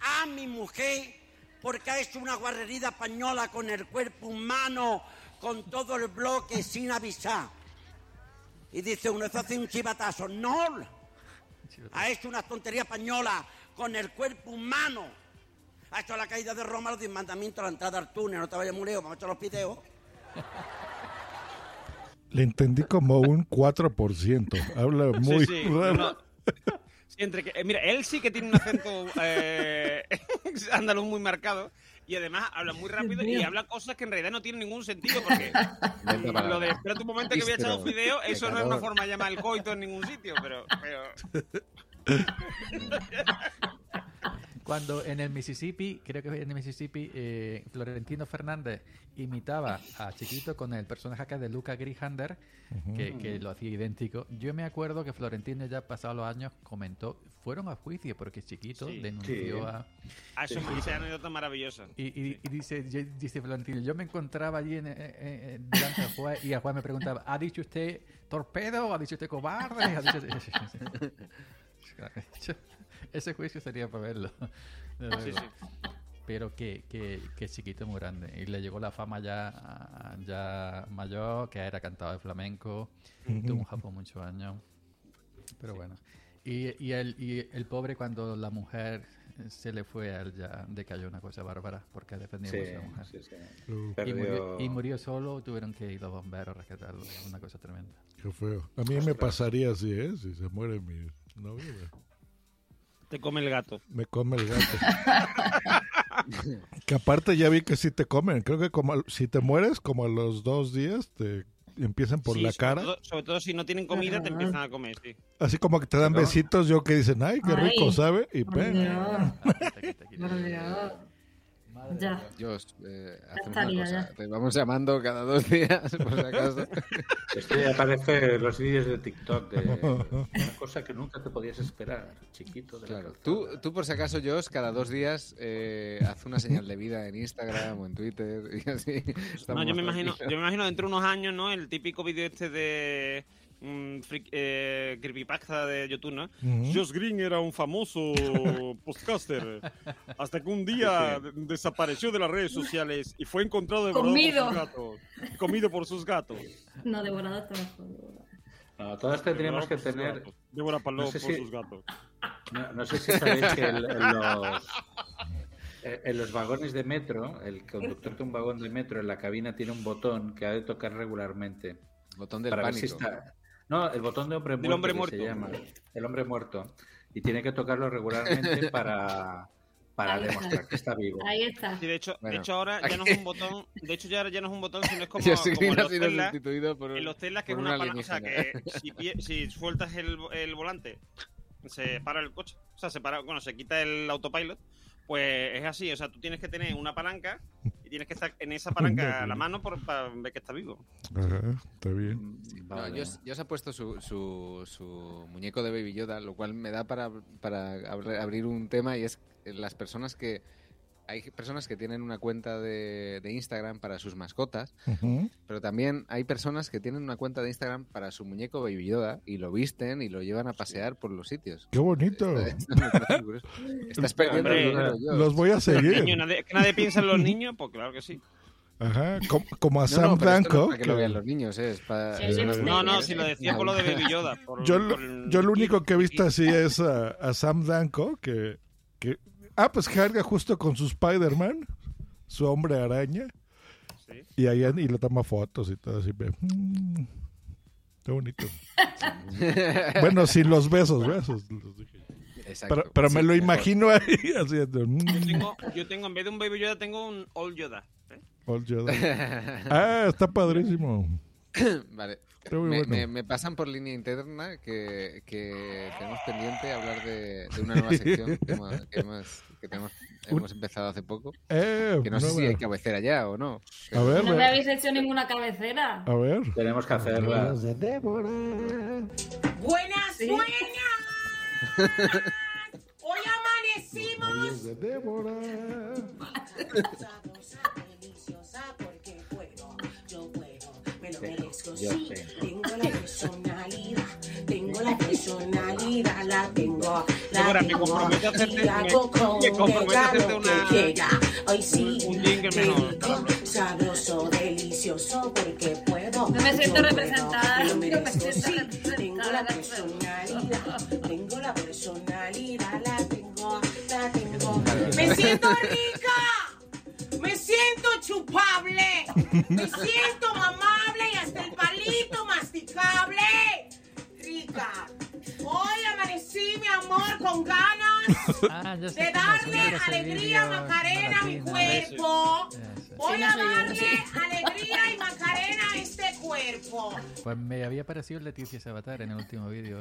Speaker 22: a mi mujer porque ha hecho una guarrería española con el cuerpo humano, con todo el bloque sin avisar. Y dice uno, eso hace un chivatazo. No, ha hecho una tontería española con el cuerpo humano. Ha hecho la caída de Roma, los diez mandamientos, la entrada al túnel, no te vayas muy lejos, vamos a echar los videos.
Speaker 6: Le entendí como un 4%. Habla muy
Speaker 5: sí,
Speaker 6: raro.
Speaker 5: no. Sí, entre que, eh, mira, él sí que tiene un acento eh, andaluz muy marcado y además habla muy rápido y habla cosas que en realidad no tienen ningún sentido porque lo de espera un momento que voy a echar un video, eso no es una forma de llamar el coito en ningún sitio, pero... pero...
Speaker 8: Cuando en el Mississippi, creo que en el Mississippi, eh, Florentino Fernández imitaba a Chiquito con el personaje acá de Luca Grihander, que, que lo hacía idéntico. Yo me acuerdo que Florentino ya pasados los años comentó, fueron a juicio porque Chiquito
Speaker 5: Sí.
Speaker 8: denunció
Speaker 5: Sí.
Speaker 8: a...
Speaker 5: Ah, eso me dice anécdota maravillosa.
Speaker 8: Y, y- y dice, yo- dice Florentino, yo me encontraba allí en, eh, eh, delante del juez y el juez me preguntaba, ¿ha dicho usted torpedo? ¿Ha dicho usted cobarde? ¿Ha dicho usted-?" Ese juicio sería para verlo.
Speaker 5: Sí, sí.
Speaker 8: Pero que, que, que chiquito muy grande. Y le llegó la fama ya, ya mayor, que era cantado de flamenco. Estuvo en Japón muchos años. Pero bueno. Y, y, el, y el pobre cuando la mujer se le fue a él ya decayó una cosa bárbara porque defendía
Speaker 3: Sí,
Speaker 8: mucho a la mujer.
Speaker 3: sí, sí.
Speaker 6: Uh.
Speaker 8: Y, murió, y murió solo, tuvieron que ir los bomberos a rescatarlo. Una cosa tremenda.
Speaker 6: Qué feo. A mí me pasaría así, ¿eh? Si se muere mi novio, me-
Speaker 5: Te come el gato.
Speaker 6: me come el gato. que aparte ya vi que sí te comen. Creo que como al- si te mueres, como a los dos días, te empiezan por
Speaker 5: Sí,
Speaker 6: la
Speaker 5: sobre
Speaker 6: cara.
Speaker 5: todo- sobre todo si no tienen comida, te empiezan a comer, sí.
Speaker 6: Así como que te dan besitos, yo que dicen, ay, qué rico,
Speaker 4: Ay,
Speaker 6: ¿sabe? Y
Speaker 4: por
Speaker 6: ven.
Speaker 4: Dios. Por Dios. Ya.
Speaker 2: Dios, eh, una cosa.
Speaker 4: ya.
Speaker 2: Te vamos llamando cada dos días, por si acaso.
Speaker 3: Esto ya aparece en los vídeos de TikTok de una cosa que nunca te podías esperar, chiquito. De la
Speaker 2: Claro. Tú, tú, por si acaso, Josh, cada dos días eh, haz una señal de vida en Instagram o en Twitter y así.
Speaker 5: No,
Speaker 2: estamos
Speaker 5: yo me imagino, yo me imagino dentro de unos años, ¿no? El típico vídeo este de freak- eh, creepypasta de YouTube, ¿no?
Speaker 23: Ujú.
Speaker 5: Josh Green era un famoso podcaster hasta que un día desapareció de las redes sociales y fue encontrado devorado
Speaker 4: Comido.
Speaker 5: por sus gatos. Comido por sus gatos.
Speaker 4: No, devorado hasta abajo. devorado.
Speaker 3: No, todas tendríamos que tener.
Speaker 5: gatos. Devora palo
Speaker 3: no sé
Speaker 5: por
Speaker 3: si-
Speaker 5: sus gatos.
Speaker 3: No, no sé si sabéis que el- en, los, eh, en los vagones de metro, el conductor de un vagón de metro en la cabina tiene un botón que ha de tocar regularmente.
Speaker 2: Botón del
Speaker 3: para ver si
Speaker 2: pánico.
Speaker 3: está- No, el botón de hombre muerto.
Speaker 5: hombre
Speaker 3: que
Speaker 5: muerto.
Speaker 3: Se llama, el hombre muerto. Y tiene que tocarlo regularmente para, para
Speaker 4: Ahí está.
Speaker 3: demostrar que está vivo.
Speaker 4: Ahí está.
Speaker 5: Sí, de hecho,
Speaker 2: Bueno,
Speaker 5: de hecho ahora ya no es un botón, de hecho ya, ya no es un botón, sino es como, como en los
Speaker 2: sido
Speaker 5: Tesla,
Speaker 2: sustituido por un-
Speaker 5: en los Teslas que es una
Speaker 2: un
Speaker 5: palanca, o sea, que si, pie- si sueltas el, el volante, se para el coche, o sea, se para, bueno, se quita el autopilot, pues es así, o sea, tú tienes que tener una palanca tienes que estar en esa palanca la mano por, para ver que está vivo.
Speaker 6: Ajá, está bien.
Speaker 2: No, Josh, Josh ha puesto su, su, su muñeco de Baby Yoda, lo cual me da para, para abr- abrir un tema y es las personas que... Hay personas que tienen una cuenta de, de Instagram para sus mascotas,
Speaker 6: Ujú.
Speaker 2: pero también hay personas que tienen una cuenta de Instagram para su muñeco Baby Yoda y lo visten y lo llevan a pasear por los sitios.
Speaker 6: Qué bonito.
Speaker 2: Esto. Estás perdiendo
Speaker 5: Hombre,
Speaker 2: dinero, Josh.
Speaker 6: Los voy a seguir.
Speaker 5: Niño, nadie, que nadie piensa en los niños, pues claro que sí.
Speaker 6: Ajá, como, como a
Speaker 2: No,
Speaker 6: Sam
Speaker 2: no, para que lo vean los niños, eh, es para...
Speaker 5: Sí, sí, no, no, si lo decía por lo de Baby Yoda. por-
Speaker 6: Yo, lo-
Speaker 5: por el-
Speaker 6: yo lo único que he visto así es a, a Sam Danko, que, que... Ah, pues carga justo con su Spider-Man, su hombre araña. Y ahí y le toma fotos y todo así. mm, qué bonito. bueno, sin los besos, besos. los dije.
Speaker 2: Exacto.
Speaker 6: Pero, pero me lo
Speaker 2: mejor.
Speaker 6: imagino ahí haciendo. mm,
Speaker 5: Yo tengo, yo tengo, en vez de un Baby Yoda, tengo un Old Yoda. ¿eh?
Speaker 6: Old Yoda. Ah, está padrísimo.
Speaker 2: vale.
Speaker 6: Muy
Speaker 2: Me,
Speaker 6: bueno.
Speaker 2: me- me pasan por línea interna que, que tenemos pendiente hablar de, de una nueva sección que hemos, que hemos, que tenemos- hemos empezado hace poco.
Speaker 6: Eh,
Speaker 2: que no sé si hay cabecera ya o no.
Speaker 6: A ver,
Speaker 4: No me habéis hecho ninguna cabecera.
Speaker 6: a ver.
Speaker 3: Tenemos que hacerla.
Speaker 23: Buenas, buenas. Hoy amanecimos.
Speaker 6: de Débora.
Speaker 23: merezco,
Speaker 3: yo
Speaker 23: sí.
Speaker 3: sé.
Speaker 23: Tengo la personalidad, tengo la personalidad, la tengo, la
Speaker 5: me
Speaker 23: tengo.
Speaker 5: comprometo a hacerte-
Speaker 23: y hago
Speaker 5: me-
Speaker 23: con
Speaker 5: me comprometo a
Speaker 23: ella
Speaker 5: hacerte
Speaker 23: lo
Speaker 5: una-
Speaker 23: que quiera. Hoy sí,
Speaker 5: un jingle
Speaker 23: te
Speaker 5: mejor.
Speaker 23: digo, sabroso, delicioso, porque puedo.
Speaker 4: No me siento
Speaker 23: yo puedo,
Speaker 4: representada,
Speaker 23: me
Speaker 4: me
Speaker 23: merezco,
Speaker 4: siento
Speaker 23: sí.
Speaker 4: representada.
Speaker 23: Tengo la personalidad, tengo la personalidad, la tengo, la tengo. Me siento rica, me siento chupable, me siento mamable y hasta el palito masticable. Rica. Hoy amanecí, mi amor, con ganas
Speaker 8: Ah,
Speaker 23: de darle alegría, Macarena, a mi cuerpo. Voy a darle alegría y Macarena a este cuerpo.
Speaker 8: Pues me había parecido Leticia Sabater en el último vídeo.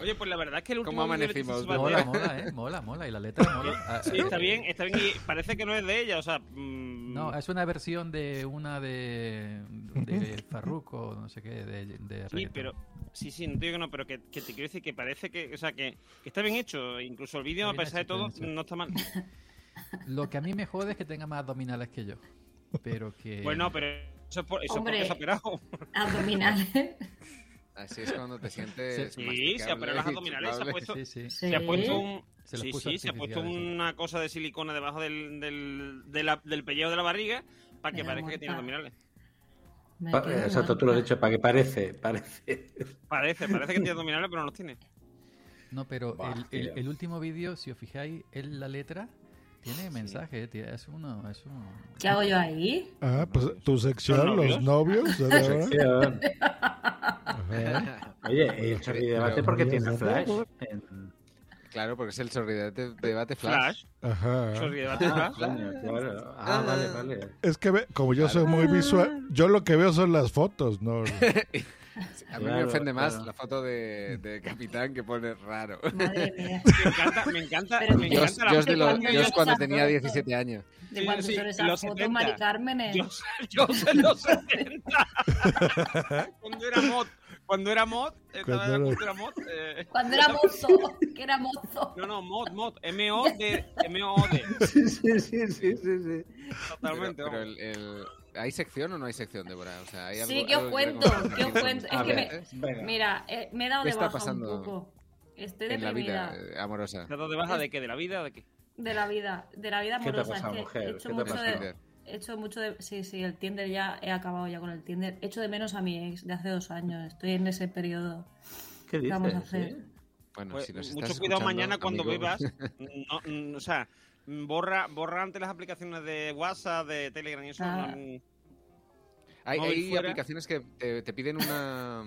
Speaker 5: Oye, pues la verdad es que el último
Speaker 2: ¿Cómo amanecimos,
Speaker 8: mola, mola, eh. Mola, mola. Y la letra mola. Ah,
Speaker 5: Sí, está bien, está bien. Y parece que no es de ella, o sea. mm,
Speaker 8: No, es una versión de una de, de Farruko, no sé qué, de, de
Speaker 5: Sí,
Speaker 8: reggaetón.
Speaker 5: pero sí, sí, no te digo que no, pero que, que te quiero decir que parece que, o sea, que, que está bien hecho. Incluso el vídeo, a pesar de todo, no está mal.
Speaker 8: Lo que a mí me jode es que tenga más abdominales que yo. Pero que...
Speaker 5: Bueno, pero eso es, por, eso es
Speaker 4: Hombre. Abdominales.
Speaker 2: Así es cuando te sientes.
Speaker 5: Sí, se ha operado las abdominales, se ha puesto,
Speaker 8: Sí, sí.
Speaker 5: se ha puesto un,
Speaker 8: Se los
Speaker 5: sí,
Speaker 8: puso
Speaker 5: sí, se ha puesto
Speaker 8: artificiales,
Speaker 5: una cosa de silicona debajo del, del, de la- del pellejo de la barriga para que
Speaker 4: Me
Speaker 5: parezca que tiene abdominales.
Speaker 3: Exacto, tú lo has dicho, para que parece, parece.
Speaker 5: Parece, parece que tiene abdominales, pero no los tiene.
Speaker 8: No, pero
Speaker 3: Buah,
Speaker 8: el, el-
Speaker 3: tío.
Speaker 8: el último vídeo, si os fijáis en la letra, tiene mensaje, tiene- es uno, es uno.
Speaker 4: ¿Qué hago yo ahí?
Speaker 6: Ah, pues tu sección,
Speaker 5: ¿Los
Speaker 6: los novios. de Débora.
Speaker 3: Sección. Oye, el Chorri Debate porque tiene flash. En-
Speaker 2: Claro, porque es el sorridete debate flash.
Speaker 5: Flash.
Speaker 6: Ajá.
Speaker 5: Sorry, debate
Speaker 3: Ah,
Speaker 5: flash.
Speaker 3: coño, claro. Ah, vale, vale.
Speaker 6: Es que ve- como yo soy muy visual, yo lo que veo son las fotos, ¿no?
Speaker 2: A mí me
Speaker 3: Claro,
Speaker 2: ofende más
Speaker 3: claro.
Speaker 2: la foto de, de Capitán que pone raro.
Speaker 4: Madre mía.
Speaker 5: Me encanta, me encanta, me
Speaker 2: Yo,
Speaker 5: encanta la
Speaker 2: yo, de lo-
Speaker 4: cuando
Speaker 2: yo es cuando
Speaker 4: esa
Speaker 2: tenía
Speaker 4: foto.
Speaker 2: 17 años.
Speaker 4: ¿De
Speaker 5: Sí,
Speaker 4: cuándo
Speaker 5: sí,
Speaker 4: son esas
Speaker 5: los
Speaker 4: fotos,
Speaker 5: 70.
Speaker 4: Mari Cármenes?
Speaker 5: Yo, yo sé los 70. cuando era mod, cuando era mod, estaba
Speaker 6: Cuando
Speaker 5: en la
Speaker 6: era-
Speaker 5: mod. eh,
Speaker 4: Cuando era mozo, que era mozo.
Speaker 5: no, no, mod, mod, M-O-D, M-O-D,
Speaker 3: Sí, sí, sí, sí, sí, sí.
Speaker 5: totalmente.
Speaker 2: Pero, pero el, el- ¿Hay sección o no hay sección, Débora? O sea, ¿hay
Speaker 4: Sí,
Speaker 2: algo-
Speaker 4: que os cuento, que os cuento. Es que
Speaker 3: ver,
Speaker 4: me, mira, eh, me he dado
Speaker 2: ¿Qué
Speaker 4: de
Speaker 2: está
Speaker 4: baja
Speaker 2: pasando
Speaker 4: un poco. Estoy
Speaker 2: en la
Speaker 4: deprimida.
Speaker 2: vida eh, amorosa?
Speaker 5: ¿Te has dado de baja de qué? ¿De la vida o de qué?
Speaker 4: De la vida, de la vida
Speaker 3: ¿Qué te ha
Speaker 4: amorosa.
Speaker 3: pasado,
Speaker 4: es que
Speaker 3: mujer?
Speaker 4: he
Speaker 3: ¿Qué
Speaker 4: hecho
Speaker 3: te
Speaker 4: mucho de,
Speaker 2: Tinder.
Speaker 4: he hecho mucho de, sí, sí, el Tinder ya he acabado ya con el Tinder. He hecho de menos a mi ex de hace dos años. Estoy en ese periodo.
Speaker 3: ¿Qué
Speaker 4: ¿Qué
Speaker 3: dices?
Speaker 4: vamos a hacer?
Speaker 3: ¿Sí?
Speaker 2: Bueno,
Speaker 5: Pues,
Speaker 2: si nos
Speaker 5: mucho
Speaker 2: estás
Speaker 5: cuidado
Speaker 2: escuchando,
Speaker 5: mañana cuando
Speaker 2: amigo.
Speaker 5: bebas. No, mm, o sea, borra, borra antes las aplicaciones de WhatsApp, de Telegram y eso.
Speaker 4: Ah.
Speaker 5: no,
Speaker 2: Hay, aplicaciones que te, te piden una,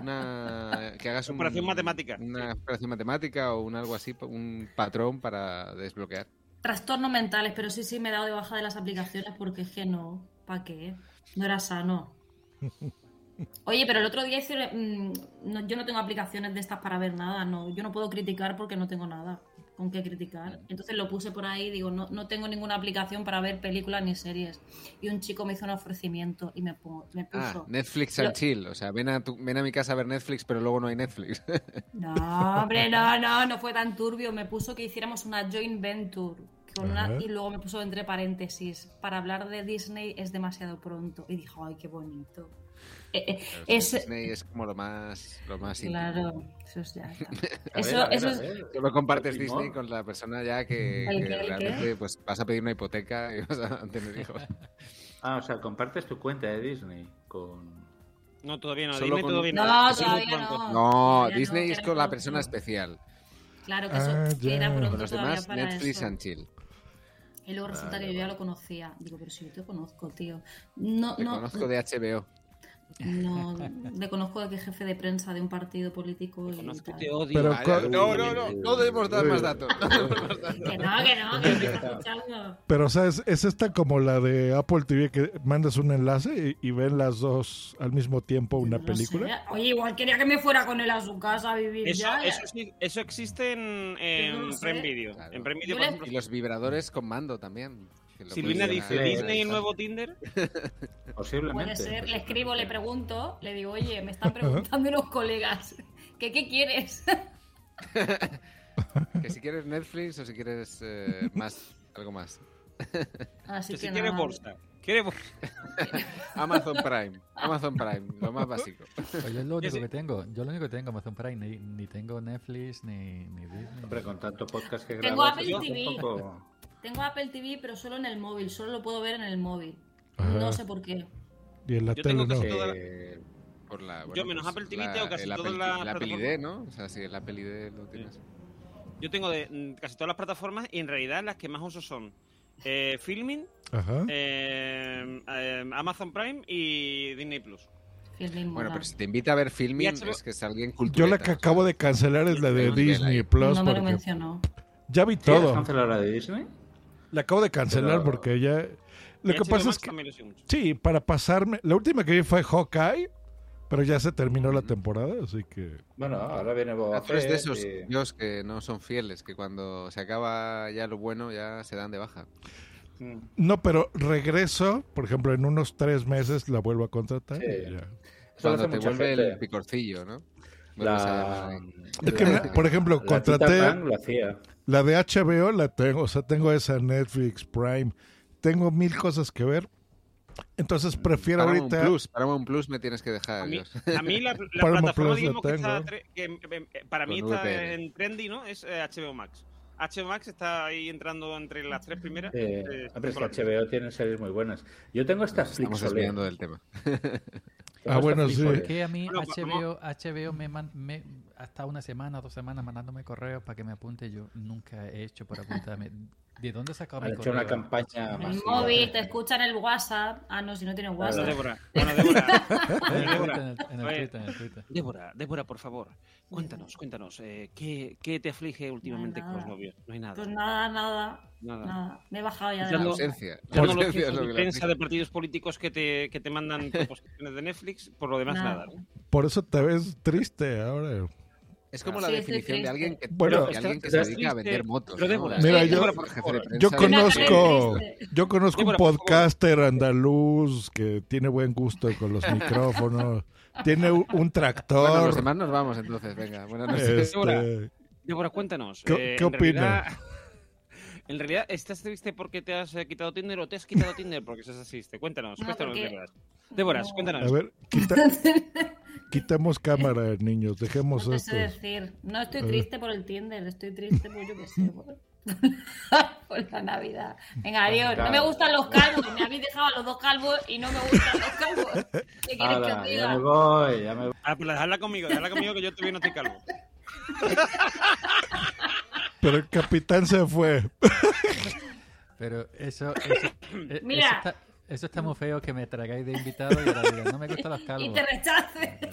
Speaker 2: una que hagas un-
Speaker 5: Operación matemática,
Speaker 2: una operación matemática o un algo así, un patrón para desbloquear.
Speaker 4: Trastornos mentales, pero sí, sí me he dado de baja de las aplicaciones porque es que no. ¿Para qué? No era sano. Oye, pero el otro día hice. mm, no- yo no tengo aplicaciones de estas para ver nada, no. Yo no puedo criticar porque no tengo nada con qué criticar. Entonces lo puse por ahí, digo, no, no tengo ninguna aplicación para ver películas ni series. Y un chico me hizo un ofrecimiento y me, me
Speaker 2: Ah,
Speaker 4: puso.
Speaker 2: Netflix
Speaker 4: Lo-
Speaker 2: and chill. O sea, ven a, tu- ven a mi casa a ver Netflix, pero luego no hay Netflix.
Speaker 4: No, hombre, no, no, no fue tan turbio. Me puso que hiciéramos una joint venture. Con una,
Speaker 2: Ajá.
Speaker 4: y luego me puso entre paréntesis, para hablar de Disney es demasiado pronto. Y dijo, ay, qué bonito. Eh, eh, es,
Speaker 2: Disney es como lo más, lo más íntimo.
Speaker 4: claro, eso es ya. Eso,
Speaker 2: ver, ver,
Speaker 4: eso
Speaker 2: a
Speaker 4: es,
Speaker 2: ver. Solo compartes. Disney con la persona ya que,
Speaker 4: ¿El
Speaker 2: que
Speaker 4: qué,
Speaker 2: realmente pues, vas a pedir una hipoteca y vas a tener hijos.
Speaker 3: Ah, o sea, compartes tu cuenta de Disney con...
Speaker 5: No, todavía no.
Speaker 2: Solo
Speaker 5: Dime
Speaker 2: con-
Speaker 5: todavía
Speaker 4: No,
Speaker 5: no.
Speaker 4: Todavía no.
Speaker 2: No,
Speaker 4: Todavía no,
Speaker 2: Disney es con la persona especial.
Speaker 4: claro que eso
Speaker 6: Ah,
Speaker 4: que era pronto
Speaker 2: Con los demás,
Speaker 4: para
Speaker 2: Netflix
Speaker 4: eso.
Speaker 2: and chill.
Speaker 4: Y luego resulta
Speaker 2: Vale,
Speaker 4: que yo ya lo conocía. Digo, pero si yo te conozco, tío. No,
Speaker 2: Te
Speaker 4: no,
Speaker 2: conozco de HBO.
Speaker 4: No, le conozco de que es jefe de prensa de un partido político. Y tal.
Speaker 6: Pero
Speaker 2: Vale, no, no, no, no debemos dar más datos. no debemos más datos.
Speaker 4: Que no, que no, que me está escuchando.
Speaker 6: Pero, ¿sabes? Es esta como la de Apple TV que mandas un enlace y, y ven las dos al mismo tiempo una
Speaker 4: No
Speaker 6: película.
Speaker 4: sé. Oye, igual quería que me fuera con él a su casa a vivir
Speaker 5: Eso,
Speaker 4: ya.
Speaker 5: eso, sí- eso existe en, en
Speaker 4: no.
Speaker 5: Prime Video. En Prime Video, por ejemplo,
Speaker 2: Y los vibradores con mando también.
Speaker 5: Silvina dice. ¿Disney el nuevo Tinder?
Speaker 3: Posiblemente.
Speaker 4: Puede ser, le escribo, le pregunto, le digo, oye, me están preguntando unos colegas, ¿que qué quieres?
Speaker 2: Que si quieres Netflix o si quieres eh, más, algo más.
Speaker 4: Así
Speaker 5: Que si
Speaker 4: que
Speaker 5: quiere
Speaker 4: nada.
Speaker 5: bolsa. Quiere bolsa.
Speaker 2: Amazon Prime. Amazon Prime, lo más básico.
Speaker 8: Pues yo es lo único que tengo. Yo lo único que tengo Amazon Prime. Ni, ni tengo Netflix, ni, ni Disney.
Speaker 3: Hombre, con tanto podcast que
Speaker 4: Tengo
Speaker 3: grabas,
Speaker 4: Apple
Speaker 3: es un
Speaker 4: TV.
Speaker 3: poco-
Speaker 4: Tengo Apple TV, pero solo en el móvil, solo lo puedo ver en el móvil.
Speaker 6: Ajá.
Speaker 4: No sé por qué.
Speaker 6: Y en la
Speaker 5: Yo
Speaker 6: tele
Speaker 5: tengo
Speaker 6: no.
Speaker 5: casi toda la-
Speaker 2: Eh, por la,
Speaker 5: Yo menos Apple TV
Speaker 2: la-
Speaker 5: tengo casi
Speaker 2: el
Speaker 5: todas
Speaker 2: Apple-
Speaker 5: las
Speaker 2: La Apple ID. ¿no? O sea, sí, el Apple ID lo tienes.
Speaker 5: Yo tengo de mm, casi todas las plataformas y en realidad las que más uso son eh, Filming,
Speaker 6: Ajá.
Speaker 5: eh, eh, Amazon Prime y Disney Plus.
Speaker 4: Filming
Speaker 2: Bueno, pero si te invita a ver filming, es que es alguien
Speaker 6: Yo
Speaker 2: cultural.
Speaker 6: la que acabo de cancelar es la de Disney. Plus.
Speaker 4: no me lo
Speaker 6: porque
Speaker 4: mencionó.
Speaker 6: ya vi.
Speaker 3: ¿Has
Speaker 6: todo.
Speaker 3: cancelado la de Disney?
Speaker 6: La acabo de cancelar
Speaker 3: Pero-
Speaker 6: porque ya. Lo que pasa es que. Sí, para pasarme. La última que vi fue Hawkeye, pero ya se terminó la temporada, así que.
Speaker 3: Bueno, ahora viene Boba
Speaker 2: Ah, eres de
Speaker 3: Fett
Speaker 2: esos
Speaker 3: y-
Speaker 2: tíos que no son fieles, que cuando se acaba ya lo bueno ya se dan de baja.
Speaker 3: Mm.
Speaker 6: No, pero regreso, por ejemplo, en unos tres meses la vuelvo a contratar.
Speaker 3: Sí.
Speaker 6: y ya.
Speaker 3: Eso lo
Speaker 2: Cuando te vuelve
Speaker 3: gente.
Speaker 2: el picorcillo, ¿no?
Speaker 3: La...
Speaker 6: Es que,
Speaker 3: la-
Speaker 6: por ejemplo,
Speaker 3: la
Speaker 6: contraté-. La de HBO la tengo, o sea, tengo esa Netflix, Prime, tengo mil cosas que ver. Entonces prefiero
Speaker 2: Paramount
Speaker 6: ahorita.
Speaker 2: Plus, Paramount Plus me tienes que dejar.
Speaker 5: A mí, a mí la, la plataforma
Speaker 6: Plus
Speaker 5: digamos, que, está que, eh, eh, para mí
Speaker 2: Con
Speaker 5: está
Speaker 2: VPN.
Speaker 5: en trendy, ¿no? Es eh, HBO Max. HBO Max está ahí entrando entre las tres primeras.
Speaker 3: Eh,
Speaker 5: Eh,
Speaker 3: hombre, es que HBO tiene series muy buenas. Yo tengo esta
Speaker 2: Estamos
Speaker 3: Flixolé.
Speaker 2: desviando del tema.
Speaker 6: Ah, bueno, sí.
Speaker 8: ¿Por qué a mí
Speaker 5: Bueno, pues,
Speaker 8: HBO, HBO me, man- me hasta una semana, dos semanas mandándome correos para que me apunte? Yo nunca he hecho por apuntarme. ¿De dónde
Speaker 3: Han
Speaker 8: mi
Speaker 3: hecho
Speaker 8: correo?
Speaker 3: una campaña
Speaker 4: el móvil, te escuchan el WhatsApp. Ah, no, si no tienes
Speaker 5: Bueno,
Speaker 4: WhatsApp.
Speaker 5: Débora, bueno, Débora.
Speaker 8: En el
Speaker 5: Débora,
Speaker 8: Twitter, en el- en el
Speaker 5: oye,
Speaker 8: Twitter, en el Twitter.
Speaker 5: Débora, Débora, por favor, cuéntanos, cuéntanos, eh, ¿qué, ¿qué te aflige últimamente con los novios? No hay nada.
Speaker 4: Pues nada, nada,
Speaker 5: Nada.
Speaker 4: nada. Me he bajado ya de
Speaker 5: Ya
Speaker 4: la
Speaker 5: no-.
Speaker 2: Ausencia.
Speaker 5: Ya no
Speaker 2: lo
Speaker 5: de
Speaker 2: que aflige.
Speaker 5: de partidos políticos que te, que te mandan proposiciones de Netflix, por lo demás
Speaker 4: Nada.
Speaker 5: nada. ¿no?
Speaker 6: Por eso te ves triste ahora.
Speaker 2: Es como la
Speaker 4: Sí,
Speaker 2: definición de alguien que,
Speaker 6: Bueno,
Speaker 2: de alguien que se dedica a vender motos. ¿no?
Speaker 6: Mira, yo- Yo conozco, yo conozco un podcaster andaluz que tiene buen gusto con los micrófonos, tiene un, un
Speaker 2: Bueno,
Speaker 6: tractor.
Speaker 2: los demás nos vamos entonces, venga. Buenas noches.
Speaker 6: este,
Speaker 5: Débora, cuéntanos.
Speaker 6: ¿Qué-
Speaker 5: eh,
Speaker 6: qué
Speaker 5: en
Speaker 6: opina?
Speaker 5: realidad- En realidad, ¿estás triste porque te has eh, quitado Tinder o te has quitado Tinder porque estás triste? Cuéntanos,
Speaker 4: No,
Speaker 5: cuéntanos,
Speaker 4: porque-
Speaker 5: Débora. Débora,
Speaker 4: No.
Speaker 5: cuéntanos.
Speaker 6: a ver, quita- quitemos cámara, niños, dejemos
Speaker 4: No
Speaker 6: esto.
Speaker 4: sé decir. No estoy triste por el Tinder, estoy triste por yo qué sé. Por, por la Navidad. Venga, adiós. No me gustan los calvos. Me habéis dejado a los dos calvos y no me gustan los calvos. ¿Qué quieres que
Speaker 3: Hala,
Speaker 4: os
Speaker 3: ya
Speaker 4: diga?
Speaker 3: me voy, ya me voy.
Speaker 5: Ah, pues dejadla conmigo, dejadla conmigo que yo todavía no estoy calvo.
Speaker 6: Pero el capitán se fue.
Speaker 8: Pero eso, eso, eh,
Speaker 4: Mira.
Speaker 8: eso, está, eso está muy feo que me tragáis de invitado y ahora digan, no me gustan los calvos.
Speaker 4: Y te rechace.
Speaker 8: Eh, eh.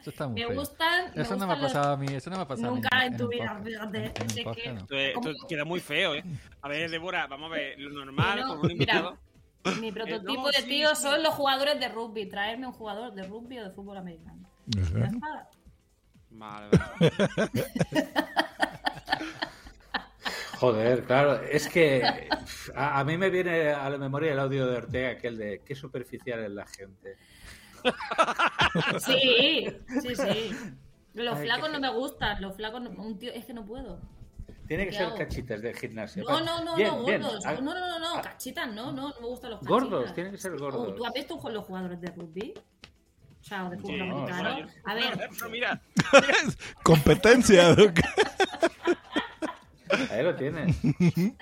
Speaker 8: Eso está muy
Speaker 4: Me
Speaker 8: feo.
Speaker 4: gustan. me
Speaker 8: Eso no me ha
Speaker 4: los-
Speaker 8: pasado a mí, eso no me ha pasado
Speaker 4: Nunca
Speaker 8: a mí.
Speaker 4: en tu
Speaker 8: un
Speaker 4: vida,
Speaker 8: podcast.
Speaker 4: fíjate.
Speaker 8: En- en un
Speaker 4: Sé
Speaker 8: podcast,
Speaker 4: que-
Speaker 8: no.
Speaker 5: Esto, queda muy feo, ¿eh? A ver, Débora, vamos a ver, lo normal,
Speaker 4: No,
Speaker 5: con un invitado.
Speaker 4: Mi prototipo
Speaker 5: Eh, no,
Speaker 4: de tío son los jugadores de rugby. Traerme un jugador de rugby o de fútbol americano.
Speaker 5: Vale.
Speaker 3: Joder, claro, es que a, a mí me viene a la memoria el audio de Ortega, aquel de qué superficial es la gente.
Speaker 4: Sí, sí, sí. Los
Speaker 3: Ay,
Speaker 4: flacos no me gustan. Los flacos, no- un tío, es que no puedo.
Speaker 3: Tiene que
Speaker 4: ¿Qué
Speaker 3: ser
Speaker 4: hago?
Speaker 3: cachitas del gimnasio.
Speaker 4: No, no, no,
Speaker 3: Bien,
Speaker 4: no,
Speaker 3: bien.
Speaker 4: gordos.
Speaker 3: Ah,
Speaker 4: No, no, no, no, cachitas no, no, no me gustan los cachitas.
Speaker 3: Gordos, tienen que ser
Speaker 4: Oh,
Speaker 3: gordos.
Speaker 4: ¿Tú has visto los jugadores de rugby? O sea, o de fútbol
Speaker 5: Sí,
Speaker 4: americano.
Speaker 5: bueno,
Speaker 4: A ver,
Speaker 5: Pero mira,
Speaker 6: Competencia.
Speaker 3: Ahí lo tienes.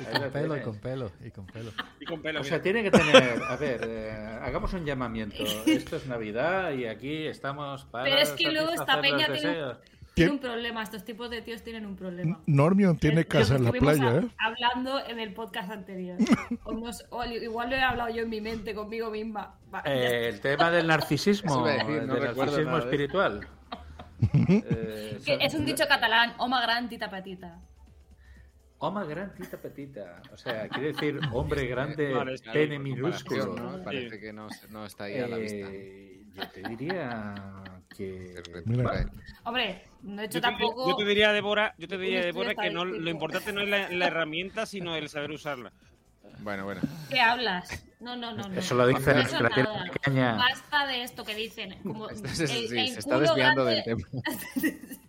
Speaker 8: Y
Speaker 3: Ahí
Speaker 8: con
Speaker 3: lo
Speaker 8: pelo, y con pelo, y con pelo.
Speaker 5: y con pelo,
Speaker 3: O
Speaker 5: mira.
Speaker 3: sea, tiene que tener. A ver, eh, hagamos un llamamiento. Esto es Navidad y aquí estamos para.
Speaker 4: Pero es que luego esta peña tiene un-. Tiene un problema, estos tipos de tíos tienen un problema.
Speaker 6: Normion tiene casa en la playa,
Speaker 4: a-
Speaker 6: ¿eh?
Speaker 4: Hablando en el podcast anterior. O nos- o al- igual lo he hablado yo en mi mente conmigo misma.
Speaker 3: Eh, el tema del narcisismo,
Speaker 2: decir, no
Speaker 3: del narcisismo espiritual. Eh,
Speaker 4: Que es un dicho catalán, home gran, tita petita.
Speaker 3: Home gran, tita petita. O sea, quiere decir hombre grande,
Speaker 2: Vale,
Speaker 3: pene minúsculo.
Speaker 2: ¿no? Parece que no, no está ahí a la vista.
Speaker 3: Eh, yo te diría que...
Speaker 6: Mira.
Speaker 4: Hombre, no he hecho
Speaker 5: Yo te,
Speaker 4: tampoco.
Speaker 5: yo te diría, Débora, yo te diría, Débora, que no, lo importante no es la, la herramienta, sino el saber usarla.
Speaker 2: Bueno, bueno.
Speaker 4: ¿Qué hablas? No, no, no. no.
Speaker 3: Eso lo dice
Speaker 4: No
Speaker 3: la- tiene pequeña.
Speaker 4: Basta de esto que dicen. Como el-
Speaker 2: sí,
Speaker 4: el
Speaker 2: se está desviando
Speaker 4: grande-
Speaker 2: del tema.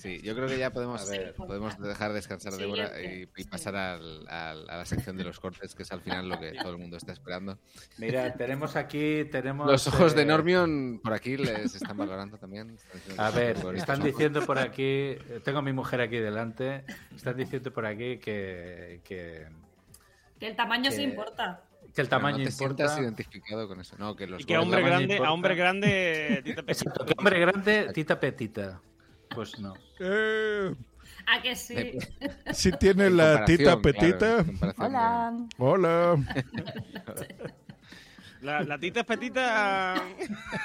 Speaker 2: Sí, yo creo que ya podemos, podemos dejar descansar a Débora y, y pasar al- al- a la sección de los cortes, que es al final lo que todo el mundo está esperando.
Speaker 3: Mira, tenemos aquí, tenemos...
Speaker 2: Los ojos de
Speaker 3: eh,
Speaker 2: Normion por aquí les están valorando también. Están
Speaker 3: A ver, están
Speaker 2: ojos.
Speaker 3: diciendo por aquí, tengo a mi mujer aquí delante, están diciendo por aquí que, que,
Speaker 4: Que el tamaño
Speaker 3: Que-
Speaker 4: sí importa.
Speaker 3: que el tamaño
Speaker 2: no te
Speaker 3: importa.
Speaker 2: identificado con eso. No, que los
Speaker 5: Y que a hombre grande, a hombre grande, tita petita.
Speaker 3: Exacto, que hombre grande, tita petita. Pues no.
Speaker 6: Eh,
Speaker 4: ¿A que sí?
Speaker 6: si tiene
Speaker 2: En
Speaker 6: la tita
Speaker 2: claro,
Speaker 6: petita.
Speaker 4: Hola.
Speaker 6: Hola.
Speaker 5: La, la tita es petita.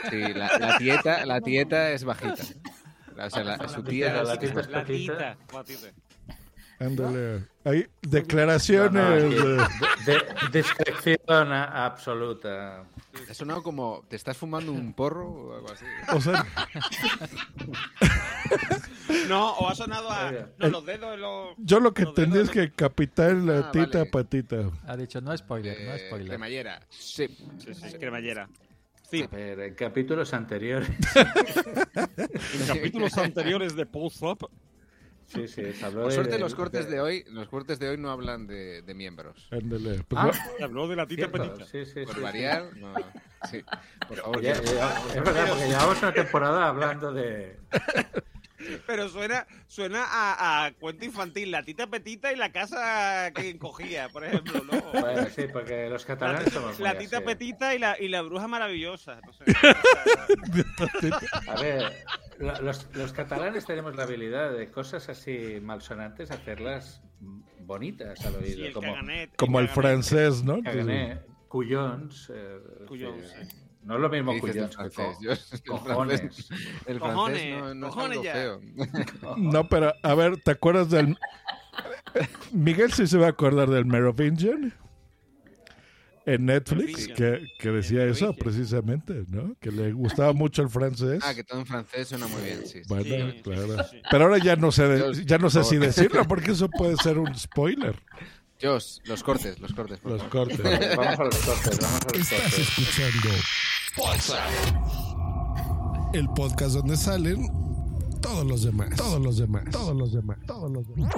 Speaker 2: Sí, la, la tieta, la tieta es bajita. O sea, la- su tía
Speaker 3: La tieta
Speaker 2: es
Speaker 3: petita.
Speaker 5: tita. la tita.
Speaker 6: Ándale. Hay declaraciones.
Speaker 3: No, no, aquí-
Speaker 6: de-
Speaker 3: de- discreción a- absoluta.
Speaker 2: Ha sonado como, ¿te estás fumando un porro o algo así?
Speaker 6: o sea,
Speaker 5: No, o ha sonado a. No, los dedos. Los...
Speaker 6: yo lo que entendí es que capitán la
Speaker 2: Ah,
Speaker 6: tita
Speaker 2: vale.
Speaker 6: patita.
Speaker 8: Ha dicho no spoiler, no
Speaker 2: Eh,
Speaker 8: spoiler.
Speaker 2: cremallera. Sí.
Speaker 5: Sí, sí, cremallera.
Speaker 3: Sí. A ver, en capítulos anteriores.
Speaker 5: En capítulos anteriores de Pulse Up.
Speaker 3: Sí, sí, se habló
Speaker 2: Por
Speaker 3: de-
Speaker 2: suerte los cortes de hoy, los cortes de hoy no hablan de, de miembros.
Speaker 6: Ándale. Pues
Speaker 3: Ah,
Speaker 5: habló de la tita
Speaker 3: Cierto,
Speaker 5: petita.
Speaker 3: sí, sí,
Speaker 2: Por
Speaker 3: sí,
Speaker 2: variar, no. Sí. Por favor,
Speaker 3: Ya-
Speaker 2: que-
Speaker 3: ya- es verdad, porque llevamos una temporada hablando de.
Speaker 5: Pero suena, suena a, a cuento infantil, la tita petita y la casa que encogía, por ejemplo, ¿no?
Speaker 3: Bueno, sí, porque los catalanes somos muy
Speaker 5: La tita
Speaker 3: así.
Speaker 5: petita y la, y la bruja maravillosa. no sé.
Speaker 3: A ver, lo- los, los catalanes tenemos la habilidad de cosas así malsonantes hacerlas bonitas al oído.
Speaker 5: Sí, el
Speaker 3: como
Speaker 5: caganet,
Speaker 6: como el
Speaker 5: caganet.
Speaker 6: francés, ¿no?
Speaker 3: cagané, cuyons. eh,
Speaker 5: Cuyons,
Speaker 3: sí.
Speaker 5: sí.
Speaker 3: No es lo mismo
Speaker 2: ¿Qué dices del
Speaker 3: cuyons que
Speaker 2: francés? Yo- el
Speaker 3: cojones.
Speaker 2: francés- El no, no es
Speaker 5: cojones
Speaker 2: feo.
Speaker 6: No, pero a ver, ¿te acuerdas del. Miguel sí se va a acordar del Merovingian en Netflix, que, que decía
Speaker 5: El
Speaker 6: eso precisamente, ¿no? Que le gustaba mucho el francés.
Speaker 2: Ah, que todo en francés suena muy bien, sí. sí.
Speaker 6: Bueno,
Speaker 5: Sí,
Speaker 6: claro.
Speaker 5: sí, sí.
Speaker 6: Pero ahora ya no sé, de-
Speaker 2: Dios,
Speaker 6: ya no sé si decirlo, porque eso puede ser un spoiler.
Speaker 2: Jos, los cortes, los cortes.
Speaker 6: Los cortes.
Speaker 3: Vamos a los cortes, vamos a los
Speaker 6: Estás
Speaker 3: cortes.
Speaker 6: escuchando el podcast donde salen todos los demás, todos los demás, todos los demás, todos los demás.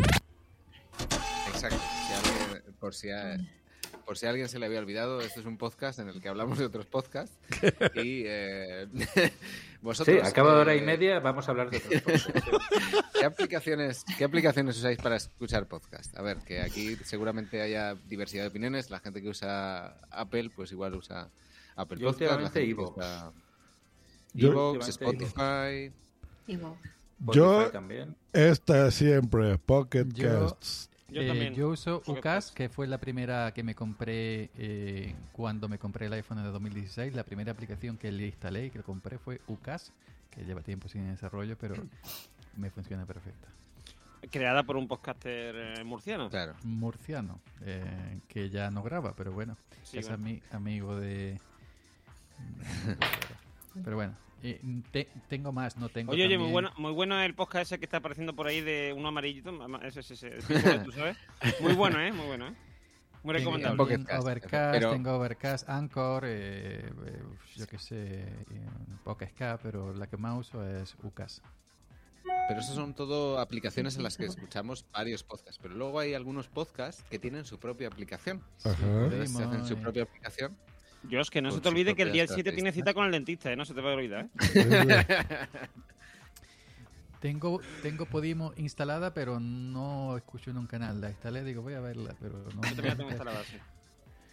Speaker 2: Exacto. Si alguien- por, si a- por si a alguien se le había olvidado, este es un podcast en el que hablamos de otros podcasts. Y eh, vosotros.
Speaker 3: Sí, a cabo de hora y
Speaker 2: eh,
Speaker 3: media vamos a hablar de otros podcasts.
Speaker 2: ¿Qué aplicaciones, ¿Qué aplicaciones usáis para escuchar podcast? A ver, que aquí seguramente haya diversidad de opiniones. La gente que usa Apple, pues igual usa Apple
Speaker 3: Yo
Speaker 2: Podcast. La
Speaker 6: Yo-
Speaker 2: Spotify.
Speaker 6: Yo,
Speaker 3: Spotify también.
Speaker 6: esta siempre, Pocket
Speaker 8: Yo-
Speaker 6: Casts.
Speaker 5: Yo
Speaker 8: Eh,
Speaker 5: también.
Speaker 8: yo uso UCAS, que fue la primera que me compré eh, cuando me compré el iPhone en 2016. La primera aplicación que le instalé y que compré fue UCAS, que lleva tiempo sin desarrollo, pero me funciona perfecta.
Speaker 5: Creada por un podcaster eh, murciano.
Speaker 2: Claro.
Speaker 8: Murciano, eh, que ya no graba, pero bueno,
Speaker 5: Sí,
Speaker 8: es
Speaker 5: bueno.
Speaker 8: ami- amigo de... pero bueno, eh, te- tengo más, no tengo
Speaker 5: Oye, oye, muy bueno, muy bueno el podcast ese que está apareciendo por ahí de uno amarillito. ma- ma- Ese, ese, ese, ¿tú sabes? Muy bueno, ¿eh? Muy bueno, ¿eh? Muy
Speaker 8: Tengo
Speaker 5: recomendable.
Speaker 2: Cast,
Speaker 8: Overcast,
Speaker 2: pero-
Speaker 8: tengo Overcast, Anchor, eh, eh, yo qué sé, Pocket pero la que más uso es UCAS.
Speaker 2: Pero eso son todo aplicaciones en las que escuchamos varios podcasts. Pero luego hay algunos podcasts que tienen su propia aplicación.
Speaker 6: Ajá.
Speaker 2: Entonces se hacen su propia aplicación.
Speaker 5: Dios, que no se te olvide que el día
Speaker 2: propia
Speaker 5: 7 tiene cita con el dentista, ¿eh? No se te va a olvidar, ¿eh?
Speaker 8: Tengo, tengo Podimo instalada, pero no escucho en un canal. La instalé, digo, voy a verla, pero no.
Speaker 5: Yo también la tengo instalada, sí.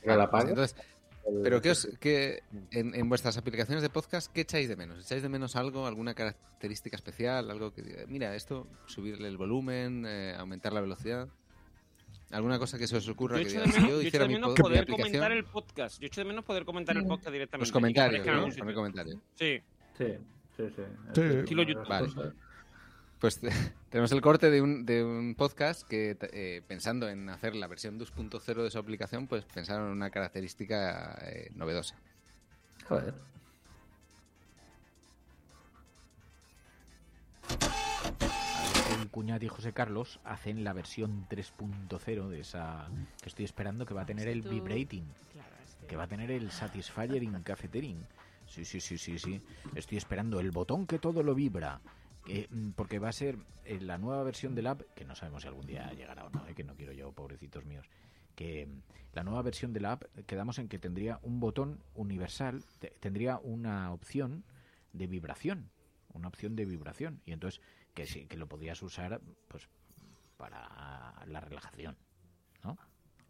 Speaker 3: ¿Pero la pagas?
Speaker 2: entonces, Pero ¿qué os, qué, en, en vuestras aplicaciones de podcast, ¿qué echáis de menos? ¿Echáis de menos algo, alguna característica especial? Algo que diga, mira, esto, subirle el volumen, eh, aumentar la velocidad. ¿Alguna cosa que se os ocurra
Speaker 5: Yo
Speaker 2: que
Speaker 5: echo de
Speaker 2: si
Speaker 5: menos,
Speaker 2: yo
Speaker 5: yo echo
Speaker 2: hiciera
Speaker 5: de menos poder comentar el podcast. Yo echo de menos poder comentar el podcast directamente.
Speaker 2: los comentarios, ¿no? Poner comentarios.
Speaker 5: Sí.
Speaker 3: Sí, sí, sí.
Speaker 6: Sí.
Speaker 5: Estilo YouTube.
Speaker 2: Vale. Pues tenemos el corte de un, de un podcast que, eh, pensando en hacer la versión 2.0 de su aplicación, pues pensaron en una característica eh, novedosa.
Speaker 3: Joder.
Speaker 24: El cuñado y José Carlos hacen la versión 3.0 de esa que estoy esperando que va a tener el vibrating,
Speaker 21: que-
Speaker 24: va a tener el satisfier in cafetering. Sí, sí, sí, sí, sí. Estoy esperando el botón que todo lo vibra. mm, porque va a ser eh, la nueva versión del app, que no sabemos si algún día llegará o no, eh, que no quiero yo, pobrecitos míos. Que mm, la nueva versión de la app quedamos en que tendría un botón universal, te- tendría una opción de vibración, una opción de vibración. Y entonces que sí, que lo podías usar pues para la relajación, ¿no?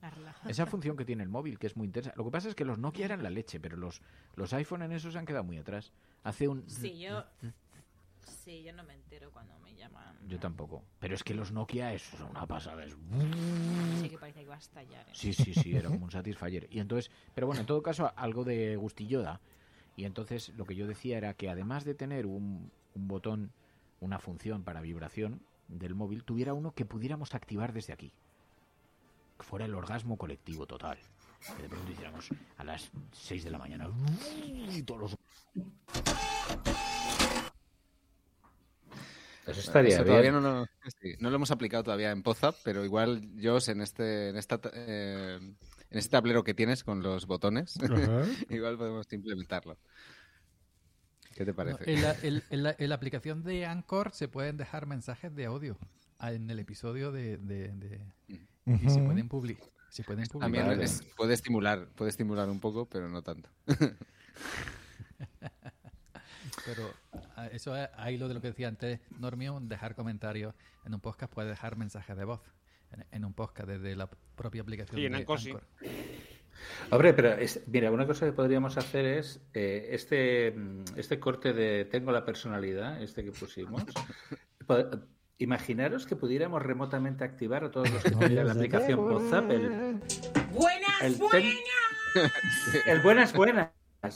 Speaker 21: La relajación.
Speaker 24: Esa función que tiene el móvil, que es muy intensa. Lo que pasa es que los Nokia eran la leche, pero los, los iPhone en eso se han quedado muy atrás. Hace un...
Speaker 21: Sí, yo. Sí, yo no me entero cuando me llaman.
Speaker 24: Yo tampoco. Pero es que los Nokia es una pasada. Es...
Speaker 21: Sí, que parece que va a estallar. ¿eh?
Speaker 24: Sí, sí, sí, era como un Satisfyer. Y entonces, pero bueno, en todo caso, algo de gustillo da. Y entonces lo que yo decía era que además de tener un, un botón, una función para vibración del móvil, tuviera uno que pudiéramos activar desde aquí. Que fuera el orgasmo colectivo total. Que de pronto hiciéramos a las 6 de la mañana. Y todos los...
Speaker 3: Eso estaría
Speaker 2: Eso
Speaker 3: bien.
Speaker 2: todavía no, lo- sí, no lo hemos aplicado todavía en Podzap, pero igual yo en este en esta eh, en este tablero que tienes con los botones, igual podemos implementarlo. ¿Qué te parece?
Speaker 8: En la, en- en la- en la aplicación de Anchor se pueden dejar mensajes de audio ah, en el episodio de... de- de- Y se pueden, publi- se pueden
Speaker 2: También
Speaker 8: publicar.
Speaker 2: es- puede estimular, puede estimular un poco, pero no tanto.
Speaker 8: Pero ah, eso es ahí lo de lo que decía antes, Normio, dejar comentarios. En un podcast puede dejar mensajes de voz. En, en un podcast desde la propia aplicación
Speaker 5: Sí, en
Speaker 8: de
Speaker 5: Anchor sí.
Speaker 3: Hombre, pero es- mira, una cosa que podríamos hacer es eh, este, mm, este corte de Tengo la personalidad, este que pusimos. Imaginaros que pudiéramos remotamente activar a todos los que tuvieran la aplicación WhatsApp el,
Speaker 23: ¡Buenas,
Speaker 3: el, ten-
Speaker 23: buenas!
Speaker 3: el buenas buenas.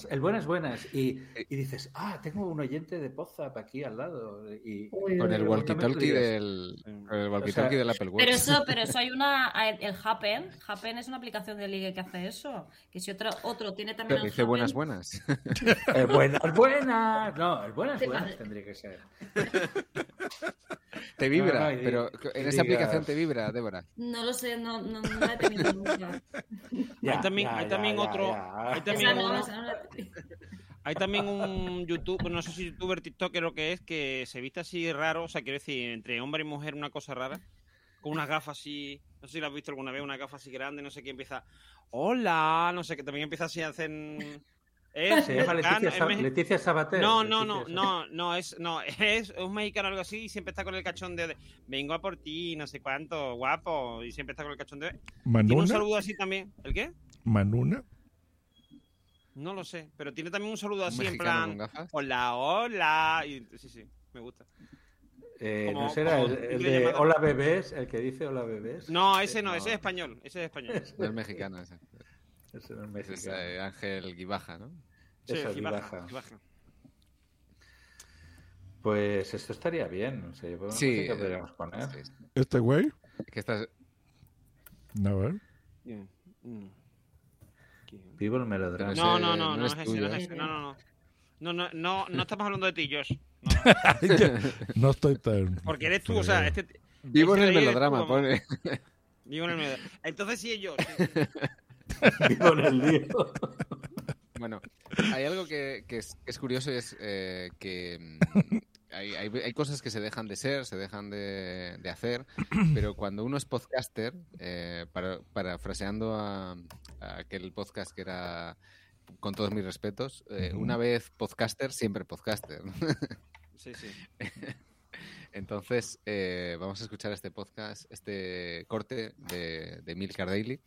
Speaker 3: El buenas buenas. Y, y dices, ah, tengo un oyente de WhatsApp aquí al lado. Y,
Speaker 2: Con el walkie-talkie del, con el walkie-talkie del Apple Watch.
Speaker 4: Pero eso, pero eso hay una. El Happen. Happen es una aplicación de ligue que hace eso. Que si otro, otro tiene también.
Speaker 2: Pero
Speaker 4: el
Speaker 2: dice
Speaker 4: Happen-
Speaker 2: buenas, buenas.
Speaker 3: El buenas buenas. No, el buenas buenas tendría que ser.
Speaker 2: Te vibra,
Speaker 3: No, no, y-
Speaker 2: pero en esa aplicación te vibra, Débora.
Speaker 4: No lo sé, no, no, no la he tenido nunca.
Speaker 3: Ya,
Speaker 5: hay también,
Speaker 3: ya,
Speaker 5: hay también
Speaker 3: ya,
Speaker 5: otro.
Speaker 3: ya.
Speaker 5: Hay
Speaker 4: Esa
Speaker 5: también,
Speaker 4: la-
Speaker 5: hay también un YouTube, no sé si youtuber, TikToker o que es, que se viste así raro, o sea, quiero decir, entre hombre y mujer, una cosa rara, con unas gafas así, no sé si lo has visto alguna vez, una gafa así grande, no sé qué, empieza, hola, no sé, que también empieza así a hacer... Es
Speaker 3: Se llama
Speaker 5: mexicano,
Speaker 3: Leticia,
Speaker 5: es
Speaker 3: Sabater.
Speaker 5: No, no, no,
Speaker 3: Leticia
Speaker 5: no, no, es, no, es un mexicano o algo así y siempre está con el cachondeo de vengo a por ti, no sé cuánto, guapo, y siempre está con el cachondeo. Tiene un
Speaker 6: ¿Manuna?
Speaker 5: saludo así también. ¿El qué?
Speaker 6: ¿Manuna?
Speaker 5: No lo sé, pero tiene también un saludo
Speaker 2: ¿Un
Speaker 5: así en
Speaker 2: mexicano
Speaker 5: plan, hola, hola, y sí, sí, me gusta.
Speaker 3: Eh,
Speaker 5: Como-
Speaker 3: ¿No será el, de
Speaker 5: llamado-
Speaker 3: Hola Bebés? El que dice Hola Bebés.
Speaker 5: No, ese no, ese es español, ese es español.
Speaker 2: No es mexicano ese.
Speaker 3: Ese no es
Speaker 2: Ese es
Speaker 3: mexicano.
Speaker 2: eh, Ángel Guibaja, ¿no?
Speaker 5: Sí,
Speaker 3: Eso, Guibaja.
Speaker 5: aquí baja.
Speaker 3: Pues esto estaría bien. O sea, yo no
Speaker 2: Sí,
Speaker 3: sé qué
Speaker 2: eh,
Speaker 3: podríamos poner.
Speaker 2: sí, sí.
Speaker 6: ¿Este güey?
Speaker 2: Que estás...
Speaker 6: A ver.
Speaker 5: Bien, mm.
Speaker 3: Vivo el melodrama.
Speaker 5: No, no, no,
Speaker 2: no
Speaker 5: no
Speaker 2: es
Speaker 5: es ese, no es ese, no, no, no. No, no, no, no estamos hablando de ti, Josh.
Speaker 6: no estoy tan.
Speaker 5: Porque eres tú, o sea, este.
Speaker 2: Vivo en
Speaker 5: este
Speaker 2: el melodrama, pone.
Speaker 5: Vivo en el melodrama. Entonces sí es yo.
Speaker 3: Vivo en el lío.
Speaker 2: Bueno, hay algo que, que es, que es curioso y es eh, que mm, hay, hay, hay cosas que se dejan de ser, se dejan de, de hacer, pero cuando uno es podcaster, eh, para, parafraseando a, a aquel podcast que era con todos mis respetos, eh, una vez podcaster, siempre podcaster.
Speaker 5: Sí, sí.
Speaker 2: Entonces, eh, vamos a escuchar este podcast, este corte de, de Milcar Daily.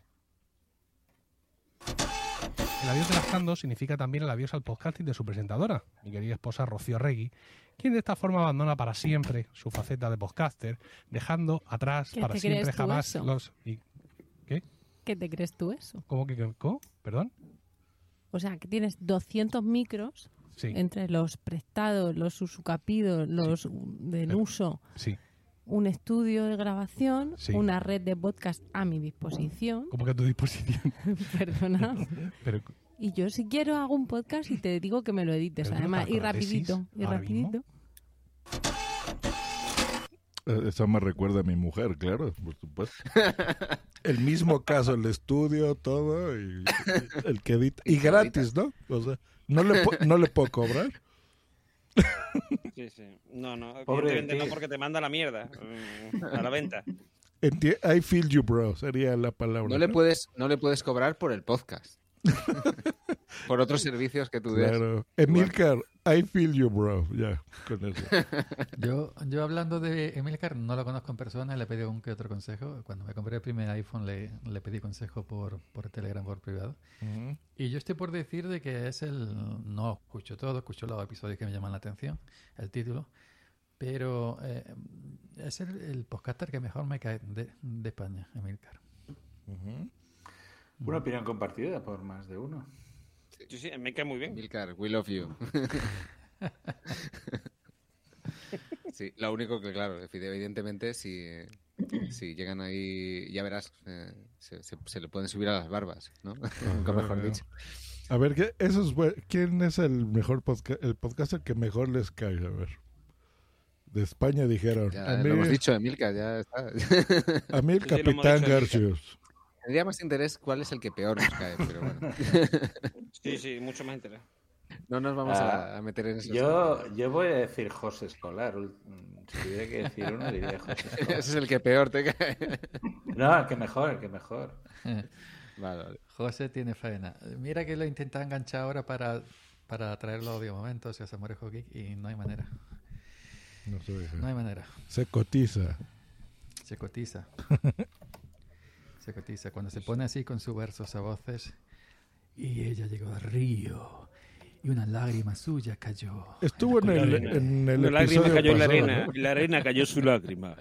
Speaker 25: El adiós de las Cando significa también el adiós al podcasting de su presentadora, mi querida esposa Rocío Regui, quien de esta forma abandona para siempre su faceta de podcaster, dejando atrás
Speaker 16: ¿Qué
Speaker 25: para
Speaker 16: te
Speaker 25: siempre
Speaker 16: crees tú
Speaker 25: jamás
Speaker 16: eso?
Speaker 25: los... y- ¿Qué?
Speaker 16: ¿Qué te crees tú eso?
Speaker 25: ¿Cómo que... ¿Cómo? ¿Perdón?
Speaker 16: O sea, que tienes 200 micros
Speaker 25: Sí.
Speaker 16: entre los prestados, los usucapidos, los del uso,
Speaker 25: Sí.
Speaker 16: Un estudio de grabación,
Speaker 25: Sí.
Speaker 16: una red de podcast a mi disposición.
Speaker 25: ¿Cómo que a tu disposición?
Speaker 16: Perdona.
Speaker 25: Pero,
Speaker 16: Y yo si quiero hago un podcast y te digo que me lo edites,
Speaker 25: ¿Pero tú no
Speaker 16: además, y rapidito, y rapidito.
Speaker 6: Eh, Eso me recuerda a mi mujer, claro, por supuesto. El mismo caso, el estudio, todo, y el que edita. Y gratis, ¿no? O sea, no le, no le puedo cobrar.
Speaker 5: Sí, sí. No, no,
Speaker 6: Pobre
Speaker 5: no
Speaker 6: tío.
Speaker 5: porque te manda la mierda mm, a la venta.
Speaker 6: Enti- I feel you, bro, sería la palabra.
Speaker 2: No le puedes, no le puedes cobrar por el podcast. por otros servicios que tú des.
Speaker 6: Claro. Emilcar, I feel you, bro. Ya, con eso.
Speaker 8: Yo, yo hablando de Emilcar, no lo conozco en persona, le pedí un que otro consejo. Cuando me compré el primer iPhone le, le pedí consejo por, por Telegram, por privado.
Speaker 6: Ujú.
Speaker 8: Y yo estoy por decir de que es el... No escucho todo, escucho los episodios que me llaman la atención, el título. Pero eh, es el, el podcaster que mejor me cae de, de España, Emilcar.
Speaker 3: Una opinión compartida por más de uno.
Speaker 5: Sí, sí, me cae muy bien.
Speaker 2: Milcar, we love you. sí, lo único que, claro, evidentemente, si, si llegan ahí, ya verás, eh, se, se- se le pueden subir a las barbas, ¿no? Nunca mejor dicho.
Speaker 6: A ver, ¿qué, eso es ¿quién es el mejor podca- el podcaster que mejor les cae? A ver. De España dijeron.
Speaker 2: Ya
Speaker 6: a
Speaker 2: lo hemos dicho, Emilcar, ya está.
Speaker 6: A mí el Capitán Garcius.
Speaker 2: Tendría más interés cuál es el que peor nos cae, pero bueno.
Speaker 5: Sí, sí, mucho más interés.
Speaker 2: No nos vamos a,
Speaker 3: Ah,
Speaker 2: a meter en eso.
Speaker 3: Yo, yo voy a decir José Escolar. ul- Si tuviera que decir uno, diría José Escolar.
Speaker 2: Ese es el que peor te cae.
Speaker 3: No, el que mejor, el que mejor.
Speaker 2: Vale, vale.
Speaker 8: José tiene faena. Mira que lo intenta enganchar ahora para, para traerlo a audio momentos y a Samurai Geek y no hay manera.
Speaker 6: No.
Speaker 8: No hay manera.
Speaker 6: Se cotiza.
Speaker 8: Se cotiza. Se cotiza. Cuando se pone así con sus versos a voces. Y ella llegó al río. Y una lágrima suya cayó.
Speaker 6: Estuvo en el,
Speaker 5: arena.
Speaker 6: en el
Speaker 5: Una lágrima
Speaker 6: episodio
Speaker 5: cayó en la
Speaker 6: pasado,
Speaker 5: arena,
Speaker 6: ¿no?
Speaker 5: y la arena cayó su lágrima.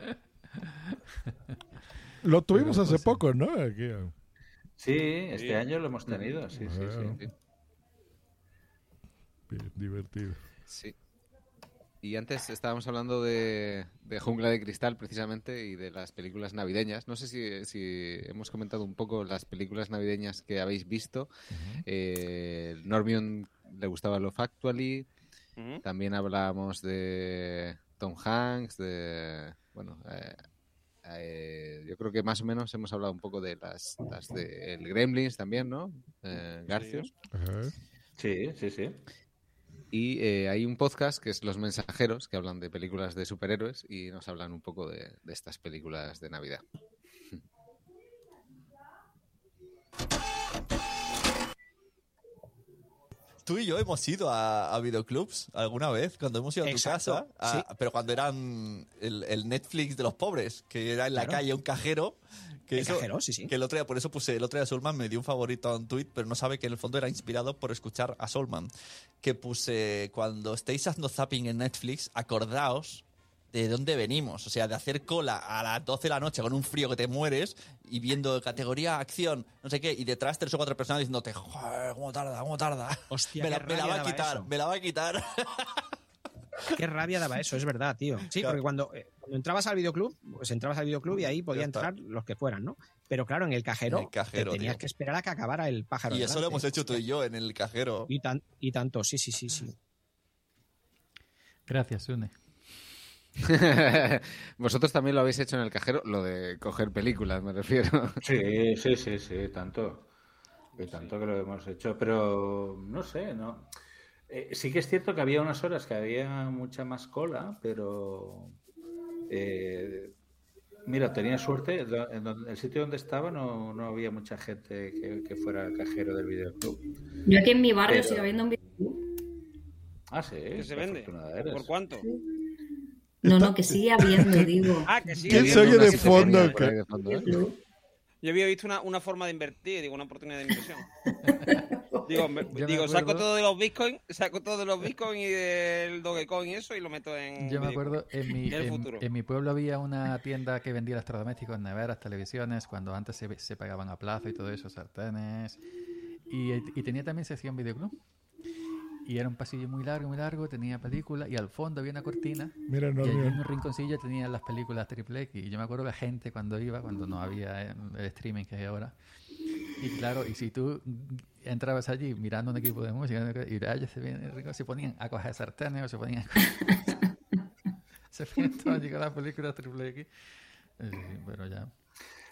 Speaker 6: Lo tuvimos hace
Speaker 8: pues,
Speaker 6: poco, ¿no? Aquí.
Speaker 3: Sí, este
Speaker 5: Sí.
Speaker 3: año lo hemos tenido, sí, sí,
Speaker 6: Ah.
Speaker 3: sí.
Speaker 6: Bien, divertido.
Speaker 2: Sí. Y antes estábamos hablando de, de Jungla de Cristal, precisamente, y de las películas navideñas. No sé si, si hemos comentado un poco las películas navideñas que habéis visto. Eh, Normion le gustaba Love Actually.
Speaker 5: Ujú.
Speaker 2: También hablábamos de Tom Hanks, de... Bueno, eh, eh, yo creo que más o menos hemos hablado un poco de las, las de el Gremlins también, ¿no? Eh, Garcios.
Speaker 3: Sí, sí, sí.
Speaker 2: Y eh, hay un podcast que es Los Mensajeros, que hablan de películas de superhéroes y nos hablan un poco de, de estas películas de Navidad.
Speaker 26: Tú y yo hemos ido a, a videoclubs alguna vez, cuando hemos ido a tu
Speaker 27: Exacto,
Speaker 26: casa, a- pero cuando eran el, el Netflix de los pobres, que era en la
Speaker 27: Claro.
Speaker 26: calle un cajero. Que
Speaker 27: El cajero, sí, sí.
Speaker 26: Que el otro día, por eso puse, el otro día Solman me dio un favorito a un tweet, pero no sabe que en el fondo era inspirado por escuchar a Solman. Que puse, cuando estéis haciendo zapping en Netflix, acordaos de dónde venimos. O sea, de hacer cola a las 12 de la noche con un frío que te mueres y viendo categoría acción, no sé qué, y detrás tres o cuatro personas diciéndote, joder, cómo tarda, cómo tarda.
Speaker 27: Hostia,
Speaker 26: me, la, me la va a quitar,
Speaker 27: eso.
Speaker 26: me la va a quitar.
Speaker 27: Qué rabia daba eso, es verdad, tío. Sí,
Speaker 26: Claro.
Speaker 27: porque cuando, eh, cuando entrabas al videoclub, pues entrabas al videoclub y ahí podían entrar los que fueran, ¿no? Pero claro, en el cajero,
Speaker 26: En el cajero,
Speaker 27: te tenías
Speaker 26: tío.
Speaker 27: que esperar a que acabara el pájaro.
Speaker 26: y eso lo hemos hecho tú y yo en el cajero.
Speaker 27: Y, tan, y tanto, sí, sí, sí, sí.
Speaker 8: Gracias, Une.
Speaker 2: Vosotros también lo habéis hecho en el cajero, lo de coger películas, me refiero.
Speaker 3: Sí, sí, sí, sí, tanto. Y tanto que lo hemos hecho, pero no sé, ¿no? Eh, sí que es cierto que había unas horas que había mucha más cola, pero eh, mira, tenía suerte, donde- el sitio donde estaba no, no había mucha gente que, que fuera cajero del videoclub.
Speaker 4: Yo aquí en mi barrio
Speaker 3: Pero-
Speaker 4: sigo habiendo un videoclub.
Speaker 3: Ah, sí.
Speaker 5: ¿Qué se vende? ¿Por cuánto?
Speaker 4: No, no, que sigue habiendo, digo.
Speaker 5: Ah, que sigue
Speaker 6: ¿Quién se
Speaker 5: habiendo
Speaker 6: oye de
Speaker 5: que
Speaker 6: fondo?
Speaker 2: por ahí de fondo, ¿eh?
Speaker 5: Yo había visto una, una forma de invertir, digo, una oportunidad de inversión. digo, me-
Speaker 8: Yo me
Speaker 5: digo saco
Speaker 8: acuerdo-
Speaker 5: todo de los bitcoins, saco todo de los bitcoins y del Dogecoin y eso y lo meto en.
Speaker 8: Yo me acuerdo, en mi, en,
Speaker 5: futuro.
Speaker 8: en mi pueblo había una tienda que vendía electrodomésticos, neveras, televisiones, cuando antes se, se pagaban a plazo y todo eso, sartenes. Y, y tenía también sección videoclub. Y era un pasillo muy largo, muy largo, tenía películas y al fondo había una cortina.
Speaker 6: Mira, no,
Speaker 8: y allí en un rinconcillo tenía las películas triple X. Y yo me acuerdo la gente cuando iba, cuando no había eh, el streaming que hay ahora. Y claro, y si tú entrabas allí mirando un equipo de música y ellos se, se ponían a coger sartenes o se ponían a coger... se ponían todos allí con las películas triple X. Pero ya...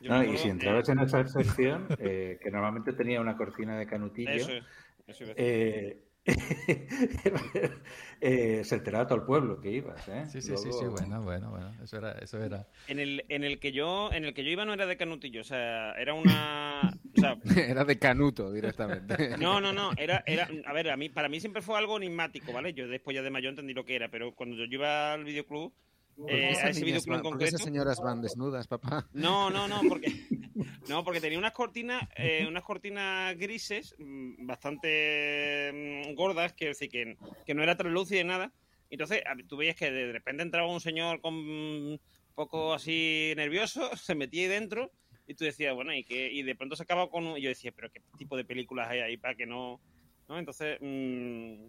Speaker 3: No, y si entrabas en esa sección, eh, que normalmente tenía una cortina de canutillo,
Speaker 5: Eso es, eso
Speaker 3: eh, eh, se enteraba todo el pueblo que ibas, ¿eh?
Speaker 8: Sí, sí, sí, sí, bueno, bueno, bueno. Eso era... Eso era...
Speaker 5: En el, en el que yo, en el que yo iba no era de canutillo, o sea, era una, o sea,
Speaker 2: Era de canuto directamente.
Speaker 5: no, no, no, era, era, a ver, a mí, para mí siempre fue algo enigmático, ¿vale? Yo después ya de mayor entendí lo que era, pero cuando yo iba al videoclub,
Speaker 2: ¿Por qué
Speaker 5: eh, a ese videoclub en
Speaker 2: van- por qué
Speaker 5: concreto,
Speaker 2: esas señoras van desnudas, papá?
Speaker 5: no, no, no, porque no, porque tenía unas cortinas, eh, unas cortinas grises mm, bastante mm, gordas, quiero decir que, que no era translúcida ni nada. Entonces, tú veías que de repente entraba un señor con un poco así nervioso, se metía ahí dentro y tú decías, bueno, y que y de pronto se acaba con un... y yo decía, pero qué tipo de películas hay ahí para que no, ¿no? Entonces, mm,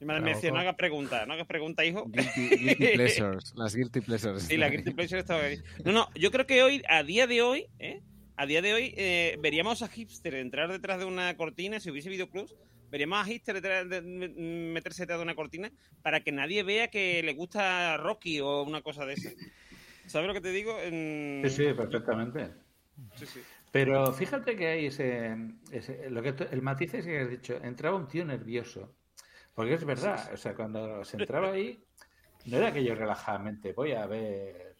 Speaker 5: mi madre me decía, no hagas preguntas, no hagas preguntas, hijo.
Speaker 2: Guilty, guilty pleasures, las guilty pleasures.
Speaker 5: Sí, la Guilty Pleasure estaba ahí. No, no, yo creo que hoy, a día de hoy, ¿eh? A día de hoy, eh, veríamos a hipster entrar detrás de una cortina, si hubiese videoclubs, veríamos a hipster detrás de- meterse detrás de una cortina para que nadie vea que le gusta Rocky o una cosa de esa. ¿Sabes lo que te digo? En-
Speaker 3: Sí, sí, perfectamente.
Speaker 5: Sí, sí.
Speaker 3: Pero fíjate que hay ese, ese- lo que el matiz es que has dicho, entraba un tío nervioso. Porque es verdad, o sea, cuando se entraba ahí, no era que yo relajadamente voy a ver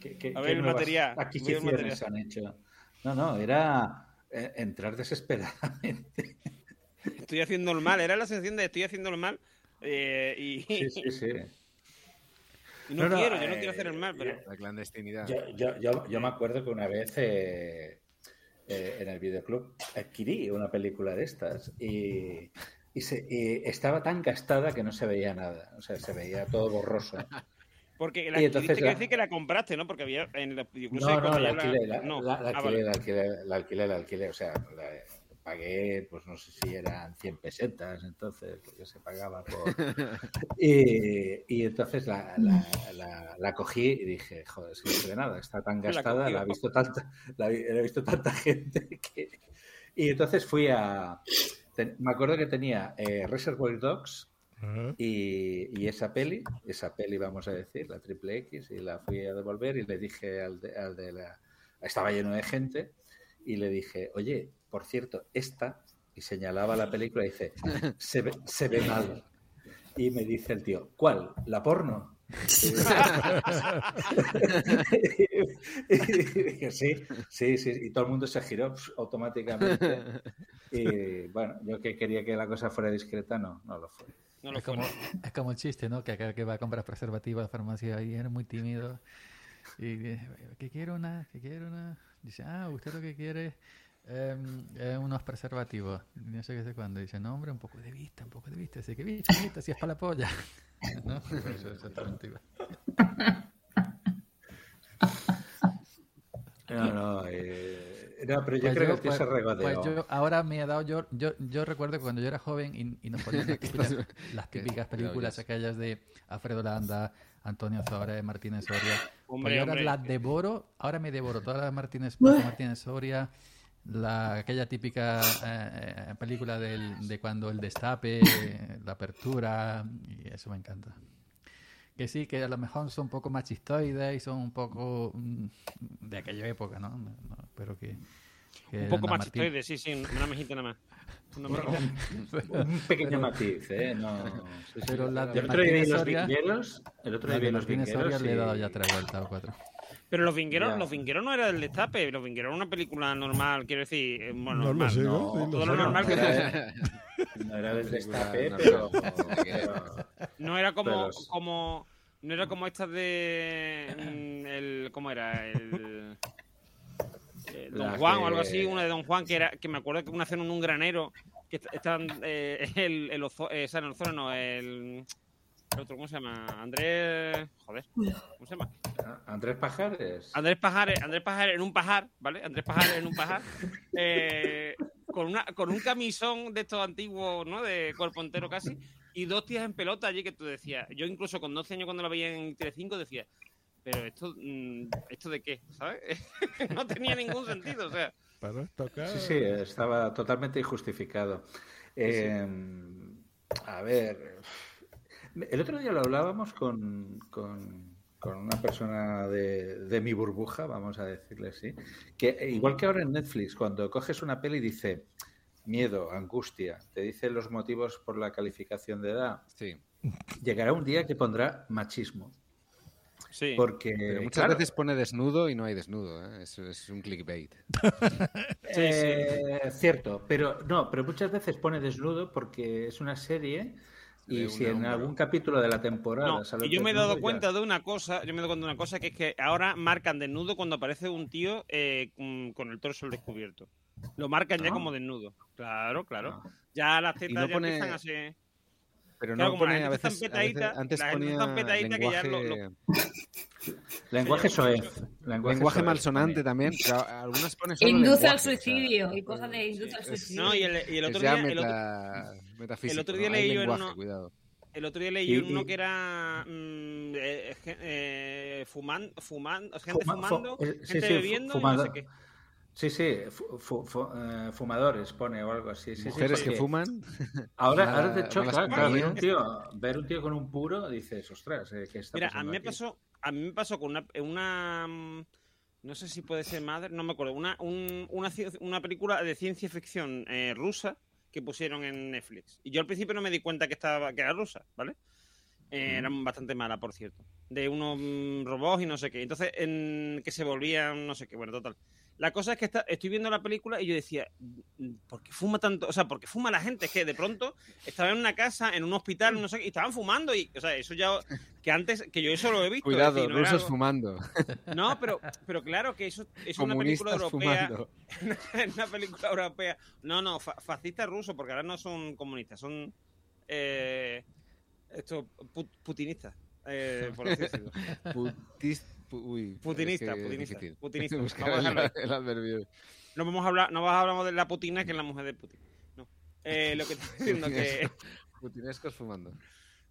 Speaker 3: qué, qué-
Speaker 5: A
Speaker 3: qué
Speaker 5: ver el
Speaker 3: nuevas
Speaker 5: material, el
Speaker 3: adquisiciones
Speaker 5: material.
Speaker 3: han hecho. No, no, era eh, entrar desesperadamente.
Speaker 5: Estoy haciendo el mal, era la sensación de estoy haciendo el mal eh, y,
Speaker 3: Sí, sí, sí.
Speaker 5: y no,
Speaker 3: No, no,
Speaker 5: quiero, yo no
Speaker 3: eh,
Speaker 5: quiero hacer el mal, pero...
Speaker 2: La clandestinidad.
Speaker 3: Yo, yo, yo, yo me acuerdo que una vez eh, eh, en el videoclub adquirí una película de estas y, y se- y estaba tan gastada que no se veía nada. O sea, se veía todo borroso.
Speaker 5: Porque la
Speaker 3: entonces
Speaker 5: tuviste que
Speaker 3: la-
Speaker 5: decir que la compraste, ¿no? Porque había en videoclubs
Speaker 3: No, no, la alquilé, la,
Speaker 5: no.
Speaker 3: la- la
Speaker 5: Ah,
Speaker 3: alquilé,
Speaker 5: vale.
Speaker 3: la alquilé, la alquilé, la alquilé, o sea, la- pagué, pues no sé si eran 100 pesetas, entonces, porque se pagaba por... Y, y entonces la, la, la- la cogí y dije, joder, es que no se ve nada, está tan gastada, la, ha visto tanta, la, ha visto tanta gente que... Y entonces fui a... ten- me acuerdo que tenía eh, Reservoir Dogs y, esa peli, esa peli vamos a decir, la triple X, y la fui a devolver y le dije al de, al de la... Estaba lleno de gente y le dije, oye, por cierto, esta, y señalaba la película y dice, se ve, se ve mal. Y me dice el tío, ¿cuál? ¿La porno? y dije, sí, sí, sí, y todo el mundo se giró automáticamente. Y bueno, yo que quería que la cosa fuera discreta, no, no lo fue.
Speaker 8: Es, como, es como el chiste, ¿no? Que acá que va a comprar preservativo a la farmacia y era muy tímido. Y dice, que quiero una, que quiero una. Dice, ah, usted lo que quiere em, es unos preservativos. Y No sé qué sé cuándo. Dice, no, hombre, un poco de vista, un poco de vista. Dice, ¿qué vista? vista? Si es para la polla. ¿No? Eso es igual.
Speaker 3: No, no, eh, no, pero yo
Speaker 8: Pues
Speaker 3: creo que el tío
Speaker 8: pues-
Speaker 3: se regodeó.
Speaker 8: pues yo ahora me he dado yo, yo yo recuerdo que cuando yo era joven y, y nos ponían las típicas, las películas aquellas de Alfredo Landa, Antonio Soria, Martínez Soria.
Speaker 5: Hombre,
Speaker 8: pues yo ahora
Speaker 5: hombre.
Speaker 8: las devoro, ahora me devoro todas las Martínez, Martínez Soria, la, aquella típica eh, eh, película del, de cuando el destape, la apertura, y eso me encanta. Que sí, que a lo mejor son un poco machistoides y son un poco mm, de aquella época, ¿no? No, no, pero que... que
Speaker 5: Un poco
Speaker 8: la Martín-
Speaker 5: machistoide, sí, sí, una mejita nada más. Una mejita.
Speaker 3: Un pequeño
Speaker 8: Pero-
Speaker 3: matiz, ¿eh? No, sí, sí.
Speaker 8: Pero la de
Speaker 3: el otro día vi
Speaker 8: Martínez
Speaker 3: los vingueros, el otro día vi los vingueros
Speaker 8: le he dado ya tres vueltas o cuatro.
Speaker 5: Pero los vingueros, los vingueros no era del destape, los vingueros era una película normal, quiero decir, eh, bueno,
Speaker 6: No lo
Speaker 5: normal.
Speaker 6: sé,
Speaker 5: no,
Speaker 6: ¿no? Sí, lo
Speaker 5: todo lo normal que
Speaker 3: era-. No era del destape,
Speaker 2: no,
Speaker 3: pero,
Speaker 2: no,
Speaker 3: pero-
Speaker 5: No era como,
Speaker 3: pero-
Speaker 5: como no era como estas de mm, el ¿cómo era? El eh, Don
Speaker 3: La
Speaker 5: Juan o algo así, una de Don Juan, que era que me acuerdo que una cena en un granero, que est- estaban eh, el, el Ozo- eh, San Ozono, no, el, el otro, ¿cómo se llama? Andrés, joder, ¿cómo se llama?
Speaker 3: Andrés Pajares.
Speaker 5: Andrés Pajares, Andrés Pajares en un pajar, ¿vale? Andrés Pajares en un pajar, eh, con, una, con un camisón de estos antiguos, ¿no? De cuerpo entero casi, y dos tías en pelota allí que tú decías. Yo incluso con 12 años cuando la veía en Telecinco decía, pero esto, mm, ¿esto de qué? ¿Sabes? no tenía ningún sentido, o sea.
Speaker 3: Sí, sí, estaba totalmente injustificado. Eh, a ver, el otro día lo hablábamos con, con- con una persona de, de mi burbuja, vamos a decirle así, que igual que ahora en Netflix, cuando coges una peli dice miedo, angustia, te dice los motivos por la calificación de edad,
Speaker 2: Sí.
Speaker 3: llegará un día que pondrá machismo.
Speaker 5: Sí.
Speaker 3: Porque
Speaker 2: Pero muchas
Speaker 3: claro,
Speaker 2: veces pone desnudo y no hay desnudo. ¿eh? Eso es un clickbait.
Speaker 3: Eh, cierto, pero no, pero muchas veces pone desnudo porque es una serie y si en algún capítulo de la temporada
Speaker 5: No,
Speaker 3: sale
Speaker 5: y yo me he dado
Speaker 3: ya-
Speaker 5: cuenta de una cosa, yo me he dado cuenta de una cosa que es que ahora marcan desnudo cuando aparece un tío eh, con, el torso descubierto. Lo marcan ya
Speaker 3: Ah.
Speaker 5: como desnudo. Claro, claro. Ya las tetas
Speaker 2: no
Speaker 5: ya
Speaker 2: pone-
Speaker 5: empiezan a ser.
Speaker 2: Pero
Speaker 5: Claro,
Speaker 2: no
Speaker 5: como
Speaker 2: pone a veces, a
Speaker 5: empetadita,
Speaker 2: veces- antes ponía
Speaker 5: empetadita que ya lo-
Speaker 2: lenguaje,
Speaker 3: Lenguaje soez.
Speaker 2: lenguaje,
Speaker 3: soez
Speaker 2: malsonante también, pero algunas pone solo
Speaker 4: Induce al
Speaker 2: lenguaje, o sea,
Speaker 4: suicidio y cosas de induce al suicidio.
Speaker 5: No, y el, y el otro día. el otro-
Speaker 2: meta- metafísico,
Speaker 5: el otro
Speaker 2: ¿no?
Speaker 5: día leí yo en uno-
Speaker 2: cuidado.
Speaker 5: El otro día leí
Speaker 3: Y-
Speaker 5: uno
Speaker 3: y-
Speaker 5: que era mm, eh, eh, fuman- fumando, gente
Speaker 3: Fuma- fu-
Speaker 5: fumando,
Speaker 3: eh, sí,
Speaker 5: gente
Speaker 3: sí,
Speaker 5: bebiendo y
Speaker 3: fumado-
Speaker 5: no sé qué.
Speaker 3: Sí, sí, fu- fu- eh, fumadores pone o algo así. sí,
Speaker 2: que fuman.
Speaker 3: Ahora, ahora te choca,
Speaker 2: malas
Speaker 3: claro, ver un, tío, ver un tío con un puro, dices, ostras, eh, ¿qué está
Speaker 5: Mira, a
Speaker 3: pasando
Speaker 5: mí me
Speaker 3: aquí?
Speaker 5: pasó, a mí me pasó con una, una mm, no sé si puede ser madre, no me acuerdo, una, un- una, una película de ciencia ficción eh, rusa que pusieron en Netflix. Y yo al principio no me di cuenta que estaba, que era rusa, ¿vale? Eh, Era bastante mala, por cierto. De unos mm, robots y no sé qué. Entonces, en, que se volvían, no sé qué. Bueno, total. La cosa es que está- estoy viendo la película y yo decía, "Mm, ¿por qué fuma tanto? O sea, ¿por qué fuma la gente? Es que de pronto estaba en una casa, en un hospital, no sé qué, y estaban fumando. Y, o sea, eso ya. Que antes, que yo eso lo he visto.
Speaker 2: Cuidado,
Speaker 5: decir, no era
Speaker 2: rusos
Speaker 5: algo-
Speaker 2: fumando.
Speaker 5: No, pero, pero claro que eso es una película europea. Es una película europea. No, no, fa- fascistas rusos, porque ahora no son comunistas, son eh, estos pu- putinistas, eh, por así decirlo.
Speaker 2: Putis- pu- uy,
Speaker 5: Putinista,
Speaker 2: es que es
Speaker 5: putinista, putinista.
Speaker 2: Buscar
Speaker 5: Vamos a
Speaker 2: el,
Speaker 5: dejarlo ahí.
Speaker 2: el adverbio.
Speaker 5: No vamos a hablar, no vamos a hablar de la Putina, que es la mujer de Putin. No. Eh, lo que estoy diciendo que
Speaker 2: Putinescos fumando.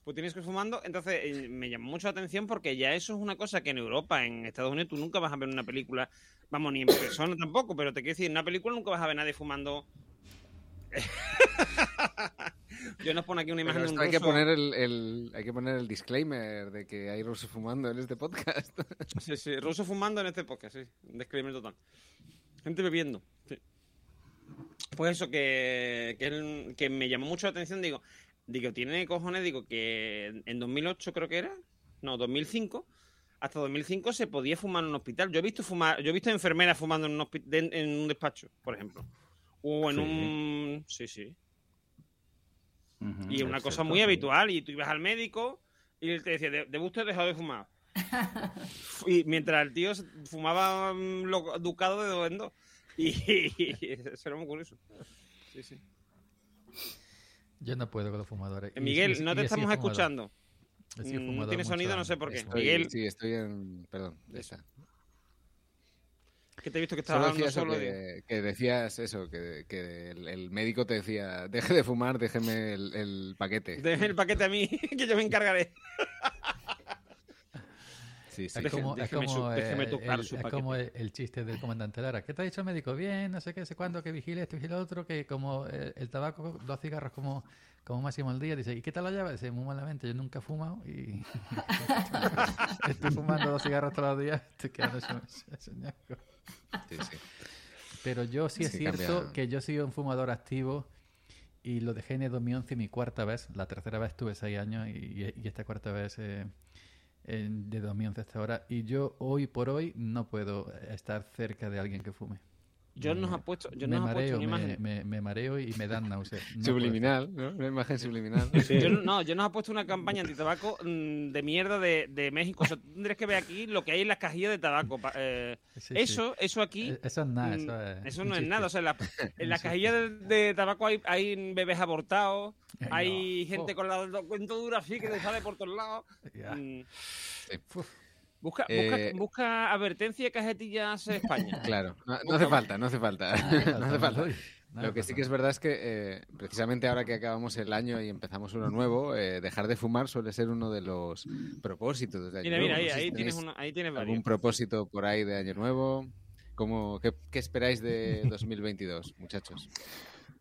Speaker 5: Putinescos fumando, entonces eh, me llamó mucho la atención porque ya eso es una cosa que en Europa, en Estados Unidos, tú nunca vas a ver una película, vamos, ni en persona tampoco, pero te quiero decir, en una película nunca vas a ver a nadie fumando. Yo nos pone aquí una imagen de un
Speaker 2: esto hay que
Speaker 5: ruso.
Speaker 2: poner el, el- hay que poner el disclaimer de que hay rusos fumando en este podcast.
Speaker 5: Sí, sí, ruso fumando en este podcast, sí. Un disclaimer total. Gente bebiendo. sí. Pues eso, que, que, me llamó mucho la atención. Digo, digo, tiene cojones, digo, que en 2008 creo que era, no, 2005, hasta 2005 se podía fumar en un hospital. Yo he visto fumar, yo he visto enfermeras fumando en un, de- en un despacho, por ejemplo. O en
Speaker 3: Sí.
Speaker 5: un... Sí, sí.
Speaker 3: Ujú,
Speaker 5: Y una cosa muy habitual. Y tú ibas al médico y él te decía, ¿de, de usted ha dejado de fumar? y mientras el tío fumaba mm, lo- ducado de dos en dos. Y, eso era muy curioso. Sí, sí.
Speaker 8: Yo no puedo con los fumadores. Y-
Speaker 5: Miguel,
Speaker 8: y-
Speaker 5: no
Speaker 8: y
Speaker 5: te
Speaker 8: he
Speaker 5: estamos escuchando.
Speaker 8: He
Speaker 5: Mm, No
Speaker 8: fumador
Speaker 5: tiene sonido, no sé por qué.
Speaker 2: Estoy-
Speaker 5: Miguel,
Speaker 2: Sí, estoy en. Perdón, está.
Speaker 5: Que te he visto que
Speaker 2: decía
Speaker 5: hablando solo. de-
Speaker 2: que, que decías eso, que, que el, el médico te decía, deje de fumar, déjeme el, el paquete.
Speaker 5: Deme el paquete a mí, que yo me encargaré.
Speaker 2: Sí, sí.
Speaker 8: Es
Speaker 5: Deje-
Speaker 8: como, es
Speaker 5: déjeme
Speaker 8: como,
Speaker 5: su- déjeme tocar
Speaker 8: el,
Speaker 5: su
Speaker 8: es como el, el chiste del comandante Lara. ¿Qué te ha dicho el médico? Bien, no sé qué, sé cuándo, que vigile esto, vigile lo otro, que como eh, el tabaco, dos cigarros como, como máximo al día. Dice, ¿y qué tal la llave? Dice, muy malamente, yo nunca he fumado y estoy fumando dos cigarros todos los días. Estoy quedando hecho ñasco.
Speaker 2: Sí, sí.
Speaker 8: Pero yo sí es
Speaker 2: Sí,
Speaker 8: cierto
Speaker 2: cambia.
Speaker 8: que yo soy un fumador activo y lo dejé en el 2011 mi cuarta vez. La tercera vez tuve seis años y, y esta cuarta vez eh, en- de 2011 hasta ahora. Y yo hoy por hoy no puedo estar cerca de alguien que fume.
Speaker 5: Yo nos ha puesto, yo
Speaker 8: me
Speaker 5: nos ha puesto
Speaker 8: mareo,
Speaker 5: una
Speaker 8: me,
Speaker 5: imagen.
Speaker 8: me- me mareo y me dan náuseas. No
Speaker 2: Subliminal, ¿no? Una imagen subliminal.
Speaker 5: Yo, no- no, yo nos ha puesto una campaña antitabaco mm, de mierda de, de México. O sea, tú tendrías que ver aquí lo que hay en las cajillas de tabaco. eh,
Speaker 8: Sí, sí.
Speaker 5: eso, eso aquí.
Speaker 8: Eh, Eso es nada,
Speaker 5: mm,
Speaker 8: eso es
Speaker 5: eso no es nada. O sea, en la, en las cajillas de, de tabaco hay, hay bebés abortados,
Speaker 8: Ay,
Speaker 5: hay
Speaker 8: no.
Speaker 5: gente con la dentadura así que le sale por todos lados.
Speaker 8: Ya.
Speaker 5: Mm. Busca, busca,
Speaker 2: Eh,
Speaker 5: busca advertencia cajetillas España.
Speaker 2: Claro, no, no
Speaker 5: Busca-
Speaker 2: hace falta, no hace falta. No hace Lo que sí que es verdad es que eh, precisamente ahora que acabamos el año y empezamos uno nuevo, eh, dejar de fumar suele ser uno de los propósitos de año
Speaker 5: Mira,
Speaker 2: nuevo.
Speaker 5: mira, ahí,
Speaker 2: No sé si
Speaker 5: ahí tienes, ahí tienes
Speaker 2: algún propósito por ahí de año nuevo. ¿Cómo, qué, qué esperáis de 2022, muchachos?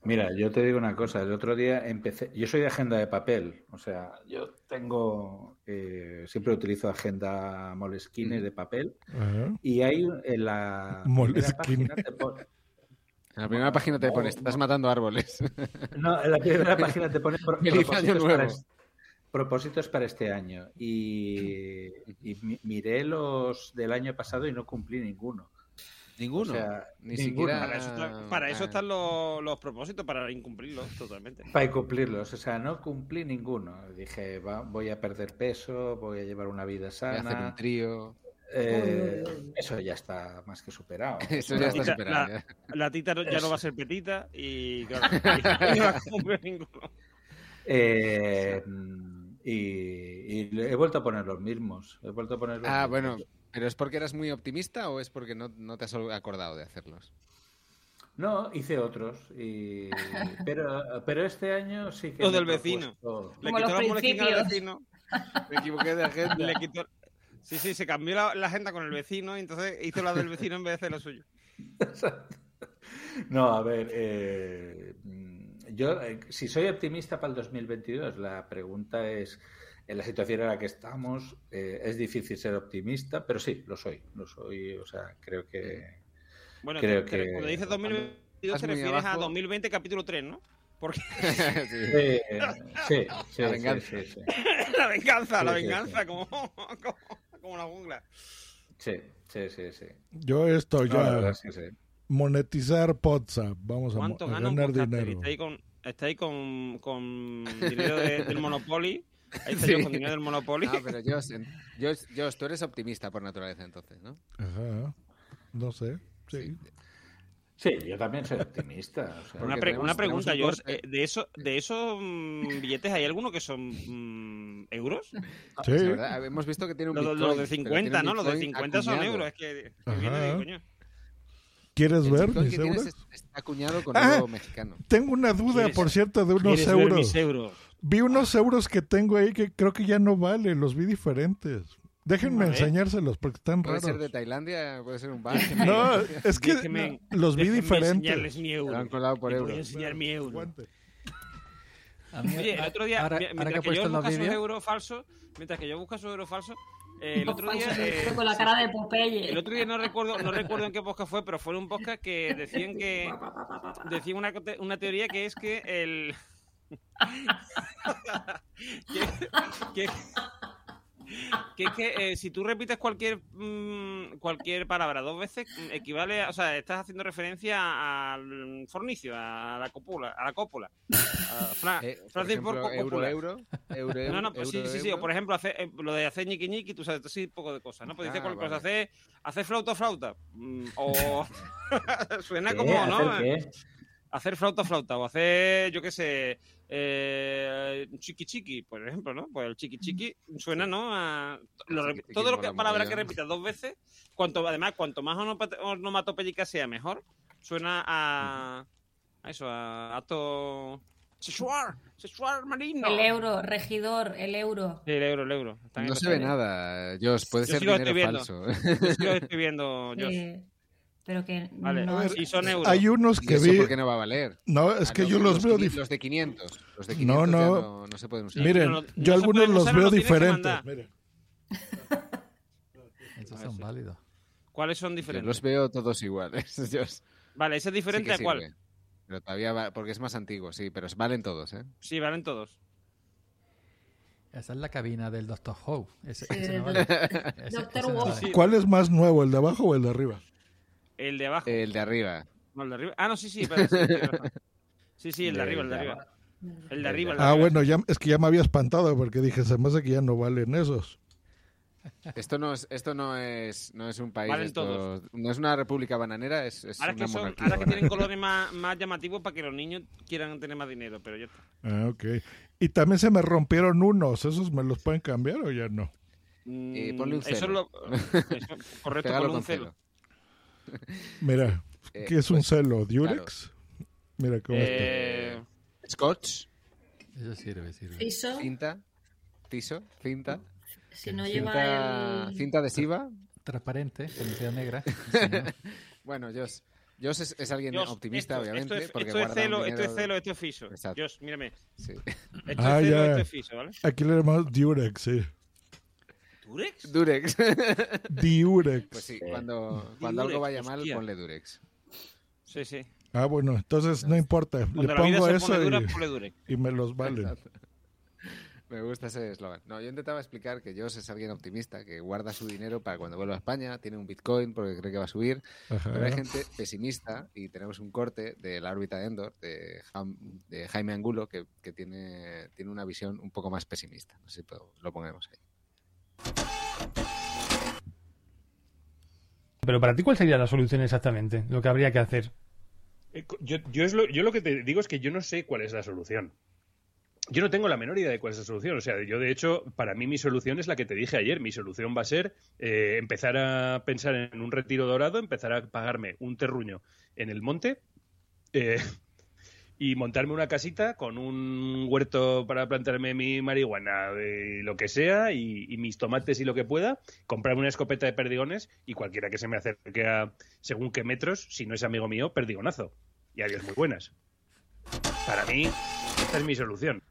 Speaker 3: Mira, yo te digo una cosa. El otro día empecé. Yo soy de agenda de papel. O sea, yo tengo. eh, siempre utilizo agenda Moleskine de papel. Y hay en la. primera
Speaker 6: Moleskine.
Speaker 3: página te pone-
Speaker 2: En la primera página te pones, estás matando árboles.
Speaker 3: No, en la primera página te pone pro- propósitos para, propósitos para este año. Y, y mi- miré los del año pasado y no cumplí ninguno.
Speaker 2: Ninguno.
Speaker 3: O sea,
Speaker 2: Ni
Speaker 3: ninguno.
Speaker 2: siquiera-
Speaker 5: Para eso, está- para eso
Speaker 2: Ah.
Speaker 5: están los, los propósitos, para incumplirlos totalmente.
Speaker 3: Para cumplirlos, o sea, no cumplí ninguno. Dije, va- voy a perder peso, voy a llevar una vida
Speaker 2: Voy a
Speaker 3: sana.
Speaker 2: hacer un trío.
Speaker 3: Eh, eso ya está más que superado.
Speaker 2: Eso
Speaker 5: La
Speaker 2: ya está
Speaker 5: tita-
Speaker 2: superado.
Speaker 5: La,
Speaker 2: ya.
Speaker 5: la tita no- ya no va a ser petita y claro, y no va a cumplir ninguno.
Speaker 3: Eh, y, he vuelto a poner los mismos. He vuelto a poner los
Speaker 2: Ah,
Speaker 3: mismos.
Speaker 2: bueno, ¿pero es porque eras muy optimista o es porque no, no te has acordado de hacerlos?
Speaker 3: No, hice otros. Y... Pero, pero este año sí que.
Speaker 5: Los del vecino. Le
Speaker 4: Como
Speaker 5: quitó
Speaker 4: los
Speaker 5: la al vecino.
Speaker 2: Me equivoqué de agenda.
Speaker 5: Le quitó... Sí, sí, se cambió la, la agenda con el vecino y entonces hizo la del vecino en vez de hacer la suya.
Speaker 3: No, a ver, eh, yo, eh, si soy optimista para el 2022, la pregunta es, en la situación en la que estamos, eh, es difícil ser optimista, pero sí, lo soy, lo soy, o sea, creo que...
Speaker 5: Bueno,
Speaker 3: creo
Speaker 5: te-
Speaker 3: que
Speaker 5: cuando dices 2022
Speaker 2: estás
Speaker 5: te refieres a
Speaker 2: abajo-
Speaker 5: 2020 capítulo 3, ¿no? Porque
Speaker 3: Sí, sí, sí,
Speaker 2: La venganza.
Speaker 3: sí, sí.
Speaker 5: la venganza, la venganza,
Speaker 3: sí.
Speaker 5: como, como, como la jungla.
Speaker 3: Sí, sí, sí, sí.
Speaker 6: Yo esto
Speaker 3: No, verdad
Speaker 6: ya.
Speaker 3: que.
Speaker 6: Monetizar WhatsApp. Vamos a, mo-
Speaker 5: ¿Cuánto
Speaker 6: a ganar dinero.
Speaker 5: Está ahí con, está ahí con, con dinero de- del Monopoly. Ahí está
Speaker 2: Sí.
Speaker 5: yo con dinero del Monopoly.
Speaker 2: Ah, pero Josh, Josh, Josh, tú eres optimista por naturaleza entonces, ¿no?
Speaker 6: Ajá. No sé. Sí.
Speaker 3: Sí, yo también soy optimista. o sea,
Speaker 5: Una, pre-
Speaker 2: tenemos-
Speaker 5: una pregunta,
Speaker 2: un
Speaker 5: eh, ¿De, eso, ¿De esos mm, billetes hay alguno que son mm, euros?
Speaker 2: Ah,
Speaker 6: Sí.
Speaker 2: es verdad, Hemos visto que tiene un
Speaker 5: Los, los de
Speaker 2: pero
Speaker 5: 50,
Speaker 2: tiene un
Speaker 5: ¿no? Los de
Speaker 2: Bitcoin
Speaker 5: 50 son
Speaker 2: acuñado.
Speaker 5: euros. Es que, que viene de coño.
Speaker 6: ¿Quieres
Speaker 2: El
Speaker 6: ver mis euros?
Speaker 2: es- está acuñado con
Speaker 6: Ah,
Speaker 2: oro mexicano.
Speaker 6: Tengo una duda,
Speaker 5: ¿Quieres-
Speaker 6: por cierto, de unos
Speaker 5: ¿Quieres ver
Speaker 6: euros.
Speaker 5: mis euros?
Speaker 6: Vi unos euros que tengo ahí que creo que ya no valen. Los vi diferentes. Déjenme enseñárselos porque están
Speaker 2: Puede
Speaker 6: raros.
Speaker 2: ser de Tailandia, puede ser un bar.
Speaker 6: No, es que
Speaker 5: Déjeme-
Speaker 6: no, los vi diferentes.
Speaker 5: enseñarles mi euro.
Speaker 2: Han colado por
Speaker 5: Les voy a
Speaker 2: euros.
Speaker 5: enseñar mi euro.
Speaker 8: Mí-
Speaker 5: Oye, el otro día,
Speaker 8: ahora,
Speaker 5: mi-
Speaker 8: ahora
Speaker 5: mientras
Speaker 8: que
Speaker 5: que,
Speaker 8: puesto
Speaker 5: yo esos
Speaker 8: vídeos,
Speaker 5: euros falsos, mientras que yo busco esos euros falsos, eh, el otro día...
Speaker 4: falso,
Speaker 5: eh,
Speaker 4: con la cara de Popeye.
Speaker 5: El otro día no recuerdo, no recuerdo en qué podcast fue, pero fue en un podcast que decían que decían una, una teoría que es que el que, que- que es que eh, si tú repites cualquier mm, cualquier palabra dos veces mm, equivale, a, o sea, estás haciendo referencia al fornicio, a la cópula, a la cópula. A Fra-
Speaker 2: Eh, por ejemplo, euro, euro, euro,
Speaker 5: No, no, pues sí,
Speaker 2: euro,
Speaker 5: sí, sí.
Speaker 2: euro.
Speaker 5: O por ejemplo, hacer, eh, lo de hacer ñiqui ñiqui, tú sabes, así poco de cosas, ¿no? Pues dice
Speaker 2: Ah,
Speaker 5: cualquier cosa, hacer, hacer flauta flauta. mm, O suena
Speaker 3: ¿Qué?
Speaker 5: como, ¿no?
Speaker 3: ¿Hacer qué?
Speaker 5: Hacer flauta flauta. O hacer, yo qué sé, eh, chiqui chiqui, por ejemplo, ¿no? Pues el chiqui chiqui suena, ¿no? A, lo
Speaker 2: Chiqui chiqui
Speaker 5: todo lo que palabra que repitas dos veces, cuanto además, cuanto más onomatopéyica sea, mejor. Suena a, a eso, a acto sexual, sexual marino.
Speaker 4: El euro, regidor, el euro.
Speaker 5: Sí, el euro, el euro.
Speaker 2: No se ve nada, Josh. Puede
Speaker 5: Yo
Speaker 2: ser
Speaker 5: sí
Speaker 2: dinero falso.
Speaker 5: Yo sí lo estoy viendo, Josh.
Speaker 4: Eh, pero que
Speaker 5: Vale,
Speaker 4: no
Speaker 5: a ver,
Speaker 4: es-
Speaker 5: si son euros.
Speaker 6: Hay unos
Speaker 2: ¿Y
Speaker 6: que vi.
Speaker 2: por qué no va a valer?
Speaker 6: No, es
Speaker 2: Ah,
Speaker 6: que yo los veo
Speaker 2: quini-
Speaker 6: dif-
Speaker 2: Los de 500. Los de
Speaker 6: No,
Speaker 2: 500 ya
Speaker 6: no.
Speaker 2: no, no se pueden usar.
Speaker 6: Miren,
Speaker 5: No, no,
Speaker 6: yo algunos los
Speaker 5: usar,
Speaker 6: veo diferentes. miren.
Speaker 8: esos son válidos.
Speaker 5: ¿Cuáles son
Speaker 2: Yo
Speaker 5: diferentes?
Speaker 2: los veo todos iguales.
Speaker 5: Vale, ¿ese es
Speaker 2: Sí
Speaker 5: diferente
Speaker 2: que
Speaker 5: a cuál?
Speaker 2: sirve. Pero todavía va, porque es más antiguo, sí, pero valen todos, ¿eh?
Speaker 5: Sí, valen todos.
Speaker 8: Esa es la cabina del Doctor Who. Ese,
Speaker 4: Sí,
Speaker 8: ese
Speaker 4: del
Speaker 8: no vale.
Speaker 4: Doctor-
Speaker 8: Ese-
Speaker 4: Doctor
Speaker 8: ese no
Speaker 4: Who.
Speaker 8: vale.
Speaker 5: Sí.
Speaker 6: ¿Cuál es más nuevo, el de abajo o el de arriba?
Speaker 5: El de abajo.
Speaker 2: El de arriba.
Speaker 5: No, el de arriba. Ah, no, sí, sí, espera, sí, sí, sí, el de arriba, el de arriba. El de arriba, el de
Speaker 6: Ah,
Speaker 5: arriba.
Speaker 6: bueno, ya, es que ya me había espantado porque dije, se me hace que ya no valen esos.
Speaker 2: Esto no es, esto no es, no es un país,
Speaker 5: Valen
Speaker 2: esto-
Speaker 5: todos.
Speaker 2: no es una república bananera, es, es
Speaker 5: Ahora
Speaker 2: una
Speaker 5: que, son,
Speaker 2: monarquía
Speaker 5: ahora que tienen colores más, más llamativos para que los niños quieran tener más dinero, pero ya está.
Speaker 6: Ah, ok. Y también se me rompieron unos. ¿Esos me los pueden cambiar o ya no?
Speaker 2: Eh, ponle un
Speaker 5: Mm, Eso es lo eso- correcto, ponle un celo.
Speaker 6: Mira,
Speaker 2: Eh,
Speaker 6: ¿qué es un
Speaker 2: pues,
Speaker 6: celo? ¿Durex? Mira cómo
Speaker 5: Eh,
Speaker 2: Scotch,
Speaker 8: Eso sirve, sirve.
Speaker 4: Tiso,
Speaker 2: cinta, tiso, cinta,
Speaker 4: si no
Speaker 2: cinta,
Speaker 4: lleva el...
Speaker 2: cinta adhesiva.
Speaker 8: Transparente, que no sea negra.
Speaker 2: bueno, Josh, Josh es, es alguien
Speaker 5: Josh,
Speaker 2: optimista,
Speaker 5: esto,
Speaker 2: obviamente,
Speaker 5: Esto es,
Speaker 2: porque
Speaker 5: esto es celo, esto es celo, esto es fiso.
Speaker 2: Exacto.
Speaker 5: Josh, mírame.
Speaker 2: Sí.
Speaker 5: Esto
Speaker 6: Ah,
Speaker 5: es celo,
Speaker 6: ya.
Speaker 5: esto es fiso, ¿vale?
Speaker 6: Aquí le llamamos Durex, sí.
Speaker 5: ¿Durex?
Speaker 2: Durex.
Speaker 6: Diurex.
Speaker 2: Pues sí, cuando, cuando algo vaya mal,
Speaker 5: hostia.
Speaker 2: ponle Durex.
Speaker 5: Sí, sí.
Speaker 6: Ah, bueno, entonces no importa. Le
Speaker 5: Cuando la vida
Speaker 6: pongo
Speaker 5: se
Speaker 6: eso
Speaker 5: pone dura,
Speaker 6: y,
Speaker 5: ponle Durex.
Speaker 6: y me los valen.
Speaker 2: Exacto. Me gusta ese eslogan. No, yo intentaba explicar que Josh es alguien optimista, que guarda su dinero para cuando vuelva a España, tiene un Bitcoin porque cree que va a subir,
Speaker 6: Ajá.
Speaker 2: pero hay gente pesimista y tenemos un corte de la órbita de Endor, de, Jaime Angulo, que, que tiene, tiene una visión un poco más pesimista. No sé si puedo- lo ponemos ahí.
Speaker 28: Pero para ti, ¿cuál sería la solución exactamente? Lo que habría que hacer.
Speaker 29: Eh, Yo, yo, es lo, yo lo que te digo es que yo no sé cuál es la solución. Yo no tengo la menor idea de cuál es la solución. O sea, yo de hecho, para mí mi solución es la que te dije ayer. Mi solución va a ser eh, empezar a pensar en un retiro dorado, empezar a pagarme un terruño en el monte eh, y montarme una casita con un huerto para plantarme mi marihuana, eh, lo que sea, y, y mis tomates y lo que pueda, comprarme una escopeta de perdigones y cualquiera que se me acerque a según qué metros, si no es amigo mío, perdigonazo. Y adiós muy buenas. Para mí, esta es mi solución.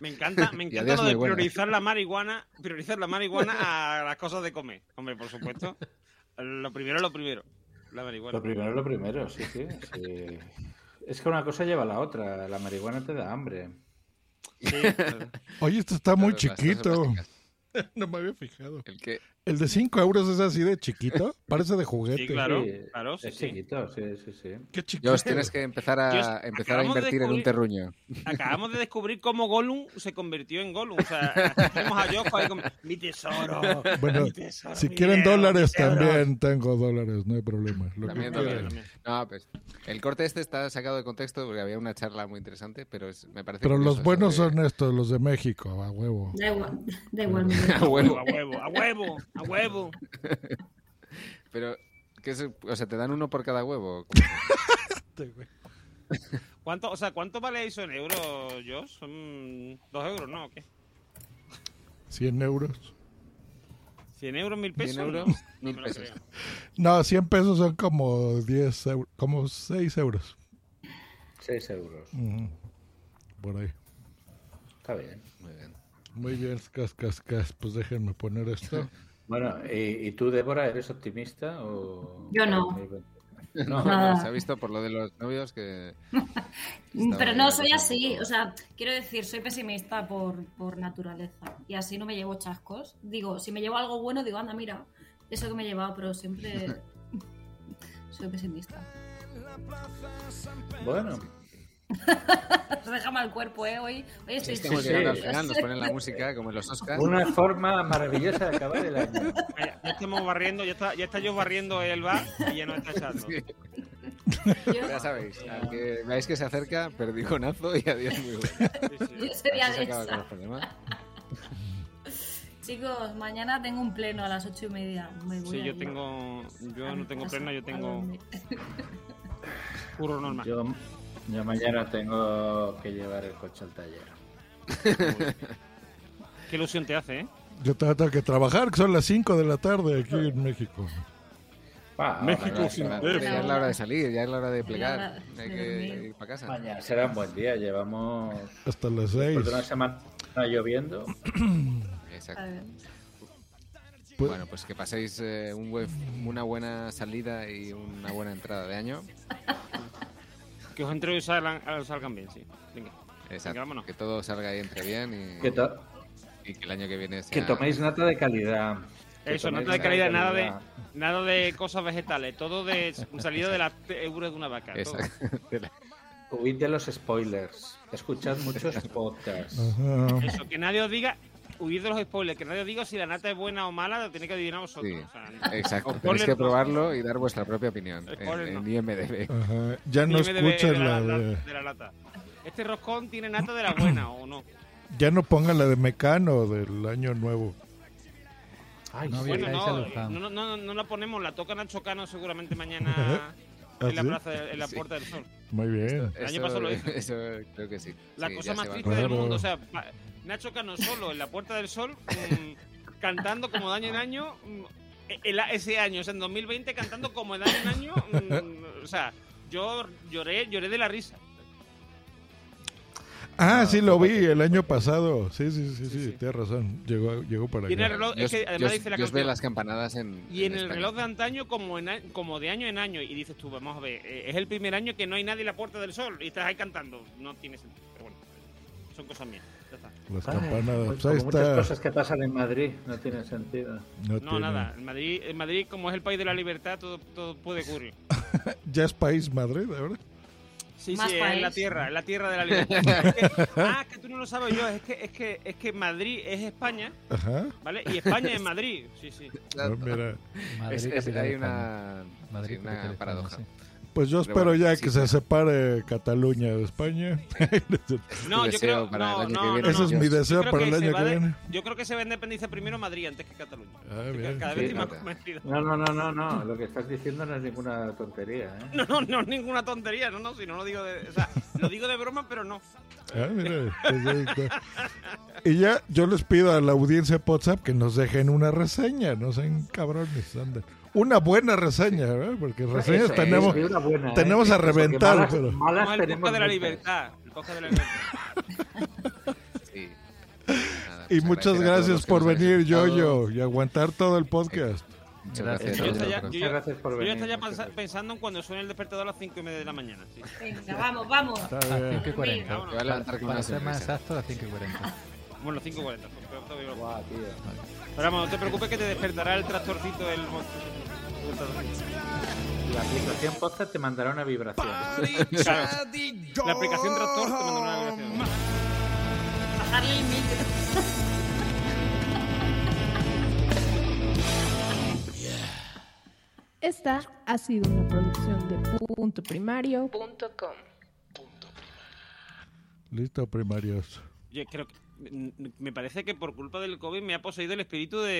Speaker 5: Me encanta, me encanta lo de priorizar la marihuana, priorizar la marihuana a las cosas de comer. Hombre, por supuesto. Lo primero es lo primero. La marihuana.
Speaker 3: Lo primero es lo primero, sí, sí, sí. Es que una cosa lleva a la otra. La marihuana te da hambre.
Speaker 6: Oye, esto está muy
Speaker 2: Claro,
Speaker 6: chiquito. no me había fijado.
Speaker 2: El que
Speaker 6: El de 5 euros es así de chiquito. Parece de juguete.
Speaker 5: Sí, claro,
Speaker 3: Sí,
Speaker 5: claro, sí,
Speaker 3: es
Speaker 5: sí.
Speaker 3: chiquito, sí, sí, sí.
Speaker 6: Qué chiquito.
Speaker 2: Josh, tienes que empezar a,
Speaker 5: Josh,
Speaker 2: empezar a
Speaker 5: acabamos de
Speaker 2: invertir en un
Speaker 5: descubrir-
Speaker 2: terruño.
Speaker 5: Acabamos de descubrir cómo Gollum se convirtió en Gollum. O sea, tenemos a Josh ahí como, mi tesoro.
Speaker 6: Bueno,
Speaker 5: mi tesoro,
Speaker 6: si
Speaker 5: mi
Speaker 6: quieren
Speaker 5: dinero,
Speaker 6: dólares
Speaker 5: mis euros".
Speaker 6: también tengo dólares, no hay problema. Lo
Speaker 2: También dólares. No, pues el corte este está sacado de contexto porque había una charla muy interesante, pero es- me parece
Speaker 6: Pero
Speaker 2: curioso
Speaker 6: los buenos
Speaker 2: de-
Speaker 6: son estos, los de México, a huevo.
Speaker 4: Da igual, da igual.
Speaker 2: A huevo.
Speaker 5: A huevo, a huevo, a huevo.
Speaker 2: Pero, ¿qué es? O sea, ¿te dan uno por cada huevo?
Speaker 5: ¿Cuánto, o sea, ¿cuánto vale eso en euros, Josh? Son dos euros, ¿no? ¿O qué?
Speaker 6: 100 euros.
Speaker 5: ¿100 euros, mil
Speaker 2: 100
Speaker 5: pesos?
Speaker 2: euros,
Speaker 5: No,
Speaker 2: mil pesos.
Speaker 5: creo.
Speaker 6: No, 100 pesos son como 10 euros, como 6 euros.
Speaker 3: 6 euros.
Speaker 6: Por ahí.
Speaker 3: Está bien.
Speaker 2: Muy bien.
Speaker 6: Muy bien, cas, cas, cas. Pues déjenme poner esto.
Speaker 3: Bueno, ¿y, y tú, Débora, eres optimista o...?
Speaker 4: Yo no.
Speaker 3: No,
Speaker 4: Nada.
Speaker 2: Se ha visto por lo de los novios que...
Speaker 4: Pero no soy así, o sea, quiero decir, soy pesimista por, por naturaleza y así no me llevo chascos. Digo, si me llevo algo bueno, digo, anda, mira, eso que me he llevado, pero siempre soy pesimista.
Speaker 3: Bueno,
Speaker 4: deja mal cuerpo, ¿eh? Hoy, hoy estoy
Speaker 2: Estamos
Speaker 3: sí.
Speaker 2: llegando al final, nos ponen la música como en los Oscars.
Speaker 3: una forma maravillosa de acabar el año.
Speaker 5: Ya, ya estamos barriendo, ya está, ya está yo barriendo el bar y ya nos está echando.
Speaker 2: Ya sabéis, al que veáis que se acerca, perdigonazo y adiós muy bueno.
Speaker 4: Yo sería de esa. Chicos, mañana tengo un pleno a las ocho y media. Me voy
Speaker 5: Sí, yo
Speaker 4: ir
Speaker 5: tengo. Yo no tengo plena, yo tengo curro normal.
Speaker 3: Yo, yo mañana tengo que llevar el coche al taller.
Speaker 5: Qué ilusión te hace, ¿eh?
Speaker 6: Yo tengo tengo que trabajar, que son las 5 de la tarde aquí en México.
Speaker 3: Ah,
Speaker 5: México sin
Speaker 3: será-
Speaker 5: ver.
Speaker 2: Ya es la hora de salir, ya es la hora de plegar.
Speaker 4: de
Speaker 2: Hay que ir para casa.
Speaker 3: Mañana será un buen día. Llevamos
Speaker 6: Hasta las 6.
Speaker 3: después de una semana lloviendo.
Speaker 2: Exacto.
Speaker 4: A ver.
Speaker 6: Pues-
Speaker 2: Bueno, pues que paséis eh, un buen- una buena salida y una buena entrada de año.
Speaker 5: Que os entre y salgan, salgan bien, sí. Venga.
Speaker 2: Exacto.
Speaker 5: Venga.
Speaker 2: Que todo salga y entre bien y,
Speaker 3: Que, to-
Speaker 2: y que el año que viene sea...
Speaker 3: que toméis nota de calidad.
Speaker 5: Eso, nota de calidad, nada de, nada de cosas vegetales, todo de salido de la euros de una vaca.
Speaker 3: Huid de los spoilers. Escuchad muchos podcasts.
Speaker 5: Eso, que nadie os diga, huid de los spoilers, que nadie os diga si la nata es buena o mala, lo tenéis que adivinar vosotros.
Speaker 2: Sí,
Speaker 5: O sea,
Speaker 2: exacto.
Speaker 5: spoiler
Speaker 2: Tenéis que probarlo y dar vuestra propia opinión en,
Speaker 5: Spoiler
Speaker 2: en
Speaker 5: no.
Speaker 2: IMDB.
Speaker 6: Ajá. Ya no escuchan la
Speaker 5: la,
Speaker 6: de...
Speaker 5: la lata. Este roscón tiene nata de la buena o no.
Speaker 6: Ya no pongan la de Mecano del año nuevo.
Speaker 3: Ay,
Speaker 8: No
Speaker 5: Bueno, no, no, no, no, no la ponemos, la toca Nacho Cano seguramente mañana
Speaker 6: ¿Ah,
Speaker 5: en la plaza, de- en la
Speaker 2: Sí.
Speaker 5: Puerta del Sol.
Speaker 6: Muy bien.
Speaker 5: El año pasado lo hizo.
Speaker 2: Eso creo que sí.
Speaker 5: La
Speaker 2: Sí,
Speaker 5: cosa más
Speaker 2: va.
Speaker 5: triste del mundo, o sea, Nacho Cano solo en la Puerta del Sol, mm, cantando como de año en año, mm, el- ese año, o sea, en 2020 cantando como de año en año, mm, o sea, yo lloré, lloré de la risa.
Speaker 6: Ah, sí lo vi el año pasado. Sí, sí, sí, sí, tienes razón. Llegó, llegó para
Speaker 5: Tiene
Speaker 6: acá.
Speaker 5: reloj,
Speaker 2: Yo,
Speaker 5: es que además dice la canción,
Speaker 2: las campanadas en.
Speaker 5: y en el
Speaker 2: España.
Speaker 5: reloj de antaño como, en a- como de año en año, y dices tú, vamos a ver, eh, es el primer año que no hay nadie en la Puerta del Sol y estás ahí cantando, no tiene sentido, pero bueno, son cosas mías.
Speaker 6: Las
Speaker 3: Ay,
Speaker 6: campanadas.
Speaker 3: pues
Speaker 6: Pues
Speaker 3: como muchas
Speaker 6: está.
Speaker 3: cosas que pasan en Madrid no tienen sentido.
Speaker 6: No
Speaker 5: No,
Speaker 6: tiene-
Speaker 5: nada, en Madrid, en Madrid, como es el país de la libertad, todo, todo puede ocurrir.
Speaker 6: Ya es país Madrid, ¿verdad?
Speaker 5: Sí,
Speaker 4: Más
Speaker 5: sí, es la
Speaker 4: país.
Speaker 5: tierra, es la tierra de la libertad. Es que- ah, que tú no lo sabes yo, es que, es que, es que Madrid es España,
Speaker 6: Ajá.
Speaker 5: ¿vale? Y España es Madrid, sí, sí.
Speaker 6: Ah, mira.
Speaker 8: Madrid,
Speaker 2: Es- es- hay una.
Speaker 8: Madrid,
Speaker 2: sí, una paradoja.
Speaker 8: sí.
Speaker 6: Pues yo
Speaker 2: Pero
Speaker 6: espero ya
Speaker 2: sí,
Speaker 6: que
Speaker 2: sí.
Speaker 6: se separe Cataluña de España.
Speaker 5: No, yo creo,
Speaker 2: para el
Speaker 5: no, no,
Speaker 2: viene.
Speaker 5: no,
Speaker 6: Ese es mi deseo para el año que
Speaker 5: de-
Speaker 6: viene.
Speaker 5: Yo creo que se va a independizar primero Madrid antes que Cataluña.
Speaker 6: Ah.
Speaker 5: Cada vez más convencido.
Speaker 3: No, no, no, no, no. Lo que estás diciendo no es ninguna tontería, ¿eh?
Speaker 5: No, no, no es ninguna tontería, no, no, si no lo digo de, o sea, lo digo de broma, pero no.
Speaker 6: Ah, mira, pues ahí está. Y ya yo les pido a la audiencia de WhatsApp que nos dejen una reseña, no sean cabrones, anda. Una buena reseña, ¿verdad? Porque reseñas
Speaker 3: Eso,
Speaker 6: tenemos,
Speaker 3: es, una buena, ¿eh?
Speaker 6: tenemos a
Speaker 3: Porque
Speaker 6: reventar.
Speaker 3: malas-
Speaker 6: pero-
Speaker 3: malas
Speaker 5: el
Speaker 3: tenemos
Speaker 5: de la libertad. El de la libertad.
Speaker 2: Sí. Nada,
Speaker 6: Y muchas
Speaker 2: a
Speaker 6: gracias por venir. Yo-Yo, y aguantar todo el podcast.
Speaker 2: Muchas
Speaker 3: Gracias.
Speaker 2: gracias.
Speaker 5: Yo
Speaker 2: a
Speaker 5: ya yo
Speaker 3: Muchas
Speaker 5: ya-
Speaker 3: gracias por
Speaker 5: yo ya pensando en cuando suene el despertador a las 5 y media de la mañana. sí.
Speaker 4: Venga, vamos, vamos.
Speaker 8: A
Speaker 6: bien.
Speaker 8: 5 y 40.
Speaker 5: Vámonos.
Speaker 2: Te va a levantar con
Speaker 8: Para ser más exacto, a 5 y 40.
Speaker 5: Bueno, 5.40. pues, pero todavía no.
Speaker 3: Guau, tío.
Speaker 5: Pero vamos, no te preocupes que te despertará el tractorcito del monstruo.
Speaker 3: La aplicación podcast te mandará una vibración.
Speaker 5: Claro. La aplicación tractor te mandará una vibración.
Speaker 4: Bajarle el micro.
Speaker 16: Esta ha sido una producción de punto primario.com.
Speaker 6: Listo, primarios.
Speaker 5: Yo creo que. Me parece que por culpa del COVID me ha poseído el espíritu de,